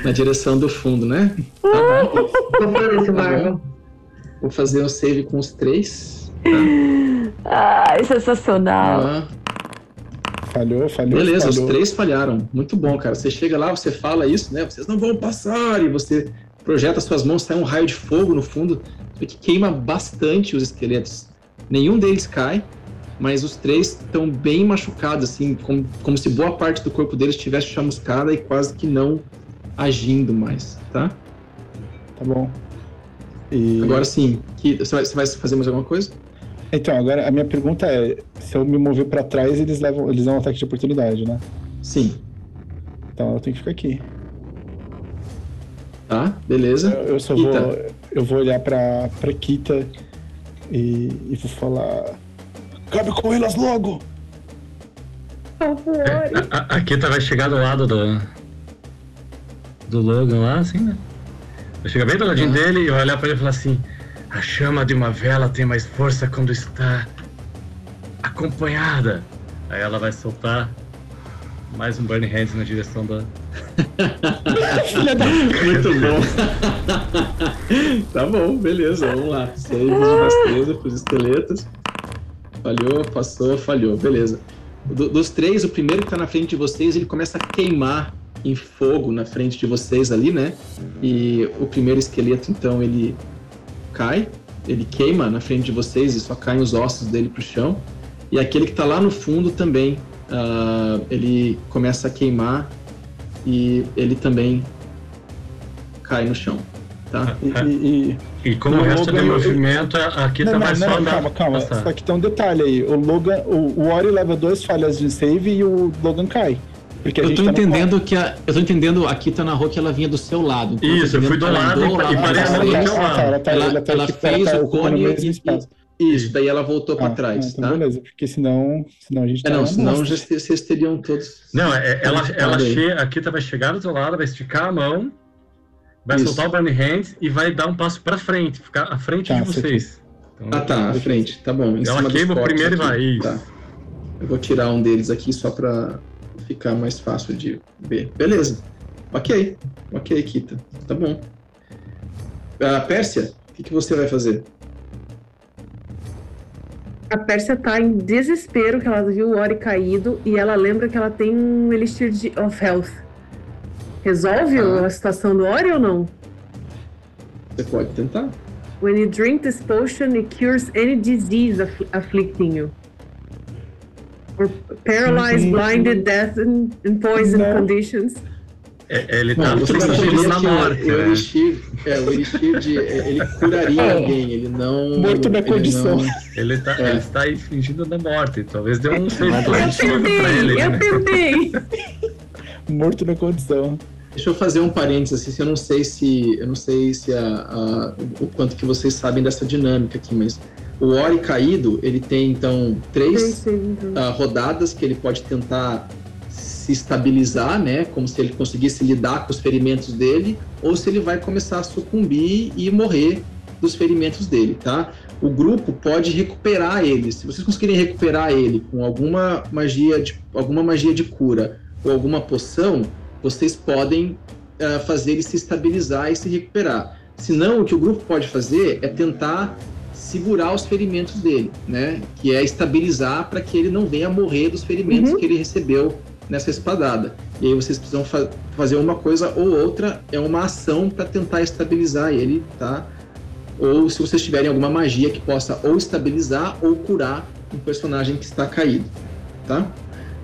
Na direção do fundo, né? Tá bom. Vou fazer esse tá Vou fazer um save com os três. Ai, sensacional. Ah. Falhou, falhou. Beleza, falhou. os três falharam. Muito bom, cara. Você chega lá, você fala isso, né? Vocês não vão passar, e você projeta suas mãos, sai um raio de fogo no fundo, que queima bastante os esqueletos. Nenhum deles cai, mas os três estão bem machucados, assim, como, como se boa parte do corpo deles estivesse chamuscada e quase que não agindo mais, tá? Tá bom. E... Agora sim, que, você, vai, você vai fazer mais alguma coisa? Então, agora a minha pergunta é: se eu me mover para trás, eles levam, eles dão um ataque de oportunidade, né? Sim. Então eu tenho que ficar aqui. Tá, beleza. Eu, eu só Kita. vou. Eu vou olhar pra, pra Kita e, e vou falar. Cabe com elas logo! É, a, a, Kita vai chegar do lado do. Do Logan lá, assim, né? Vai chegar bem do ladinho uhum. dele e vai olhar pra ele e falar assim: A chama de uma vela tem mais força quando está acompanhada. Aí ela vai soltar mais um Burning Hands na direção da. Muito bom. tá bom, beleza, vamos lá. Save de destreza pros esqueletos. Falhou, passou, falhou, beleza. Do, dos três, o primeiro que tá na frente de vocês, ele começa a queimar em fogo na frente de vocês ali, né? E o primeiro esqueleto, então, ele cai, ele queima na frente de vocês e só caem os ossos dele pro chão. E aquele que tá lá no fundo também uh, ele começa a queimar e ele também cai no chão. Tá? E, e, e como não, o resto do movimento, aqui não, tá mais não, só Calma, calma. Só que tem um detalhe aí. O Logan, o, o Ori leva duas falhas de save e o Logan cai. Porque eu tô tá entendendo que a, eu tô entendendo aqui tá narrou que ela vinha do seu lado. Então Isso, eu fui do lado e, e parece que ela, ela, ela fez o cone e, isso, daí ela voltou ah, para trás, então tá? Beleza, porque senão, senão a gente é, tá não, senão já, vocês teriam todos. Não, é, ela, ela che... a Kita vai chegar do seu lado, vai esticar a mão, vai Isso. soltar o Burning Hands e vai dar um passo para frente, ficar à frente tá, de vocês. Então, ah, tá, à frente, tá bom. Em ela queima o primeiro aqui. e vai. Tá. Eu vou tirar um deles aqui só para ficar mais fácil de ver. Beleza. Ok, ok, Kita. Tá bom. Uh, Pérsia, o que, que você vai fazer? A Pérsia tá em desespero que ela viu o Ori caído e ela lembra que ela tem um Elixir de, of Health. Resolve ah. a situação do Ori ou não? Você pode tentar. When you drink this potion, it cures any disease afflicting you. Or paralyzed, blinded, death, and, and poison não. conditions. É, ele tá no sentido na morte. O né? Elixir, é, o Elixir de, ele curaria é. alguém, ele não. Morto na condição. Não, ele, tá, é. ele está aí fingindo da morte, talvez dê um feito pra ele. Eu né? tentei! Morto na condição. Deixa eu fazer um parênteses, assim, eu não sei se eu não sei se a, a, o quanto que vocês sabem dessa dinâmica aqui, mas o Ori caído ele tem então três uh, rodadas que ele pode tentar se estabilizar, né, como se ele conseguisse lidar com os ferimentos dele, ou se ele vai começar a sucumbir e morrer dos ferimentos dele, tá? O grupo pode recuperar ele. Se vocês conseguirem recuperar ele com alguma magia de, alguma magia de cura ou alguma poção, vocês podem uh, fazer ele se estabilizar e se recuperar. Senão, o que o grupo pode fazer é tentar segurar os ferimentos dele, né? Que é estabilizar para que ele não venha morrer dos ferimentos uhum. que ele recebeu nessa espadada. E aí vocês precisam fa fazer uma coisa ou outra, é uma ação para tentar estabilizar ele, tá? Ou se vocês tiverem alguma magia que possa ou estabilizar ou curar um personagem que está caído, tá?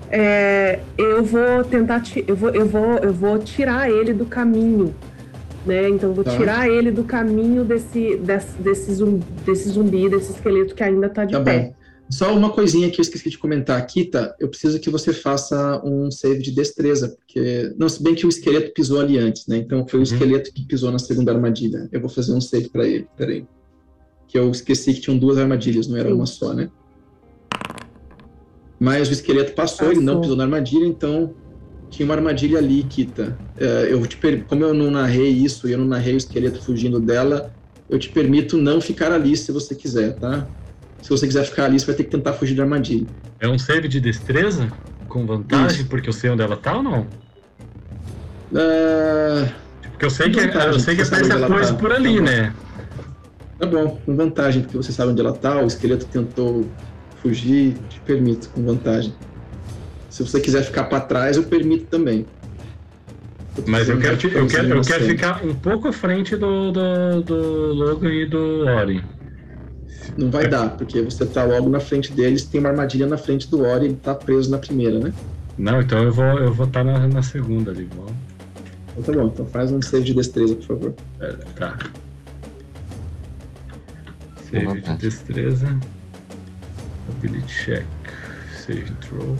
É, eu vou tentar, eu vou, eu vou, eu vou tirar ele do caminho, né? Então vou tá. tirar ele do caminho desse, desse, desse, zumbi, desse zumbi, desse esqueleto que ainda está de tá pé. Bom. Só uma coisinha que eu esqueci de comentar, Kita, eu preciso que você faça um save de destreza, porque, não, se bem que o esqueleto pisou ali antes, né? Então foi o uhum. esqueleto que pisou na segunda armadilha. Eu vou fazer um save para ele, peraí. Que eu esqueci que tinham duas armadilhas, não era Sim. uma só, né? Mas o esqueleto passou, passou, ele não pisou na armadilha, então tinha uma armadilha ali, Kita. É, eu te. Como eu não narrei isso e eu não narrei o esqueleto fugindo dela, eu te permito não ficar ali se você quiser, tá? se você quiser ficar ali, você vai ter que tentar fugir da armadilha. É um save de destreza? Com vantagem, Isso. porque eu sei onde ela tá ou não? Uh... Porque eu sei que, eu sei que aparece coisa tá. por ali, tá né? Tá bom, com vantagem, porque você sabe onde ela tá, o esqueleto tentou fugir, te permito, com vantagem. Se você quiser ficar para trás, eu permito também. Mas eu quero, eu quero, eu quero ficar um pouco à frente do, do, do Logan e do Ori. Não vai dar, porque você tá logo na frente deles, tem uma armadilha na frente do Ori, ele tá preso na primeira, né? Não, então eu vou eu vou estar tá na, na segunda ali, bom. Então tá bom, então faz um save de destreza, por favor. É, tá. Save de destreza. Ability check. Save throw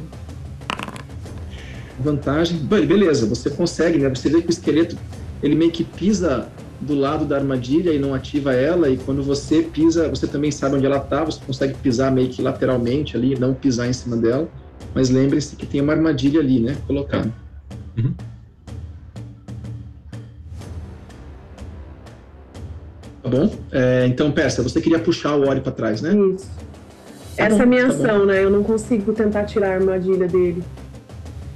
vantagem. Beleza, você consegue, né? Você vê que o esqueleto ele meio que pisa do lado da armadilha e não ativa ela, e quando você pisa, você também sabe onde ela está, você consegue pisar meio que lateralmente ali, não pisar em cima dela, mas lembre-se que tem uma armadilha ali, né? Colocada. Uhum. Tá bom? É, então, Persa, você queria puxar o Ori para trás, né? Isso. Tá Essa bom, é a minha tá ação, bom. né? Eu não consigo tentar tirar a armadilha dele.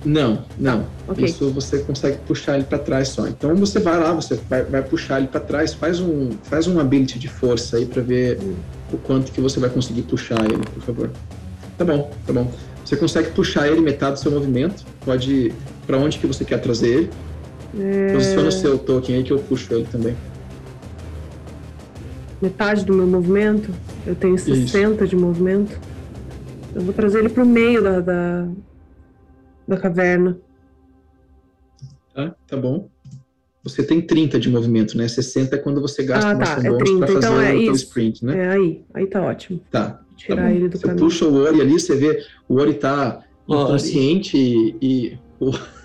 Não, não. Okay. Isso você consegue puxar ele para trás só. Então você vai lá, você vai, vai puxar ele para trás, faz um, faz um ability de força aí para ver hum. o quanto que você vai conseguir puxar ele, por favor. Tá bom, tá bom. Você consegue puxar ele metade do seu movimento. Pode para onde que você quer trazer ele. É... Posiciona o seu token aí que eu puxo ele também. Metade do meu movimento? Eu tenho 60 Isso. de movimento. Eu vou trazer ele pro meio da, da, da caverna. Tá, tá bom. Você tem 30 de movimento, né? 60 é quando você gasta ah, uma tá, é 30. pra fazer então é o sprint, né? É aí, aí tá ótimo. Tá. tá Tirar tá ele do você caminho. puxa o Ori ali, você vê o Ori tá inconsciente e, e o...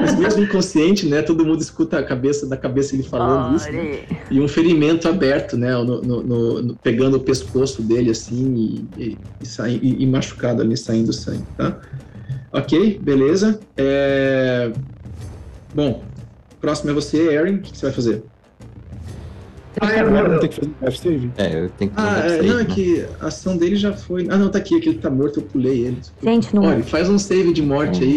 Mas mesmo inconsciente, né? Todo mundo escuta a cabeça da cabeça ele falando Ori. isso. Né? E um ferimento aberto, né? No, no, no, pegando o pescoço dele assim e, e, e, e machucado ali, saindo sangue, tá? Ok, beleza. É... Bom, próximo é você, Erin. O que você vai fazer? Ah, é, agora tem que fazer um save? É, eu tenho que fazer Ah, é, não, é que a ação dele já foi. Ah, não, tá aqui, aquele que tá morto, eu pulei ele. Gente, não. Olha, faz um save de morte é. aí.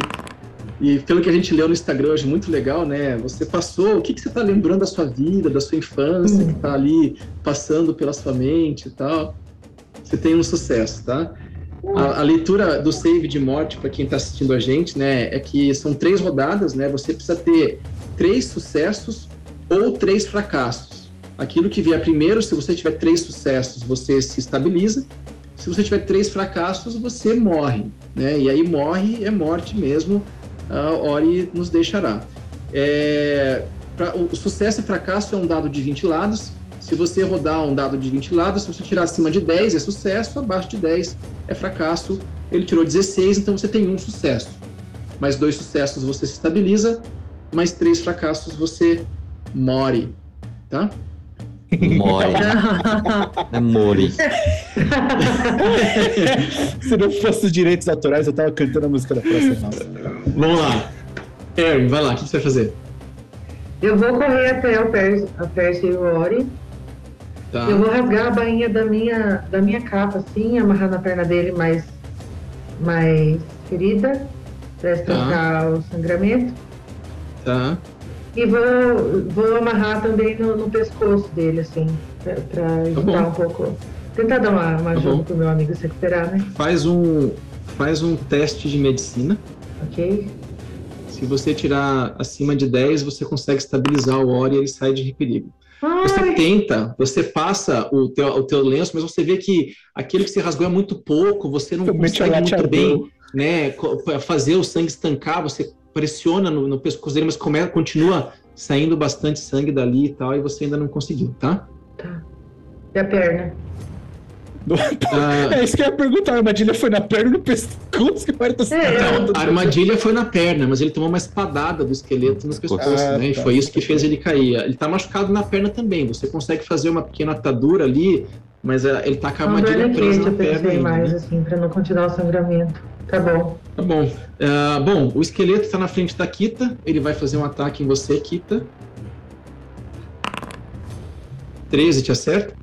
E pelo que a gente leu no Instagram hoje, muito legal, né? Você passou, o que, que você tá lembrando da sua vida, da sua infância, hum. que tá ali passando pela sua mente e tal. Você tem um sucesso, tá? A, a, leitura do save de morte para quem está assistindo a gente, né, é que são três rodadas, né? Você precisa ter três sucessos ou três fracassos. Aquilo que vier primeiro, se você tiver três sucessos, você se estabiliza. Se você tiver três fracassos, você morre, né? E aí morre é morte mesmo. A Ori nos deixará. É, pra, o sucesso e fracasso é um dado de 20 lados. Se você rodar um dado de 20 lados, se você tirar acima de 10 é sucesso, abaixo de 10 é fracasso. Ele tirou 16, então você tem um sucesso. Mais dois sucessos você se estabiliza, mais três fracassos você morre, tá? More. é more. Se não fosse os direitos autorais, eu tava cantando a música da próxima. Vamos lá. Erin, vai lá, o que você vai fazer? Eu vou correr até o Percy e o Ori Tá. Eu vou rasgar a bainha da minha, da minha capa, assim, amarrar na perna dele mais, mais ferida, para estancar tá. o sangramento. Tá. E vou, vou amarrar também no, no pescoço dele, assim, para tá evitar um pouco. Tentar dar uma, uma tá ajuda pro meu amigo se recuperar, né? Faz um, faz um teste de medicina. Ok. Se você tirar acima de 10, você consegue estabilizar o Ori e ele sai de perigo. Você tenta, você passa o teu, o teu lenço, mas você vê que aquele que se rasgou é muito pouco, você não consegue muito bem né, fazer o sangue estancar, você pressiona no, no pescoço dele, mas come, continua saindo bastante sangue dali e tal, e você ainda não conseguiu, tá? Tá. E a perna? Ah, é isso que eu ia perguntar. A armadilha foi na perna ou no pescoço? Que tá é, não, a armadilha foi na perna, mas ele tomou uma espadada do esqueleto no pescoço, ah, né? Tá. E foi isso que fez ele cair. Ele tá machucado na perna também. Você consegue fazer uma pequena atadura ali, mas é, ele tá com a armadilha presa na perna. Ainda, mais, né? assim, pra não continuar o sangramento. Tá bom. Tá bom. Uh, bom, o esqueleto tá na frente da Kita. Ele vai fazer um ataque em você, Kita. 13 te acerta?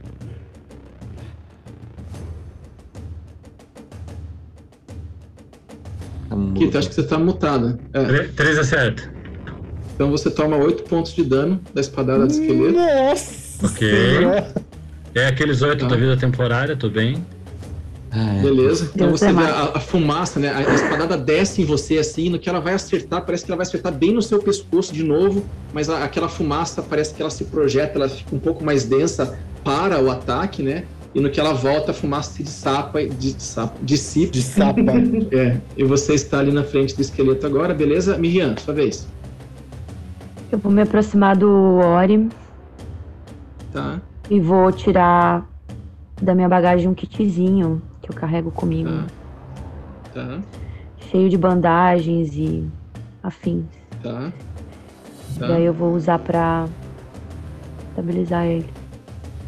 Tá Kita, acho que você tá mutada. É. 3 acerta. Então você toma 8 pontos de dano da espadada do esqueleto. Nossa! Ok. É aqueles oito tá. da vida temporária, tudo bem. Ah, é. Beleza. Então Deus você vê a, a, fumaça, né? A, a espadada desce em você assim, no que ela vai acertar, parece que ela vai acertar bem no seu pescoço de novo, mas a, aquela fumaça parece que ela se projeta, ela fica um pouco mais densa para o ataque, né? E no que ela volta, a fumaça se dissapa, dissapa, dissipa. Dissapa. é. E você está ali na frente do esqueleto agora, beleza? Miriam, sua vez. Eu vou me aproximar do Ori. Tá. E vou tirar da minha bagagem um kitzinho que eu carrego comigo. Tá. tá. Cheio de bandagens e afins. Tá. tá. E aí eu vou usar pra estabilizar ele.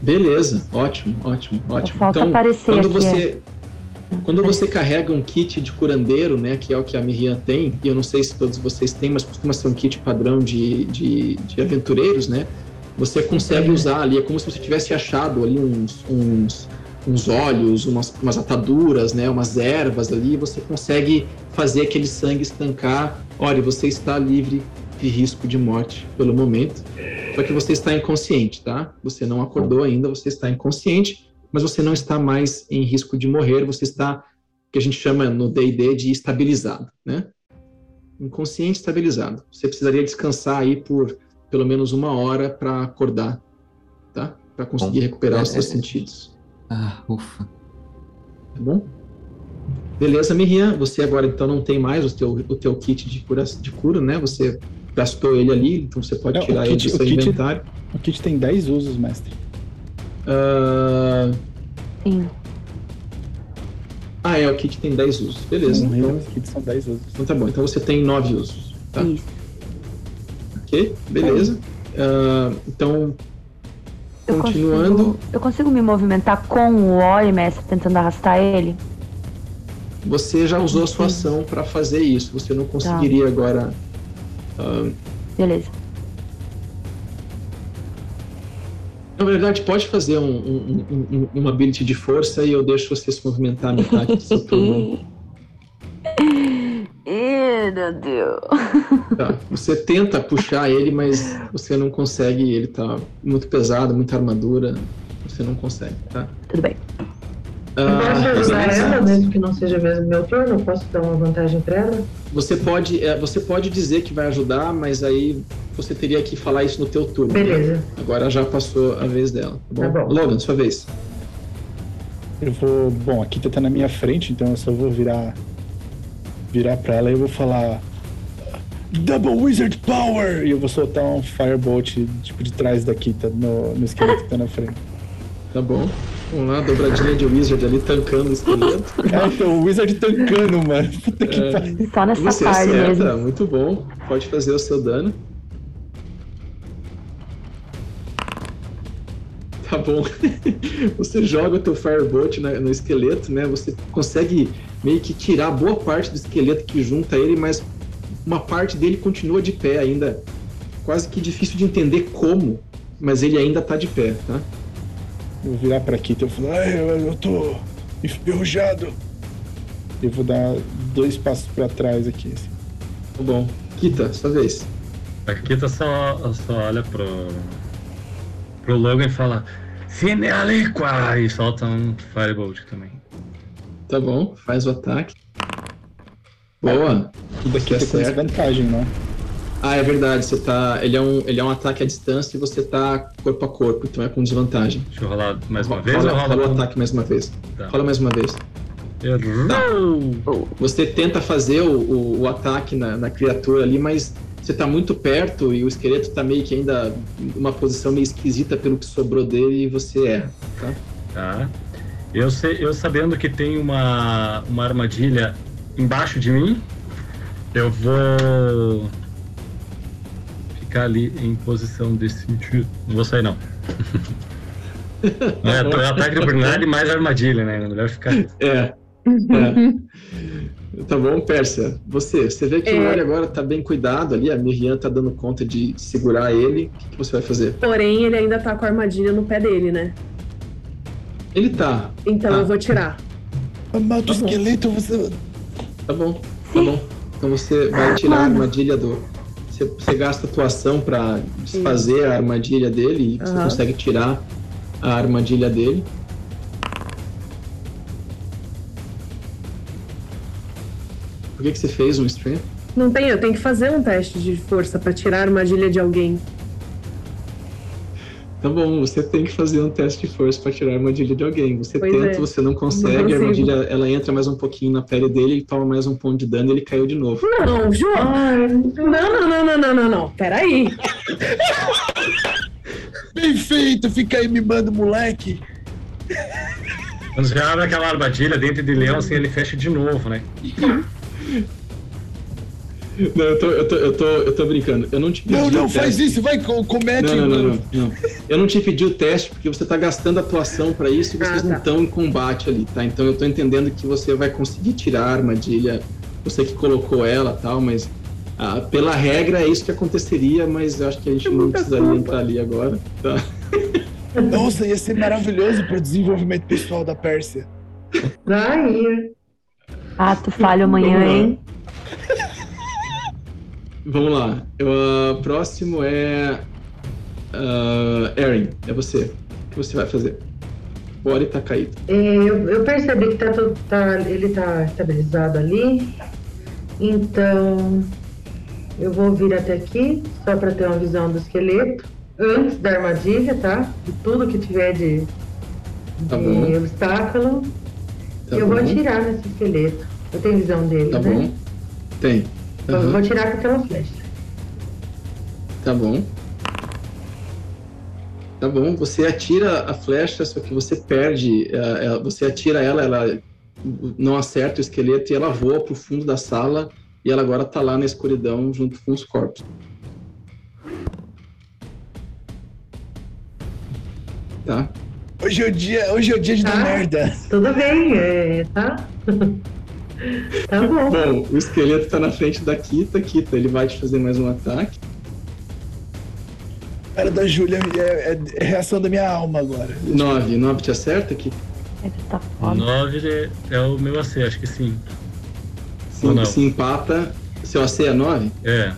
Beleza, ótimo, ótimo, ótimo. Falta então, aparecer quando você é. quando você carrega um kit de curandeiro, né, que é o que a Miriam tem, e eu não sei se todos vocês têm, mas costuma ser um kit padrão de, de, de aventureiros, né? Você consegue usar ali, é como se você tivesse achado ali uns, uns uns olhos, umas, umas ataduras, né, umas ervas ali, você consegue fazer aquele sangue estancar. Olha, você está livre de risco de morte pelo momento, só que você está inconsciente, tá? Você não acordou ainda, você está inconsciente, mas você não está mais em risco de morrer, você está, que a gente chama no D&D de estabilizado, né? Inconsciente estabilizado. Você precisaria descansar aí por pelo menos uma hora para acordar, tá? Para conseguir recuperar é, os seus é, sentidos. Ah, ufa. Tá bom? Beleza, Miriam. Você agora então não tem mais o teu, o teu kit de cura, de cura, né? Você gastou ele ali, então você pode é, tirar kit, ele do seu kit, inventário. O kit tem 10 usos, mestre. Uh... Sim. Ah, é, o kit tem 10 usos. Beleza. Não, então, os kits são 10 usos. Então tá bom. Então você tem 9 usos. Tá? Isso. Ok, beleza. Uh, então eu Continuando. Consigo, eu consigo me movimentar com o Ori, mestre, tentando arrastar ele? Você já usou a sua ação para fazer isso. Você não conseguiria tá. agora. Uh... Beleza. Na verdade, pode fazer um, um, um, uma ability de força e eu deixo você se movimentar metade do seu turno. Ih, meu Deus. Tá, você tenta puxar ele, mas você não consegue. Ele tá muito pesado, muita armadura. Você não consegue, tá? Tudo bem. Posso usar ela, mesmo que não seja mesmo meu turno? Posso dar uma vantagem para ela? Você pode, é, você pode dizer que vai ajudar, mas aí você teria que falar isso no teu turno. Né? Beleza. Né? Agora já passou a vez dela. Tá bom? Tá bom. Logan, sua vez. Eu vou. Bom, aqui tá na minha frente, então eu só vou virar virar pra ela e eu vou falar Double Wizard Power! E eu vou soltar um Firebolt, tipo, de trás da Kita, no, no esqueleto que tá na frente. Tá bom. Vamos lá, dobradinha de Wizard ali, tancando o esqueleto. é, o Wizard tancando, mano. Puta que é. pariu. Só nessa Você parte acerta, mesmo. muito bom. Pode fazer o seu dano. Tá bom. Você joga o teu Firebolt no esqueleto, né? Você consegue meio que tirar boa parte do esqueleto que junta ele, mas uma parte dele continua de pé ainda. Quase que difícil de entender como, mas ele ainda tá de pé, tá? Eu vou virar pra Kita e falar, eu, eu tô enferrujado. Eu vou dar dois passos para trás aqui. Assim. Tá bom. Kita, sua vez. A Kita só, só olha pro, pro Logan e fala Cine Aliqua! E solta um Firebolt também. Tá bom, faz o ataque. Boa. Tudo aqui é com desvantagem, né? Ah, é verdade. Você tá. Ele é, um, ele é um ataque à distância e você tá corpo a corpo, então é com desvantagem. Deixa eu rolar mais uma vez rola, ou rola, rola o ataque mais uma vez. Tá. Rola mais uma vez. Tá. Você tenta fazer o, o, o ataque na, na, criatura ali, mas você tá muito perto e o esqueleto tá meio que ainda numa posição meio esquisita pelo que sobrou dele e você erra, tá? Tá. Eu, sei, eu sabendo que tem uma, uma armadilha embaixo de mim, eu vou ficar ali em posição de sentido. Não vou sair, não. é, tô ataque de oportunidade mais armadilha, né? É melhor ficar. É. é. Tá bom, Pérsia. Você, você vê que é. o Ori agora tá bem cuidado ali, a Miriam tá dando conta de segurar ele. O que, que você vai fazer? Porém, ele ainda tá com a armadilha no pé dele, né? Ele tá. Então tá. eu vou tirar. Mata tá o esqueleto, você. Tá bom, tá bom. Então você vai tirar a armadilha do. Você, você gasta a tua ação pra desfazer a armadilha dele e você consegue tirar a armadilha dele. Por que, que você fez um strength? Não tem, eu tenho que fazer um teste de força para tirar a armadilha de alguém. Tá bom, você tem que fazer um teste de força para tirar a armadilha de alguém. Você Pois tenta, é. você não consegue, Não a armadilha ela entra mais um pouquinho na pele dele, ele toma mais um ponto de dano e ele caiu de novo. Não, João! Não, não, não, não, não, não, não. Peraí. Bem feito, fica aí mimando, moleque. Quando você abre aquela armadilha dentro de leão, assim, ele fecha de novo, né? Não, eu tô, eu tô, eu tô, eu tô brincando. Eu não te pedi Não, o não, teste. faz isso, vai, co- comete. Não, não, não, não, não. Eu não te pedi o teste porque você tá gastando atuação pra isso e vocês Ah, não tá. estão em combate ali, tá? Então eu tô entendendo que você vai conseguir tirar a armadilha, você que colocou ela e tal, mas ah, pela regra é isso que aconteceria, mas eu acho que a gente não muita precisaria culpa. entrar ali agora, tá? Nossa, ia ser maravilhoso pro desenvolvimento pessoal da Pérsia. vai. Ato falho amanhã, Vamos lá. hein? Vamos lá. Eu, ah, próximo é. Uh, Erin, é você. O que você vai fazer? O Ori tá caído. É, eu, eu percebi que tá, tá- ele tá estabilizado ali. Então, eu vou vir até aqui, só para ter uma visão do esqueleto. Antes da armadilha, tá? De tudo que tiver de, Tá de obstáculo. Tá eu bom. vou atirar nesse esqueleto. Eu tenho visão dele, Tá né? bom. Tem. Aham. vou atirar com aquela flecha. Tá bom. Tá bom. Você atira a flecha, só que você perde. eh, você atira ela, ela não acerta o esqueleto e ela voa pro fundo da sala e ela agora tá lá na escuridão junto com os corpos. Tá? Hoje é o dia, hoje é o dia de dar Ah. merda. Tudo bem, é, tá? tá bom. Bom, o esqueleto tá na frente da Kita. Kita, ele vai te fazer mais um ataque. Cara da Júlia é, é- é reação da minha alma agora. 9. 9 te acerta, Kita? Ele tá foda. 9 é, é o meu AC, acho que sim. Sim, se empata. Seu AC é 9? É.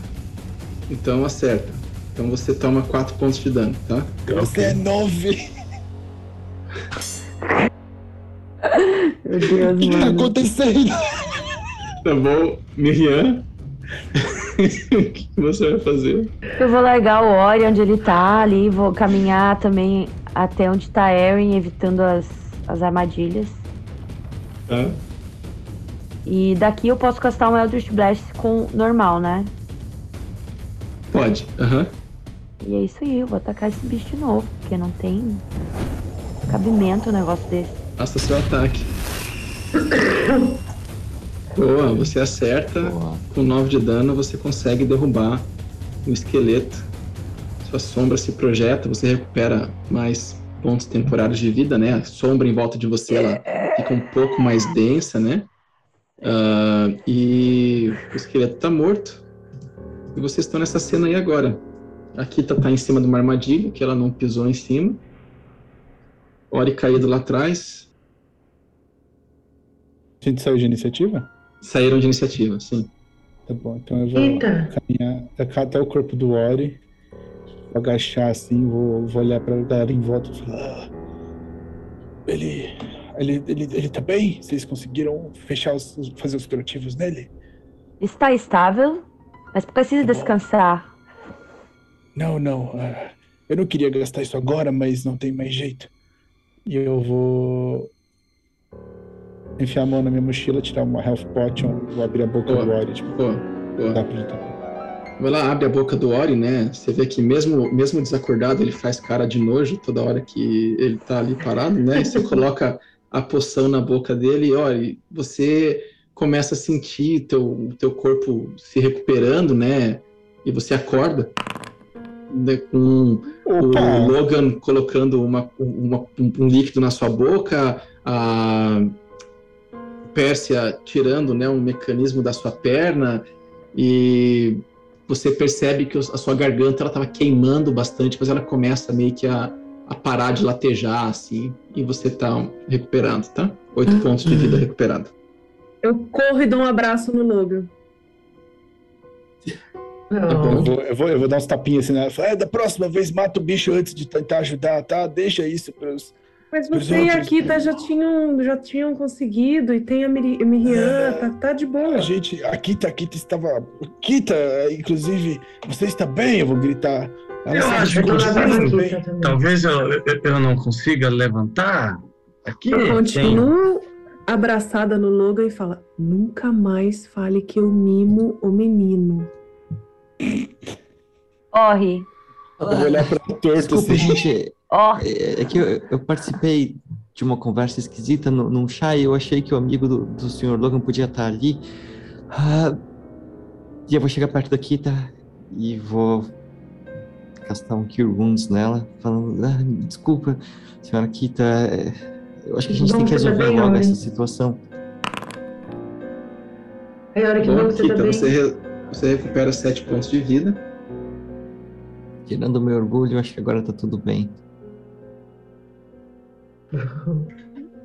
Então acerta. Então você toma 4 pontos de dano, tá? Você é nove. Meu Deus, O que, que tá acontecendo? Tá bom, Miriam? o que você vai fazer? Eu vou largar o Ori onde ele tá ali, vou caminhar também até onde tá Erin, evitando as, as armadilhas. Tá? E daqui eu posso castar um Eldritch Blast com normal, né? Pode. Aham. E é isso aí, eu vou atacar esse bicho de novo, porque não tem cabimento um negócio desse. Faça seu ataque. Boa, você acerta. Boa. Com 9 de dano, você consegue derrubar o esqueleto. Sua sombra se projeta, você recupera mais pontos temporários de vida, né? A sombra em volta de você ela fica um pouco mais densa, né? Ah, e o esqueleto tá morto. E vocês estão nessa cena aí agora. A Kita tá em cima de uma armadilha, que ela não pisou em cima. Ori caído lá atrás. A gente saiu de iniciativa? Saíram de iniciativa, sim. Tá bom, então eu vou Eita. caminhar até o corpo do Ori, vou agachar assim, vou, vou olhar pra galera em volta e falar. "Ah, ele, ele, ele, ele tá bem? Vocês conseguiram fechar os, fazer os curativos nele? Está estável, mas precisa Tá descansar. Não, não. ah, eu não queria gastar isso agora, mas não tem mais jeito. E eu vou enfiar a mão na minha mochila, tirar uma health potion, vou abrir a boca Boa. do Ori, tipo, Boa, boa. dá pra. Vai lá, abre a boca do Ori, né? Você vê que mesmo, mesmo desacordado, ele faz cara de nojo toda hora que ele tá ali parado, né? E você coloca a poção na boca dele e, Ori, você começa a sentir teu, teu corpo se recuperando, né? E você acorda né, com o Opa! Logan colocando uma, uma- um, um líquido na sua boca, a Pérsia tirando né, um mecanismo da sua perna e você percebe que a sua garganta ela estava queimando bastante, mas ela começa meio que a, a parar de latejar assim e você está recuperando, tá? Oito pontos de vida recuperado. Eu corro e dou um abraço no Logan. Eu vou, eu, vou, eu vou dar uns tapinhas assim nela. É, da próxima vez mata o bicho antes de tentar ajudar, tá? Deixa isso pros. Mas você e a Kita já tinham, já tinham conseguido e tem a Miriam, é, tá, tá de boa. A gente, a Kita, a Kita estava. Kita, inclusive, você está bem? Eu vou gritar. Ela eu acho que talvez eu, eu, eu, não consiga levantar aqui. Eu continuo tem... abraçada no Logan e fala: nunca mais fale que eu mimo o menino. Corre. Eu vou olhar pra torto Desculpa, assim. gente. Oh. É, é, que eu, eu, participei de uma conversa esquisita no, num chá e eu achei que o amigo do, do Sr. Logan podia estar ali. Ah, e eu vou chegar perto da Kita e vou castar um Cure Wounds nela, falando: ah, desculpa, senhora Kita, é, eu acho que a gente tem que resolver logo essa situação. É hora que Bom, você Kita, você, você recupera sete pontos de vida. Tirando o meu orgulho, acho que agora tá tudo bem.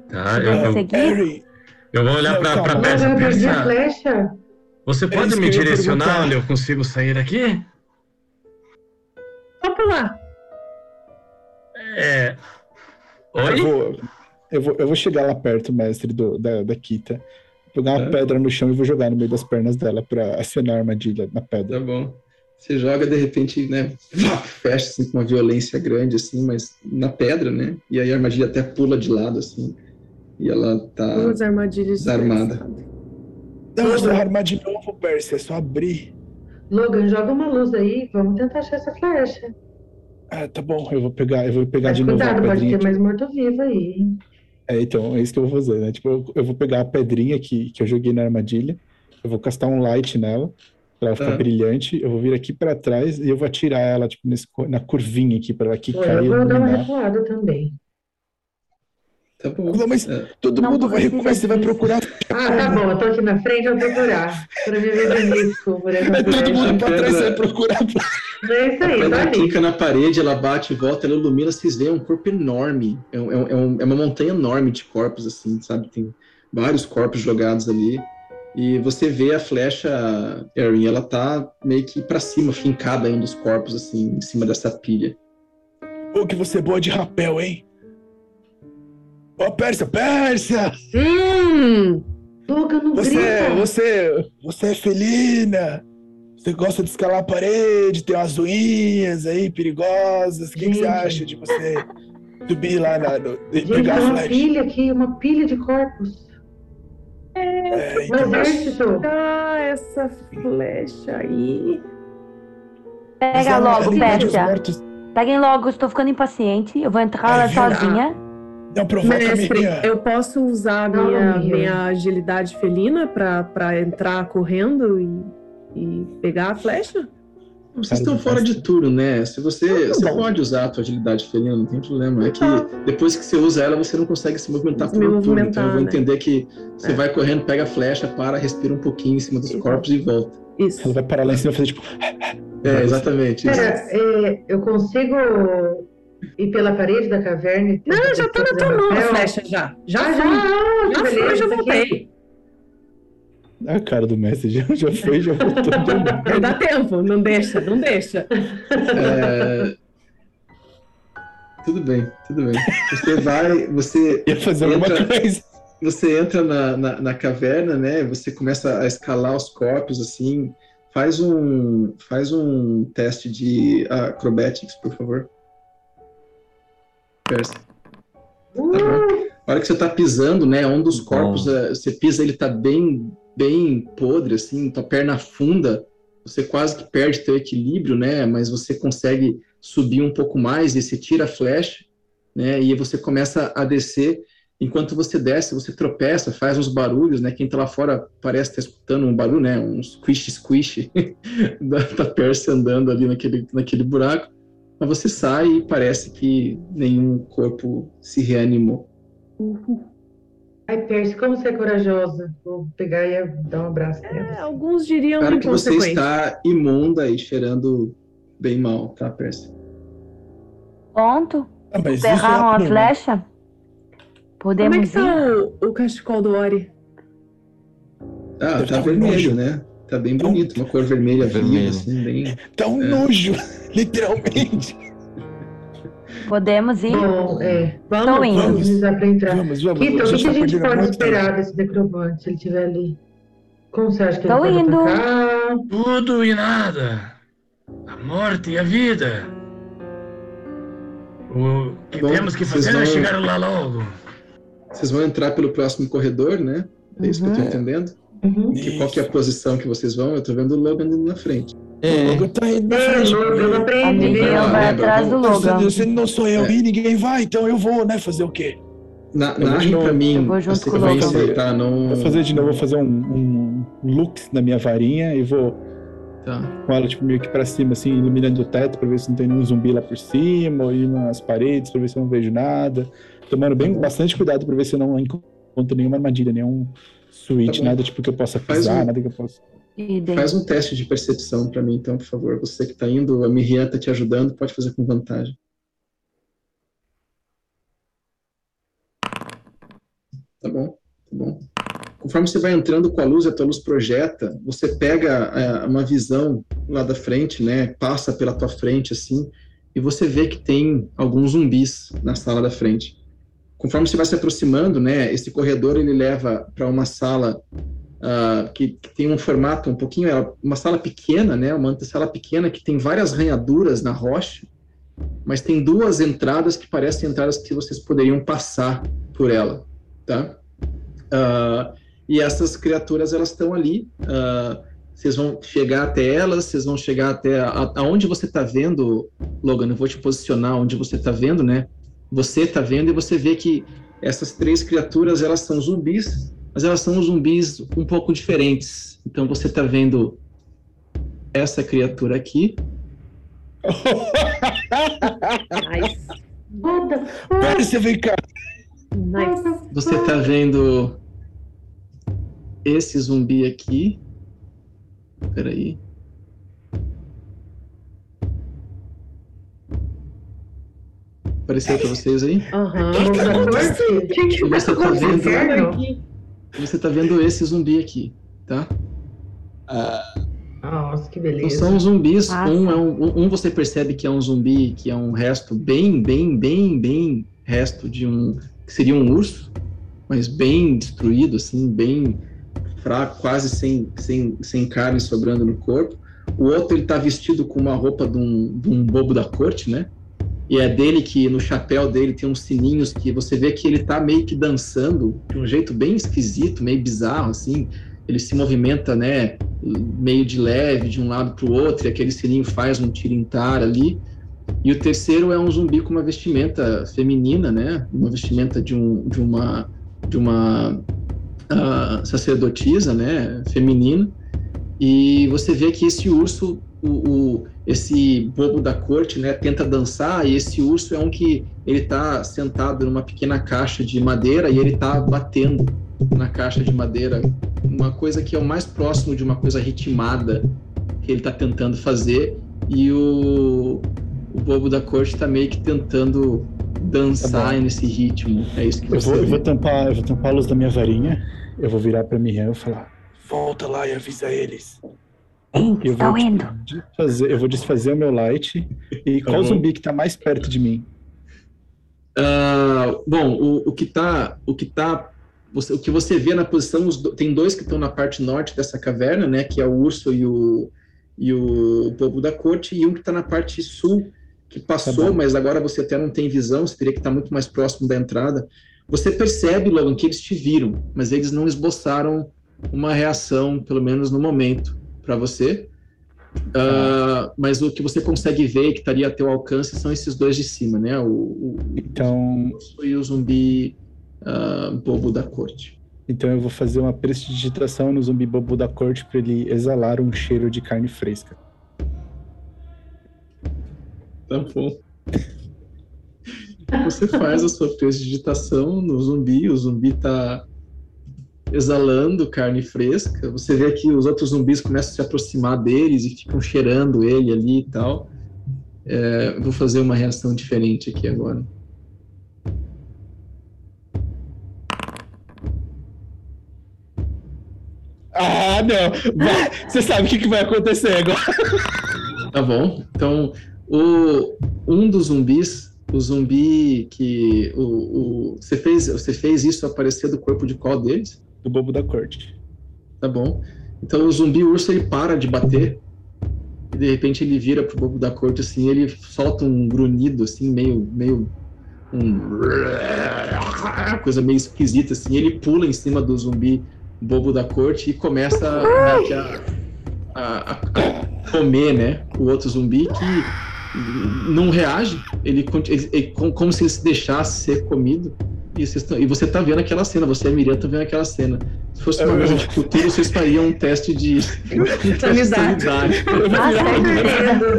Tá, eu, eu, eu vou olhar pra, pra peça e pensar. Você pode é me direcionar onde eu consigo sair daqui? Só pra lá. É. Oi? Eu vou, eu vou, eu vou chegar lá perto, mestre, do, da, da Kita. Pegar uma é. pedra no chão e vou jogar no meio das pernas dela pra acionar a armadilha na pedra. Tá bom. Você joga, de repente, né? Fecha assim, com uma violência grande, assim, mas na pedra, né? E aí a armadilha até pula de lado, assim. E ela tá Duas armadilhas desarmada. Não, mas não armar de novo, Percy, é só abrir. Logan, joga uma luz aí, vamos tentar achar essa flecha. Ah, tá bom, eu vou pegar, eu vou pegar mas de cuidado, novo a pedrinha. Pode ter mais morto-vivo aí, hein? É, então, é isso que eu vou fazer, né? Tipo, eu, eu, vou pegar a pedrinha que, que eu joguei na armadilha, eu vou castar um light nela, ela ficar é. brilhante, eu vou vir aqui pra trás e eu vou atirar ela, tipo, nesse, na curvinha aqui, pra ela aqui cair. Eu vou dar uma recuada também. Tá bom. Não, mas é. todo não, mundo vai recuar, você vai procurar. Ah, tá bom, eu tô aqui na frente, eu vou procurar. Pra me ver bonito. Por é todo mundo pra trás, você vai procurar. É isso aí, Ela clica na parede, ela bate e volta, ela ilumina, vocês veem um corpo enorme. É, um, é, um, é uma montanha enorme de corpos, assim, sabe? Tem vários corpos jogados ali. E você vê a flecha, Erin, ela tá meio que para cima, fincada em um dos corpos, assim, em cima dessa pilha. Pô, que você é boa de rapel, hein? Ó, oh, Pérsia, Pérsia! Hum! Luca, não você, grita. Você, você é felina. Você gosta de escalar a parede, tem umas unhas aí perigosas. O que, que, você acha de você subir lá na, no, Gente, pegar uma pilha aqui, uma pilha de corpos. É, é então, exército. Essa flecha aí. Pega logo, Pérsia. Peguem logo, estou ficando impaciente. Eu vou entrar lá sozinha. Não provoca Mestre, minha... eu posso usar a minha, minha agilidade felina para entrar correndo e, e pegar a flecha? Vocês estão fora de turno, né? Se você, você pode usar a tua agilidade felina, não tem problema. É que depois que você usa ela, você não consegue se movimentar por um turno. Então eu vou né? entender que você é. vai correndo, pega a flecha, para, respira um pouquinho em cima dos corpos e volta. Isso. Ela vai parar lá em cima e fazer tipo. É, exatamente. Pera, é, eu consigo ir pela parede da caverna? Não, já tá na tua mão a flecha, já. Já, ah, já, já, já foi, já voltei. A cara do Messi já, já foi, já voltou. Não dá tempo, não deixa, não deixa. É... Tudo bem, tudo bem. Você vai, você. Ia fazer entra, alguma coisa. Você entra na, na, na, caverna, né? Você começa a escalar os corpos, assim. Faz um, faz um teste de acrobatics, por favor. Persa. Uh! Tá a hora que você está pisando, né? Um dos corpos, Bom. você pisa, ele está bem, bem podre, assim, tua perna funda, você quase que perde teu equilíbrio, né? Mas você consegue subir um pouco mais e você tira a flecha, né? E você começa a descer. Enquanto você desce, você tropeça, faz uns barulhos, né? Quem tá lá fora parece estar tá escutando um barulho, né? Um squish squish da, da Percy andando ali naquele, naquele buraco. Mas você sai e parece que nenhum corpo se reanimou. Uhum. Ai, Percy, como você é corajosa. Vou pegar e dar um abraço É, alguns diriam Claro que você está imunda e cheirando bem mal, tá, Percy? Ponto. Ah, é uma flecha? Podemos Como é que tá o, o cachecol do Ori? Ah, tá vermelho, né? Tá bem bonito, uma cor vermelha, vermelha. assim, bem. Tá um é. nojo, literalmente. Podemos ir? Bom, é. Vamos, Estou indo. Vamos, vamos. vamos. Kito, o que, a gente tá pode esperar desse necromante se ele estiver ali? Como você acha que Tô ele indo. pode atacar? Tudo e nada. A morte e a vida. O que Bom, temos que vocês fazer é vão- chegar lá logo. Vocês vão entrar pelo próximo corredor, né? É isso que eu tô Uhum. entendendo? Uhum. Que, qual que é a posição que vocês vão? Eu tô vendo o Logan na frente. É, Logan tá indo frente. Logan, não A aprende, Miriam vai atrás do Logan. Se não sou eu É. e ninguém vai, então eu vou, né? Fazer o quê? Na, novo. pra mim Eu vou a junto com o sequência, Logan. tá? Não... Vou fazer de novo, vou fazer um, um lux na minha varinha e vou Tá. com ela, tipo, meio que pra cima, assim, iluminando o teto pra ver se não tem nenhum zumbi lá por cima, ou ir nas paredes pra ver se eu não vejo nada. Tomando bem, bastante cuidado pra ver se eu não encontro nenhuma armadilha, nenhum switch, Tá nada tipo que eu possa pisar, um- nada que eu possa. Faz um teste de percepção pra mim, então, por favor. Você que tá indo, a Miriam tá te ajudando, pode fazer com vantagem. Tá bom, tá bom. Conforme você vai entrando com a luz, a tua luz projeta, você pega é, uma visão lá da frente, né? Passa pela tua frente assim, e você vê que tem alguns zumbis na sala da frente. Conforme você vai se aproximando, né? Esse corredor ele leva para uma sala ah, que, que tem um formato um pouquinho, é uma sala pequena, né? Uma sala pequena que tem várias ranhaduras na rocha, mas tem duas entradas que parecem entradas que vocês poderiam passar por ela, tá? Ah, e essas criaturas elas estão ali. ah, vocês vão chegar até elas, vocês vão chegar até aonde você está vendo, Logan. Eu vou te posicionar onde você está vendo, né? Você está vendo e você vê que essas três criaturas elas são zumbis, mas elas são zumbis um pouco diferentes. Então você está vendo essa criatura aqui, Nice. Pérsia, vem cá! Nice. você está vendo esse zumbi aqui. Peraí. Apareceu para vocês aí? Aham. Que Você tá vendo? Você está vendo esse zumbi aqui, tá? Nossa, que Então beleza. são zumbis. Massa. Um, é um, um você percebe que é um zumbi que é um resto bem, bem, bem, bem resto de um que seria um urso, mas bem destruído, assim, bem fraco, quase sem, sem, sem carne sobrando no corpo. O outro ele tá vestido com uma roupa de um, de um bobo da corte, né? E é dele que no chapéu dele tem uns sininhos que você vê que ele tá meio que dançando de um jeito bem esquisito, meio bizarro, assim. Ele se movimenta, né? meio de leve de um lado para o outro, e aquele sininho faz um tirintar ali. E o terceiro é um zumbi com uma vestimenta feminina, né? Uma vestimenta de, um, de uma, de uma ah, sacerdotisa, né? Feminina. E você vê que esse urso, o, o- esse bobo da corte, né? Tenta dançar e esse urso é um que ele tá sentado numa pequena caixa de madeira e ele tá batendo na caixa de madeira uma coisa que é o mais próximo de uma coisa ritmada que ele está tentando fazer e o, o bobo da corte está meio que tentando dançar Tá nesse ritmo. É isso que Eu você vou, eu vou tampar, eu vou tampar a luz da minha varinha. Eu vou virar pra Miriam e falar: volta lá e avisa eles. Eu estão vou, indo. desfazer, eu vou desfazer o meu light. E qual bom. zumbi que tá mais perto de mim? Ah, bom, o, o que tá, o que tá, você- o que você vê na posição, os do- tem dois que estão na parte norte dessa caverna, né? Que é o urso e o e o bobo da corte e um que está na parte sul que passou, Tá mas agora você até não tem visão, você teria que estar muito mais próximo da entrada. Você percebe, Logan, que eles te viram, mas eles não esboçaram uma reação, pelo menos no momento, para você. Ah, mas o que você consegue ver, que estaria a teu alcance, são esses dois de cima, né? O, o, Então, urso e o zumbi ah, bobo da corte. então eu vou fazer uma prestidigitação no zumbi bobo da corte pra ele exalar um cheiro de carne fresca. Tá bom. Você faz a sua prestidigitação no zumbi, o zumbi tá exalando carne fresca. Você vê que os outros zumbis começam a se aproximar deles e ficam cheirando ele ali e tal. É, vou fazer uma reação diferente aqui agora. Ah, não. Vai. Você sabe o que, que vai acontecer agora. Tá bom. Então, o, um dos zumbis, o zumbi que. O, o, você, fez, você fez isso aparecer do corpo de qual deles? Do bobo da corte. Tá bom. Então o zumbi urso ele para de bater. E de repente ele vira pro bobo da corte assim, ele solta um grunhido assim, meio. meio um coisa meio esquisita assim, ele pula em cima do zumbi bobo da corte e começa a, a, a comer, né, o outro zumbi que não reage, ele, ele, ele como se ele se deixasse ser comido. E, tão, e você tá vendo aquela cena, você e a Miriam tá vendo aquela cena. Se fosse uma mesa de cultura, vocês fariam um teste de, sanidade. Eu vou, virar pra,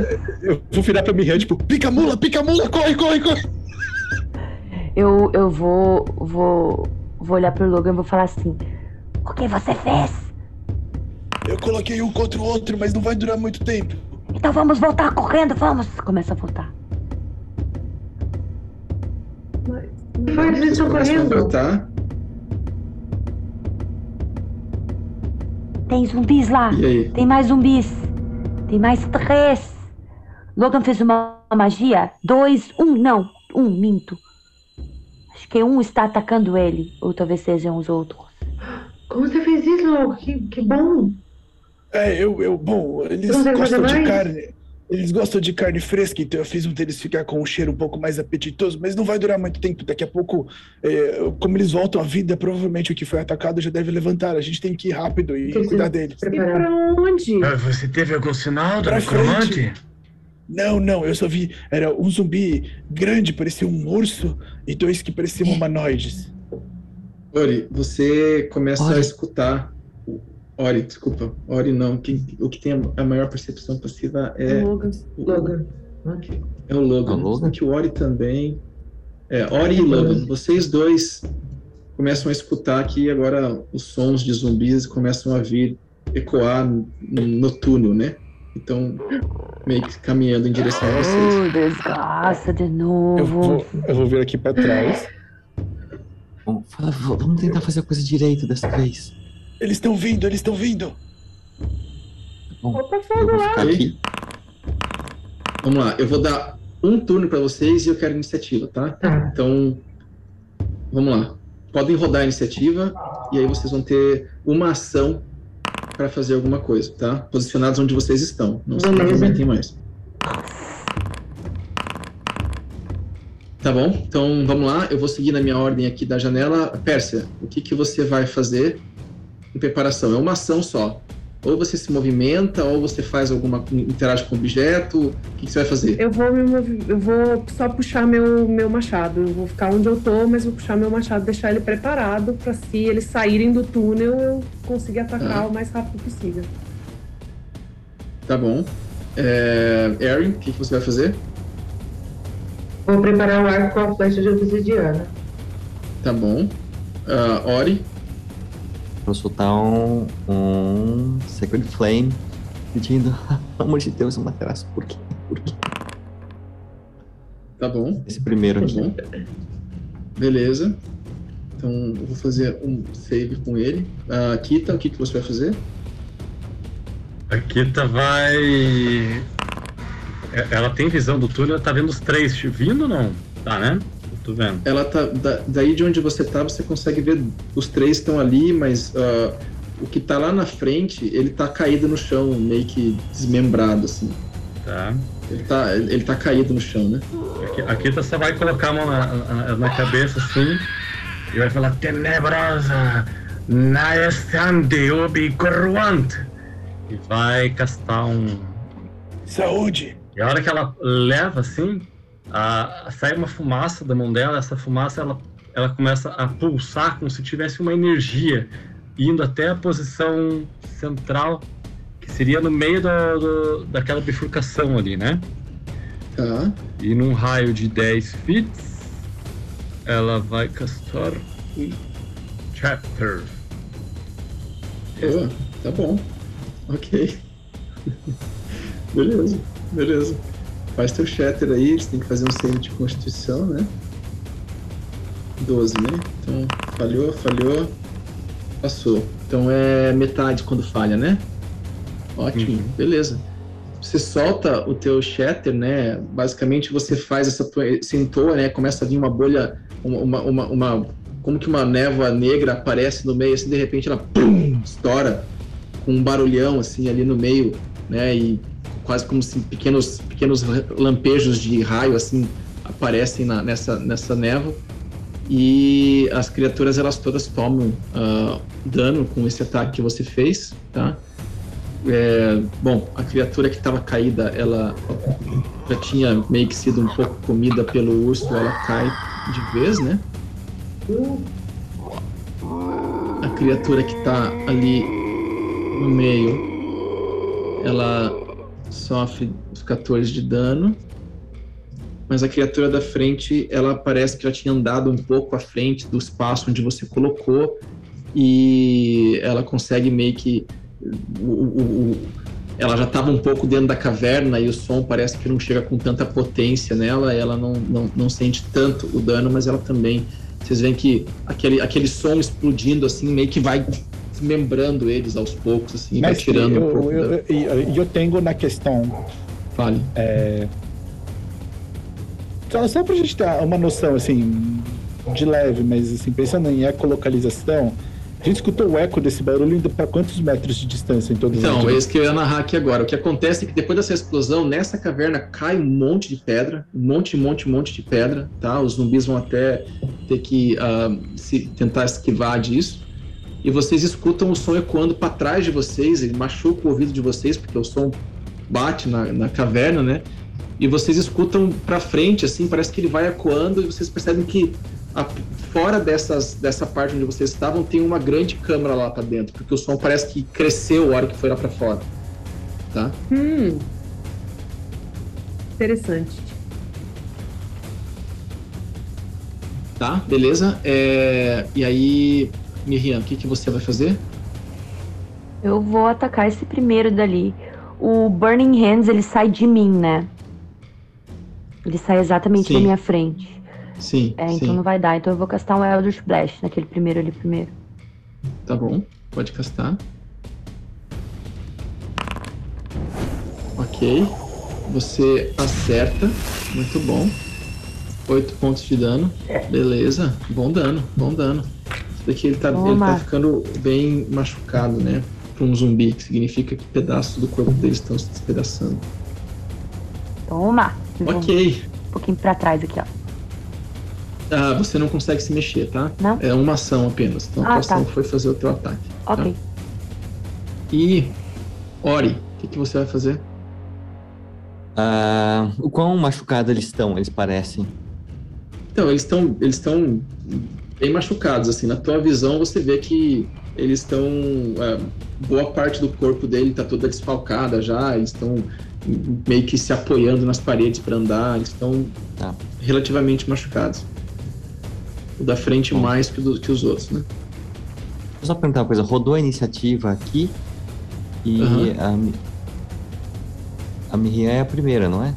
eu vou virar pra Miriam, tipo, pica mula, pica mula, corre, corre, corre. Eu, eu vou, vou, vou olhar pro Logan e vou falar assim: O que você fez? Eu coloquei um contra o outro, mas não vai durar muito tempo. Então vamos voltar correndo, vamos! Começa a voltar. Foi, eles estão correndo. Tá. Tem zumbis lá. Tem mais zumbis. Tem mais três. Logan fez uma magia. Dois, um, não. Um, minto. Acho que um está atacando ele. Ou talvez sejam os outros. Como você fez isso, Logan? Que, que bom. É, eu, eu bom, eles gostam de carne. Eles gostam de carne fresca, então eu fiz um deles ficar com um cheiro um pouco mais apetitoso, mas não vai durar muito tempo. Daqui a pouco, é, como eles voltam à vida, provavelmente o que foi atacado já deve levantar. A gente tem que ir rápido e cuidar deles. E pra onde? Ah, você teve algum sinal do necromante? Não, não, eu só vi. Era um zumbi grande, parecia um urso, e dois que pareciam humanoides. Ori, você começa Ori. a escutar Ori, desculpa. Ori não. Quem, o que tem a, maior percepção passiva é. O Logan. O, Logan. É o Logan. É o Logan? Que o Ori também. É, Ori e Logan. Vocês dois começam a escutar aqui agora os sons de zumbis começam a vir ecoar no, no túnel, né? Então, meio que caminhando em direção a vocês. Oh, desgraça de novo. Eu vou, eu vou vir aqui para trás. Vamos tentar fazer a coisa direito dessa vez. Eles estão vindo, eles estão vindo. Bom, Opa, fogo lá. Aqui. Vamos lá, eu vou dar um turno para vocês e eu quero iniciativa, tá? Tá. Então, vamos lá. Podem rodar a iniciativa e aí vocês vão ter uma ação para fazer alguma coisa, tá? Posicionados onde vocês estão. Não se movimentem mais. Tá bom? Então vamos lá. Eu vou seguir na minha ordem aqui da janela. Pérsia, o que, que você vai fazer em preparação. É uma ação só. Ou você se movimenta, ou você faz alguma. interage com o objeto. O que, que você vai fazer? Eu vou, me eu vou só puxar meu, meu machado. Eu vou ficar onde eu tô, mas vou puxar meu machado, deixar ele preparado para se eles saírem do túnel eu conseguir atacar ah. o mais rápido possível. Tá bom. É... Erin, o que, que você vai fazer? Vou preparar o arco com a flecha de obsidiana. Tá bom. Uh, Ori? Vou soltar um, um Sacred Flame pedindo, pelo amor de Deus, uma graça. Por quê? Por quê? Tá bom. Esse primeiro tá aqui. Bom. Beleza. Então eu vou fazer um save com ele. A Kita, o que, que você vai fazer? A Kita vai. É, ela tem visão do túnel, tá vendo os três vindo ou não? Tá, né? Tô vendo. Ela tá. Da, daí de onde você tá, você consegue ver. Os três estão ali, mas uh, o que tá lá na frente, ele tá caído no chão, meio que desmembrado, assim. Tá. Ele tá, ele tá caído no chão, né? Aqui, aqui tá, só vai colocar a mão na, na, na cabeça assim e vai falar: Tenebrosa, naestande ubi corruant. E vai castar um. Saúde! E a hora que ela leva assim, a, sai uma fumaça da mão dela, essa fumaça ela, ela começa a pulsar como se tivesse uma energia indo até a posição central, que seria no meio do, do, daquela bifurcação ali, né? Tá. E num raio de 10 feet, ela vai castar um chapter. Oh, tá bom. Ok. beleza, beleza. Faz teu shatter aí, eles têm que fazer um save de constituição, né? 12, né? Então, falhou, falhou, passou. Então é metade quando falha, né? Ótimo, uhum. beleza. Você solta o teu shatter, né? Basicamente você faz essa sentou, né? Começa a vir uma bolha, uma, uma, uma, como que uma névoa negra aparece no meio, assim de repente ela pum, estoura com um barulhão assim ali no meio, né? E quase como se pequenos pequenos lampejos de raio assim aparecem na, nessa nessa névoa e as criaturas elas todas tomam uh, dano com esse ataque que você fez, tá? É, bom, a criatura que estava caída, ela já tinha meio que sido um pouco comida pelo urso, ela cai de vez, né? A criatura que está ali no meio, ela sofre os 14 de dano mas a criatura da frente, ela parece que já tinha andado um pouco à frente do espaço onde você colocou e ela consegue meio que o, o, o, ela já estava um pouco dentro da caverna e o som parece que não chega com tanta potência nela, ela não, não, não sente tanto o dano, mas ela também vocês veem que aquele, aquele som explodindo assim meio que vai desmembrando eles aos poucos assim, vai tirando eu, um pouco. Eu, da... eu, eu, tenho na questão Fale. É, só, só pra gente ter uma noção, assim, de leve, mas assim, pensando em ecolocalização, a gente escutou o eco desse barulho indo para quantos metros de distância em todo Então, é isso que eu ia narrar aqui agora. O que acontece é que depois dessa explosão, nessa caverna cai um monte de pedra, um monte, monte, monte de pedra, tá? Os zumbis vão até ter que uh, se, tentar esquivar disso. E vocês escutam o som ecoando para trás de vocês, ele machuca o ouvido de vocês, porque o som bate na, na caverna, né? e vocês escutam para frente, assim, parece que ele vai ecoando e vocês percebem que a, fora dessas, dessa parte onde vocês estavam tem uma grande câmera lá para dentro, porque o som parece que cresceu a hora que foi lá para fora, tá? Hum. Interessante. Tá, beleza. É... E aí, Miriam, o que, que você vai fazer? Eu vou atacar esse primeiro dali. O Burning Hands, ele sai de mim, né? Ele sai exatamente sim. na minha frente. Sim. É, então sim. não vai dar. Então eu vou castar um Eldritch Blast naquele primeiro ali primeiro. Tá bom, pode castar. Ok. Você acerta. Muito bom. Oito pontos de dano. Beleza. Bom dano, bom dano. Daqui ele tá, ele tá ficando bem machucado, né? Pra um zumbi, que significa que pedaços do corpo dele estão se despedaçando. Toma! Ok. Um pouquinho pra trás aqui, ó. Ah, você não consegue se mexer, tá? Não? É uma ação apenas. Então a ah, ação tá. foi fazer o teu ataque. Tá? Ok. Tá? E, Ori, o que, que você vai fazer? Uh, o quão machucados eles estão, eles parecem? Então, eles estão eles estão bem machucados, assim. Na tua visão, você vê que eles estão... Uh, boa parte do corpo dele está toda desfalcada já, eles estão meio que se apoiando nas paredes para andar, eles estão tá. relativamente machucados. O da frente Bom. mais que, do, que, os outros, né? Vou só perguntar uma coisa, rodou a iniciativa aqui e uhum. a, a Miriam é a primeira, não é?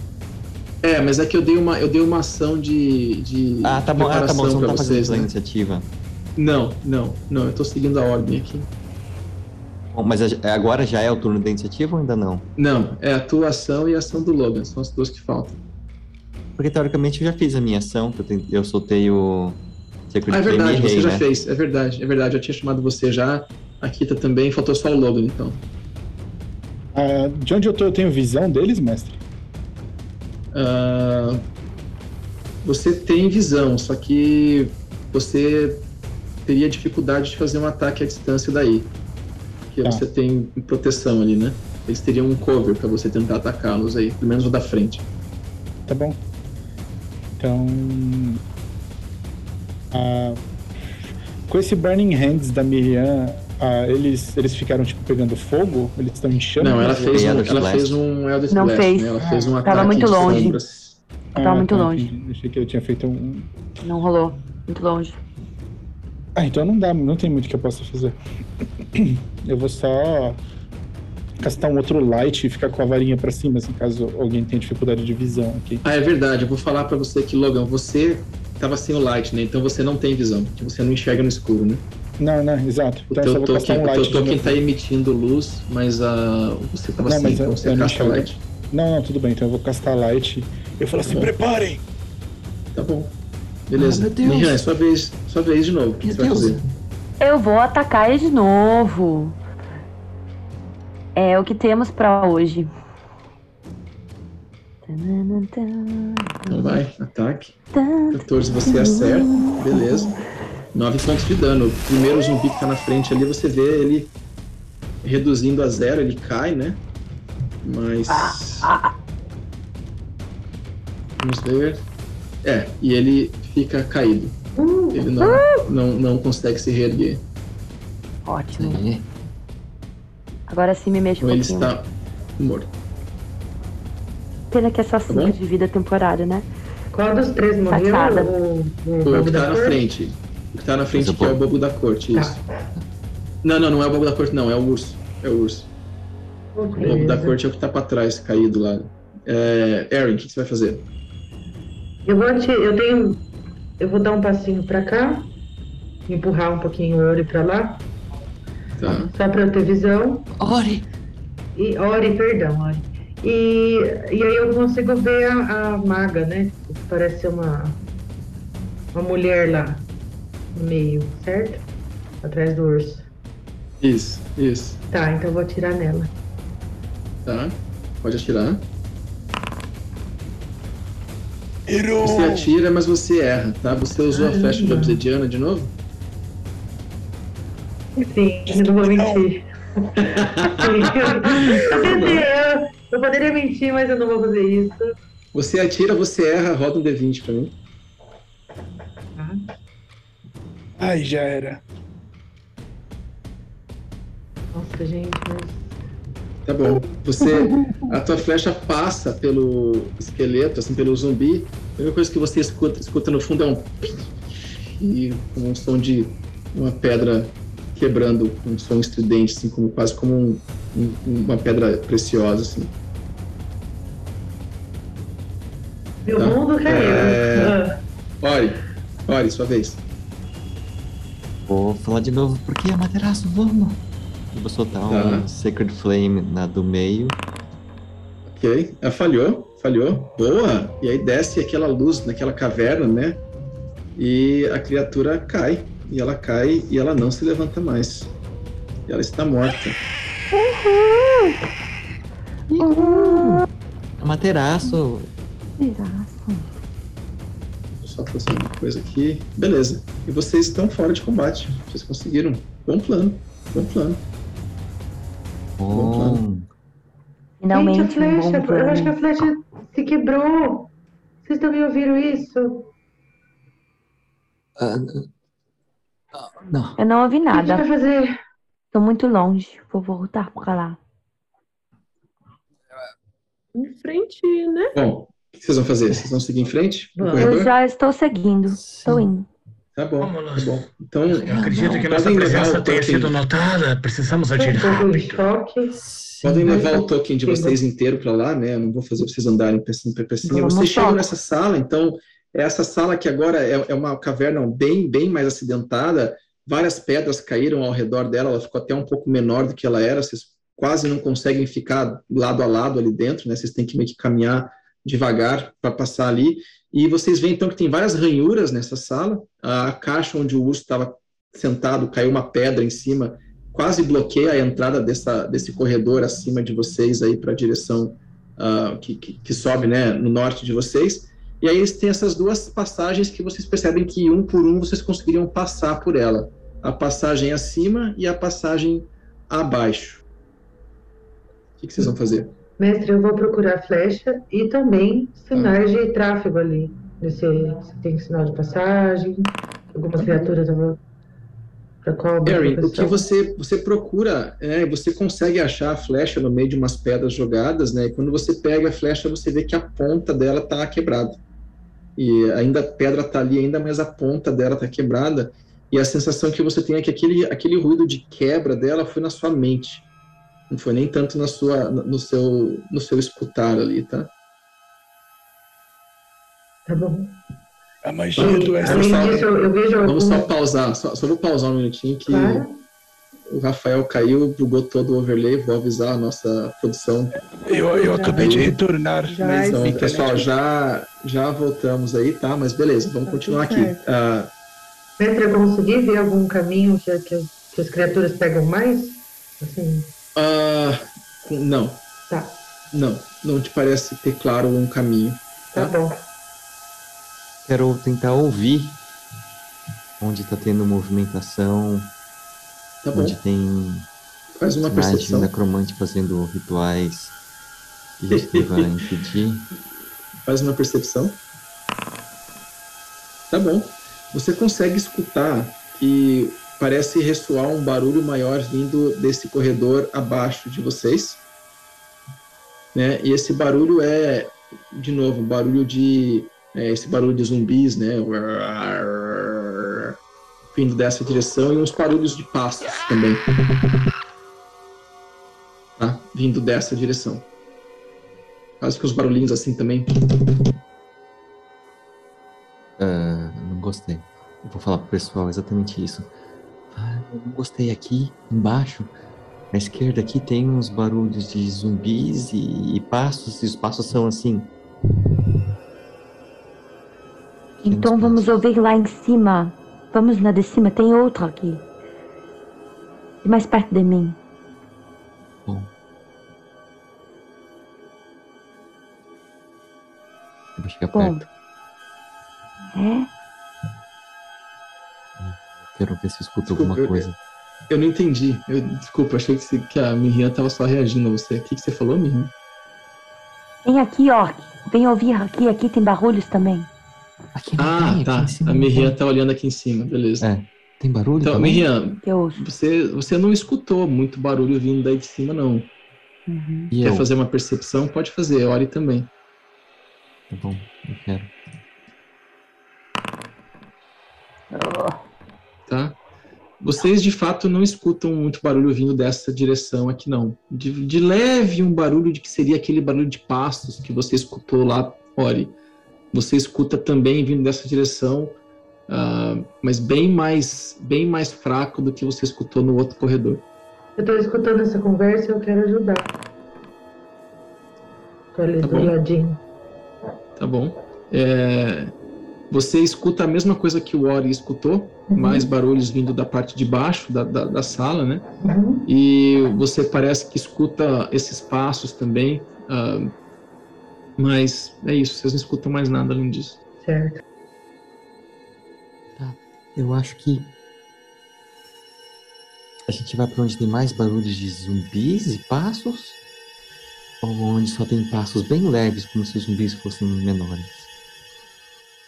É, mas é que eu dei uma, eu dei uma ação de, de Ah, tá bom, ah, tá bom, você não tá vocês, fazendo né? iniciativa. Não, não, não, eu tô seguindo a ordem aqui. Bom, mas agora já é o turno da iniciativa ou ainda não? Não, é a tua ação e a ação do Logan, são as duas que faltam. Porque teoricamente eu já fiz a minha ação, que eu, eu soltei o Secret ah, é verdade, você já né? fez, é verdade, é verdade, eu tinha chamado você já, a Kita também, faltou só o Logan então. Uh, de onde eu tô, eu tenho visão deles, mestre? Uh, você tem visão, só que você teria dificuldade de fazer um ataque à distância daí porque tá. você tem proteção ali, né? Eles teriam um cover para você tentar atacá-los aí, pelo menos o da frente. Tá bom. Então. Ah, com esse Burning Hands da Miriam, ah, eles, eles ficaram tipo pegando fogo? Eles estão enchendo? Não, ela fez, um, ela fez um Eldritch Não Blast, fez. Né? Ela fez um ataque Tava muito longe. Tava muito tá, longe. Achei que eu tinha feito um. Não rolou. Muito longe. Ah, então não dá, não tem muito que eu possa fazer. Eu vou só castar um outro light e ficar com a varinha para cima, assim, caso alguém tenha dificuldade de visão aqui. Ah, é verdade. Eu vou falar para você que, Logan, você tava sem o light, né? Então você não tem visão, porque você não enxerga no escuro, né? Não, não, exato. Então, o teu token, um o token está emitindo luz, mas a, você estava assim, então você casta light. Não, não, tudo bem, então eu vou castar light. Eu falo assim, tá preparem! Tá bom. Beleza. Ah, Miriam, é sua vez, sua vez de novo. O que você vai fazer? Eu vou atacar ele de novo. É o que temos para hoje. Então vai, ataque. 14 você acerta, beleza. 9 pontos de dano. O primeiro zumbi que tá na frente ali, você vê ele reduzindo a zero, ele cai, né? Mas. Vamos ver. É, e ele fica caído. Ele não, não, não consegue se reerguer. Ótimo. Agora sim me mexe um então pouquinho. Ele está morto. Pena que é só 5 tá de vida temporária, né? Qual dos três morreu? O, o, o que tá na frente. Tá na frente que é o bobo da corte, tá. isso. Não, não, não é o bobo da corte, não, é o urso. É o urso. o bobo da corte é o que tá pra trás, caído lá. É, Aaron, o que, você vai fazer? Eu vou te, eu tenho. Eu vou dar um passinho pra cá, empurrar um pouquinho o Ori pra lá. Tá. Só pra eu ter visão. Ori! E, Ori, perdão, Ori. E, e aí eu consigo ver a, a maga, né? Parece uma, uma mulher lá no meio, certo? Atrás do urso. Isso, isso. Tá, então eu vou atirar nela. Tá, pode atirar. Errou. Você atira, mas você erra, tá? Você usou Caramba. a flecha de obsidiana de novo? Sim, eu não vou mentir. eu, eu poderia mentir, mas eu não vou fazer isso. Você atira, você erra, roda um D20 pra mim. Ah. Ai, já era. Nossa, gente, mas. Tá bom. Você. A tua flecha passa pelo esqueleto, assim, pelo zumbi. A única coisa que você escuta, escuta no fundo é um. E um som de uma pedra quebrando, um som estridente, assim, como, quase como um, um, uma pedra preciosa, assim. Meu tá? mundo caiu. É... Ori, Ori, sua vez. Vou falar de novo, porque é materaço, vamos. Eu vou soltar tá. um Sacred Flame na do meio. Ok, ela falhou, falhou. Boa! E aí desce aquela luz naquela caverna, né? E a criatura cai. E ela cai e ela não se levanta mais. E ela está morta. Uhul! Uhul! Materaço. Só fazer uma coisa aqui. Beleza. E vocês estão fora de combate. Vocês conseguiram. Bom plano. Bom plano. Bom, bom plano. Finalmente. Gente, a flecha, um eu acho que a flecha se quebrou. Vocês também ouviram isso? Uh, não. Eu não ouvi nada. O que a gente vai fazer? Tô muito longe. Vou voltar pra lá. Em frente, né? Bom, o que vocês vão fazer? Vocês vão seguir em frente? Eu já estou seguindo. Estou indo. Tá bom, tá bom. Então, eu acredito não, que nossa presença tenha sido notada. Precisamos agir rápido. Podem levar o token de vocês inteiro para lá, né? Eu não vou fazer vocês andarem pecinha por pecinha. Vocês chegam nessa sala, então essa sala que agora é, é, uma caverna bem, bem mais acidentada, várias pedras caíram ao redor dela, ela ficou até um pouco menor do que ela era, vocês quase não conseguem ficar lado a lado ali dentro, né? Vocês têm que meio que caminhar devagar para passar ali. E vocês veem então que tem várias ranhuras nessa sala. A caixa onde o urso estava sentado caiu uma pedra em cima, quase bloqueia a entrada dessa, desse corredor acima de vocês aí para a direção uh, que, que, que, sobe, né, no norte de vocês. E aí eles têm essas duas passagens que vocês percebem que um por um vocês conseguiriam passar por ela. A passagem acima e a passagem abaixo. O que, que vocês vão fazer? Mestre, eu vou procurar flecha e também sinais de tráfego ali. Nesse, tem sinal de passagem, alguma criatura também. Harry, o que você, você procura, é, você consegue achar a flecha no meio de umas pedras jogadas, né? E quando você pega a flecha, você vê que a ponta dela está quebrada e ainda a pedra está ali ainda, mas a ponta dela está quebrada, e a sensação que você tem é que aquele, aquele ruído de quebra dela foi na sua mente, não foi nem tanto na sua, no seu, no seu escutar ali, tá? Tá bom. A magia do Vamos só, eu vejo vamos só pausar, só, só vou pausar um minutinho que claro. o Rafael caiu, bugou todo o overlay, vou avisar a nossa produção. Eu, eu acabei de retornar. Já mas, então, pessoal, já, já voltamos aí, tá? Mas beleza, vamos tá continuar aqui. Uh, Petra, eu consegui ver algum caminho que, que, que as criaturas pegam mais? Assim... Uh, não. Tá. Não, não te parece ter claro um caminho. Tá, tá bom. Quero tentar ouvir onde está tendo movimentação, tá onde tem Faz uma percepção. necromante fazendo rituais que a gente vai impedir. Faz uma percepção. Tá bom. Você consegue escutar que parece ressoar um barulho maior vindo desse corredor abaixo de vocês. Né? E esse barulho é, de novo, barulho de é, esse barulho de zumbis, né? Vindo dessa direção e uns barulhos de passos também. Tá? Vindo dessa direção. Quase que os barulhinhos assim também. Uh, não gostei. Eu vou falar pro pessoal exatamente isso. Não gostei aqui, embaixo. À esquerda aqui tem uns barulhos de zumbis e, e passos, e os passos são assim, então vamos ouvir lá em cima. Vamos na de cima, tem outro aqui. Mais perto de mim. Bom. Eu vou chegar Bom. perto. É? Quero ver se escuta alguma coisa. Eu, eu, não entendi. Eu, desculpa, achei que, que a Miriam estava só reagindo a você. O que, que você falou, Miriam? Vem aqui, ó. Vem ouvir aqui. Aqui tem barulhos também. Aqui ah, tem, tá. a Miriam tá olhando aqui em cima, beleza. É. Tem barulho? Então, Miriam, você, você não escutou muito barulho vindo daí de cima, não. Uhum. Quer eu? fazer uma percepção? Pode fazer, olhe também. Tá bom, eu quero. Tá? Vocês de fato não escutam muito barulho vindo dessa direção aqui, não. De, de leve um barulho de que seria aquele barulho de passos que você escutou lá, Ori você escuta também vindo dessa direção, uh, mas bem mais, bem mais fraco do que você escutou no outro corredor. Eu estou escutando essa conversa e eu quero ajudar. Estou ali tá do bom. ladinho. Tá bom. É, você escuta a mesma coisa que o Ori escutou, uhum. mais barulhos vindo da parte de baixo da, da, da sala, né? Uhum. E você parece que escuta esses passos também. Uh, mas é isso, vocês não escutam mais nada além disso. Certo. Tá. Eu acho que a gente vai para onde tem mais barulhos de zumbis e passos? Ou onde só tem passos bem leves, como se os zumbis fossem menores?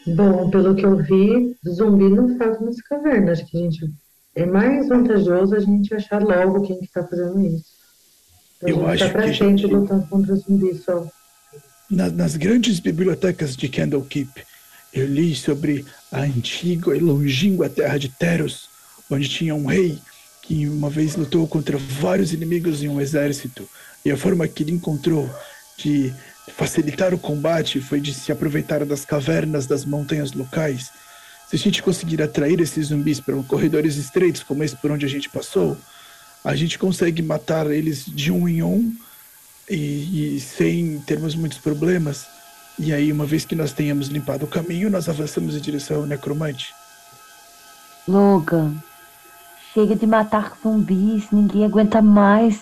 Bom, pelo que eu vi, zumbi não faz nas cavernas. Acho que a gente é mais vantajoso a gente achar logo quem está fazendo isso. Pra eu acho tá pra que gente... lutando contra zumbis só na, nas grandes bibliotecas de Candlekeep, eu li sobre a antiga e longínqua terra de Teros, onde tinha um rei que uma vez lutou contra vários inimigos em um exército, e a forma que ele encontrou de facilitar o combate foi de se aproveitar das cavernas das montanhas locais. Se a gente conseguir atrair esses zumbis para corredores estreitos como esse por onde a gente passou, a gente consegue matar eles de um em um e, e sem termos muitos problemas. E aí, uma vez que nós tenhamos limpado o caminho, nós avançamos em direção ao necromante. Logan, chega de matar zumbis, ninguém aguenta mais.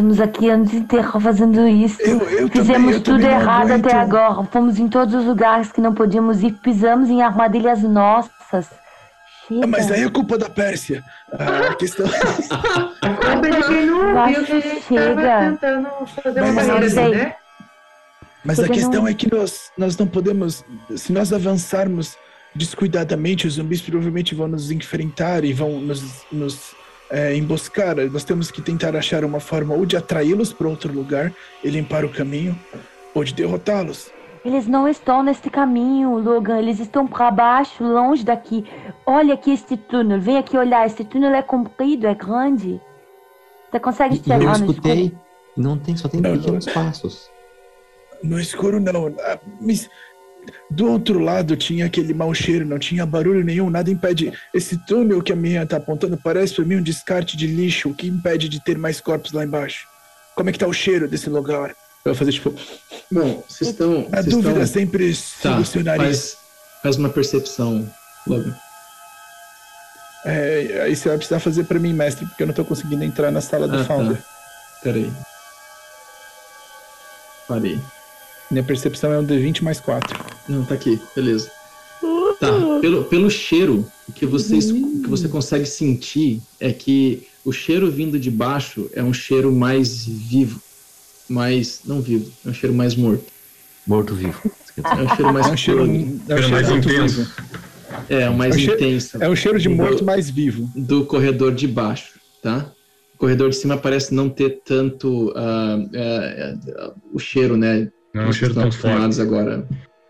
Estamos aqui anos inteiros fazendo isso. Eu, eu Fizemos também, tudo errado até agora. Fomos em todos os lugares que não podíamos ir, pisamos em armadilhas nossas. Ah, mas aí é culpa da Pérsia. A questão. chega. mas, né? Mas a questão é que nós, nós não podemos. Se nós avançarmos descuidadamente, os zumbis provavelmente vão nos enfrentar e vão nos, nos é, emboscar. Nós temos que tentar achar uma forma ou de atraí-los para outro lugar e limpar o caminho, ou de derrotá-los. Eles não estão neste caminho, Logan. Eles estão para baixo, longe daqui. Olha aqui este túnel. Vem aqui olhar. Este túnel é comprido, é grande. Você consegue enxergar Eu escutei. Não tem, só tem não, pequenos não. passos. No escuro, não. Ah, mas do outro lado tinha aquele mau cheiro, não tinha barulho nenhum, nada impede. Esse túnel que a minha tá apontando parece para mim um descarte de lixo, o que impede de ter mais corpos lá embaixo. Como é que tá o cheiro desse lugar? Eu vou fazer tipo. Bom, vocês estão. A dúvida estão... sempre tá, solucionaria. Faz, faz uma percepção, Logan. É, aí você vai precisar fazer para mim, mestre, porque eu não tô conseguindo entrar na sala do ah, tá. Founder. Tá. Peraí. Parei. Minha percepção é um D20 mais 4. Não, tá aqui, beleza. Tá, pelo, pelo cheiro, o que, vocês, o que você consegue sentir é que o cheiro vindo de baixo é um cheiro mais vivo. Mais. Não vivo, é um cheiro mais morto. Morto-vivo. É um cheiro mais, é um cheiro, é um cheiro mais intenso. É, o mais é um intenso. é um cheiro de morto do, mais vivo. Do corredor de baixo, tá? O corredor de cima parece não ter tanto uh, uh, uh, o cheiro, né? Não é um cheiro tão forte. agora.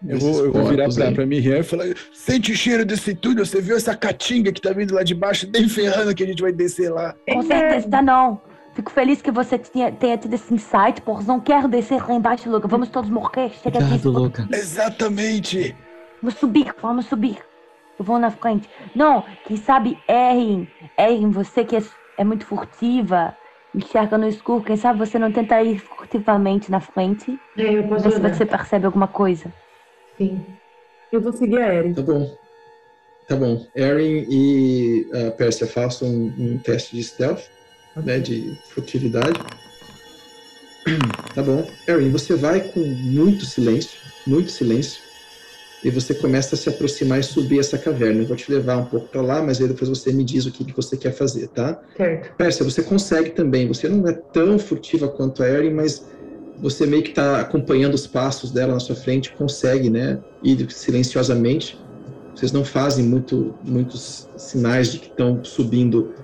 Eu vou, eu vou virar pra, pra Miriam e falar: sente o cheiro desse túnel, você viu essa caatinga que tá vindo lá de baixo, nem ferrando que a gente vai descer lá. Com certeza, tá não. Fico feliz que você tenha, tenha tido esse insight, porque não quero descer lá embaixo, Luca. Vamos todos morrer. Chega Obrigado, aqui. Luca. Exatamente. Vamos subir, vamos subir. Eu vou na frente. Não, quem sabe Erin. Erin, você que é, é muito furtiva, enxerga no escuro, quem sabe você não tenta ir furtivamente na frente? É, eu posso ver se você percebe alguma coisa. Sim. Eu vou seguir a Erin. Tá bom. Tá bom. Erin e a uh, Pérsia façam um, um, teste de stealth, né, de furtividade. Tá bom. Erin, você vai com muito silêncio, muito silêncio, e você começa a se aproximar e subir essa caverna. Eu vou te levar um pouco para lá, mas aí depois você me diz o que, que você quer fazer, tá? Certo. Pérsia, você consegue também. Você não é tão furtiva quanto a Erin, mas você meio que está acompanhando os passos dela na sua frente, consegue, né, ir silenciosamente. Vocês não fazem muito, muitos sinais de que estão subindo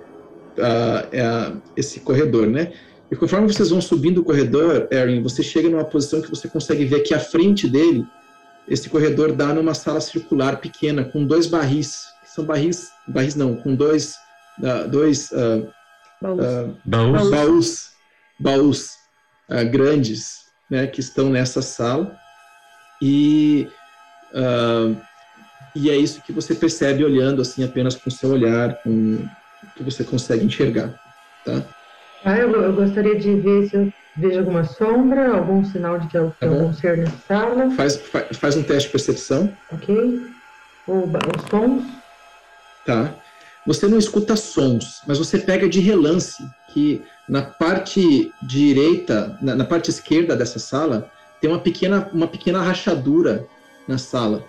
uh, uh, esse corredor, né? E conforme vocês vão subindo o corredor, Erin, você chega numa posição que você consegue ver que à frente dele, esse corredor dá numa sala circular pequena com dois barris, que são barris, barris não, com dois, uh, dois baús. baús, baús, baús. Uh, grandes né, que estão nessa sala. E uh, e é isso que você percebe olhando assim apenas com seu olhar, com que você consegue enxergar, tá? Ah, eu, eu gostaria de ver se eu vejo alguma sombra, algum sinal de que tem tá algum ser nessa sala. Faz, faz, faz um teste de percepção. Ok. Os sons. Tá. Você não escuta sons, mas você pega de relance que na parte direita, na, na, parte esquerda dessa sala, tem uma pequena, uma pequena rachadura na sala.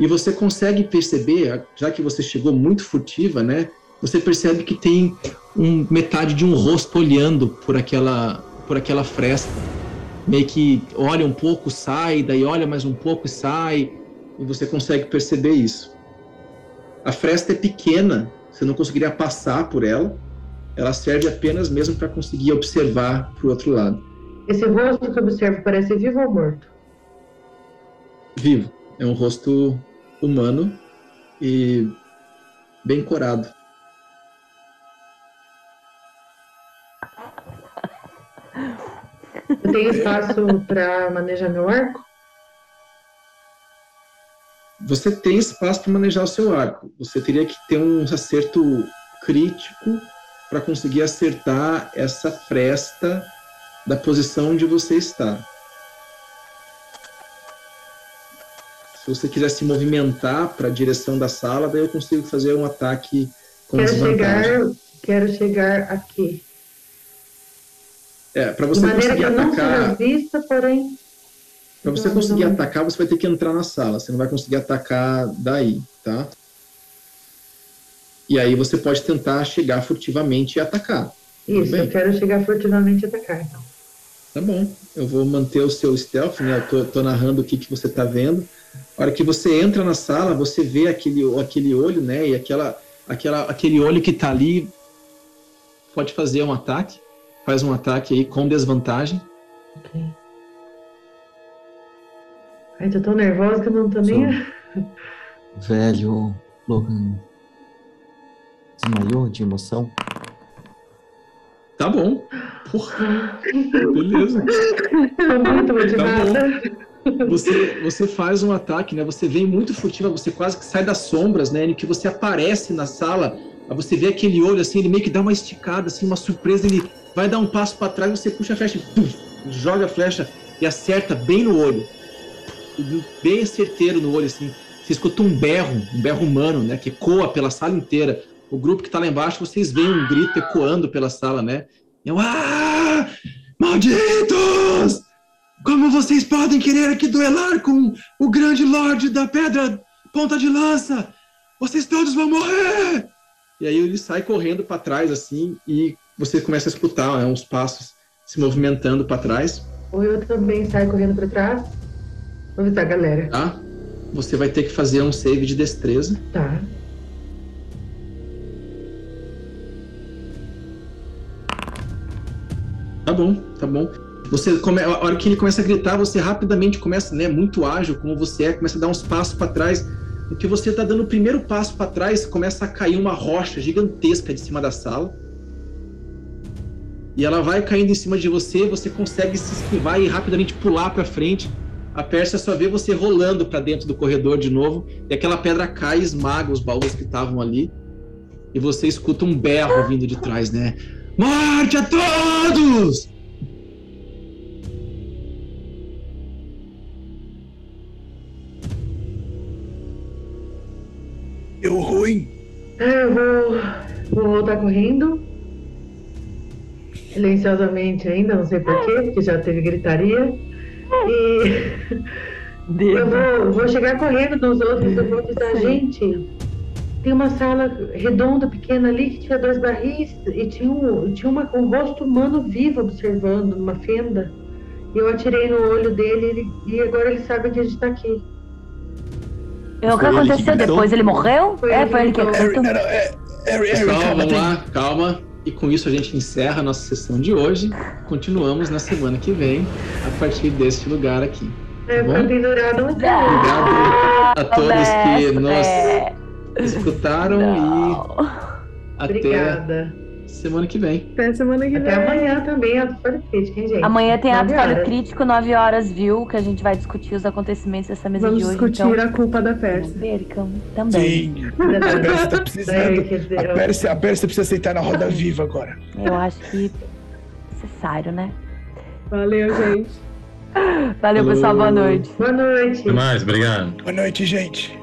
E você consegue perceber, já que você chegou muito furtiva, né? Você percebe que tem um, metade de um rosto olhando por aquela, por aquela fresta. Meio que olha um pouco, sai, daí olha mais um pouco e sai. E você consegue perceber isso. A fresta é pequena, você não conseguiria passar por ela ela serve apenas mesmo para conseguir observar para o outro lado. Esse rosto que observo parece vivo ou morto? Vivo. É um rosto humano e bem corado. Tenho espaço para manejar meu arco? Você tem espaço para manejar o seu arco. Você teria que ter um acerto crítico para conseguir acertar essa fresta da posição onde você está. Se você quiser se movimentar para a direção da sala, daí eu consigo fazer um ataque com quero chegar, quero chegar aqui. É, para você conseguir atacar. Não vista, porém. Para você conseguir atacar, você vai ter que entrar na sala. Você não vai conseguir atacar daí, tá? E aí você pode tentar chegar furtivamente e atacar. Isso, eu quero chegar furtivamente e atacar, então. Tá bom. Eu vou manter o seu stealth, né? Eu tô, tô narrando o que, que você tá vendo. A hora que você entra na sala, você vê aquele, aquele olho, né? E aquela, aquela, aquele olho que tá ali pode fazer um ataque. Faz um ataque aí com desvantagem. Ok. Ai, tô tão nervosa que eu não tô nem. Velho, Logan, Desmaiou de emoção? Tá bom. Porra. Beleza. Tô muito motivada. Tá Você, você faz um ataque, né? Você vem muito furtiva, você quase que sai das sombras, né? Em que você aparece na sala, você vê aquele olho assim, ele meio que dá uma esticada, assim, uma surpresa, ele vai dar um passo para trás, você puxa a flecha, pum, joga a flecha e acerta bem no olho. Bem certeiro no olho, assim. Você escuta um berro, um berro humano, né? Que ecoa pela sala inteira. O grupo que tá lá embaixo, vocês veem um grito ecoando pela sala, né? Eu, ah! Malditos! Como vocês podem querer aqui duelar com o grande lorde da pedra ponta de lança? Vocês todos vão morrer! E aí ele sai correndo para trás, assim, e você começa a escutar né, uns passos se movimentando para trás. Ou eu também saio correndo para trás. Vamos avisar a galera. Tá? Você vai ter que fazer um save de destreza. Tá. Tá bom, tá bom. Você come... a hora que ele começa a gritar, você rapidamente começa, né, muito ágil como você é, começa a dar uns passos para trás. No que você tá dando o primeiro passo para trás, começa a cair uma rocha gigantesca de cima da sala. E ela vai caindo em cima de você, você consegue se esquivar e rapidamente pular para frente. A Pérsia só vê você rolando para dentro do corredor de novo, e aquela pedra cai e esmaga os baús que estavam ali. E você escuta um berro vindo de trás, né? Morte a todos! Deu ruim. É, eu vou, vou voltar correndo. Silenciosamente ainda, não sei porquê, porque já teve gritaria. E eu vou, vou chegar correndo nos outros, eu vou avisar, gente, tem uma sala redonda, pequena ali, que tinha dois barris e tinha, um, tinha uma, um rosto humano vivo observando, numa fenda. E eu atirei no olho dele e agora ele sabe que a gente tá aqui. E o que aconteceu depois? Ele morreu? Foi é, ele foi ele que. Harry, não, não, é, Harry, Harry, Pessoal, calma, lá, calma. E com isso a gente encerra a nossa sessão de hoje. Continuamos na semana que vem, a partir deste lugar aqui. É, Bom. Obrigado a todos que nos escutaram Não. e até Obrigada. Semana que vem. Até semana que vem. Até amanhã também, Crítica, hein, gente? Amanhã tem horas. crítico, 9 horas, viu? Que a gente vai discutir os acontecimentos dessa mesa Vamos de hoje. discutir então, a culpa da Pérsia. percam também. Sim. A Pérsia tá precisando. É, A Pérsia, a Pérsia precisa aceitar na roda viva agora. Eu acho que é necessário, né? Valeu, gente. Valeu, Falou. pessoal. Boa noite. Boa noite. Até mais, obrigado. Boa noite, gente.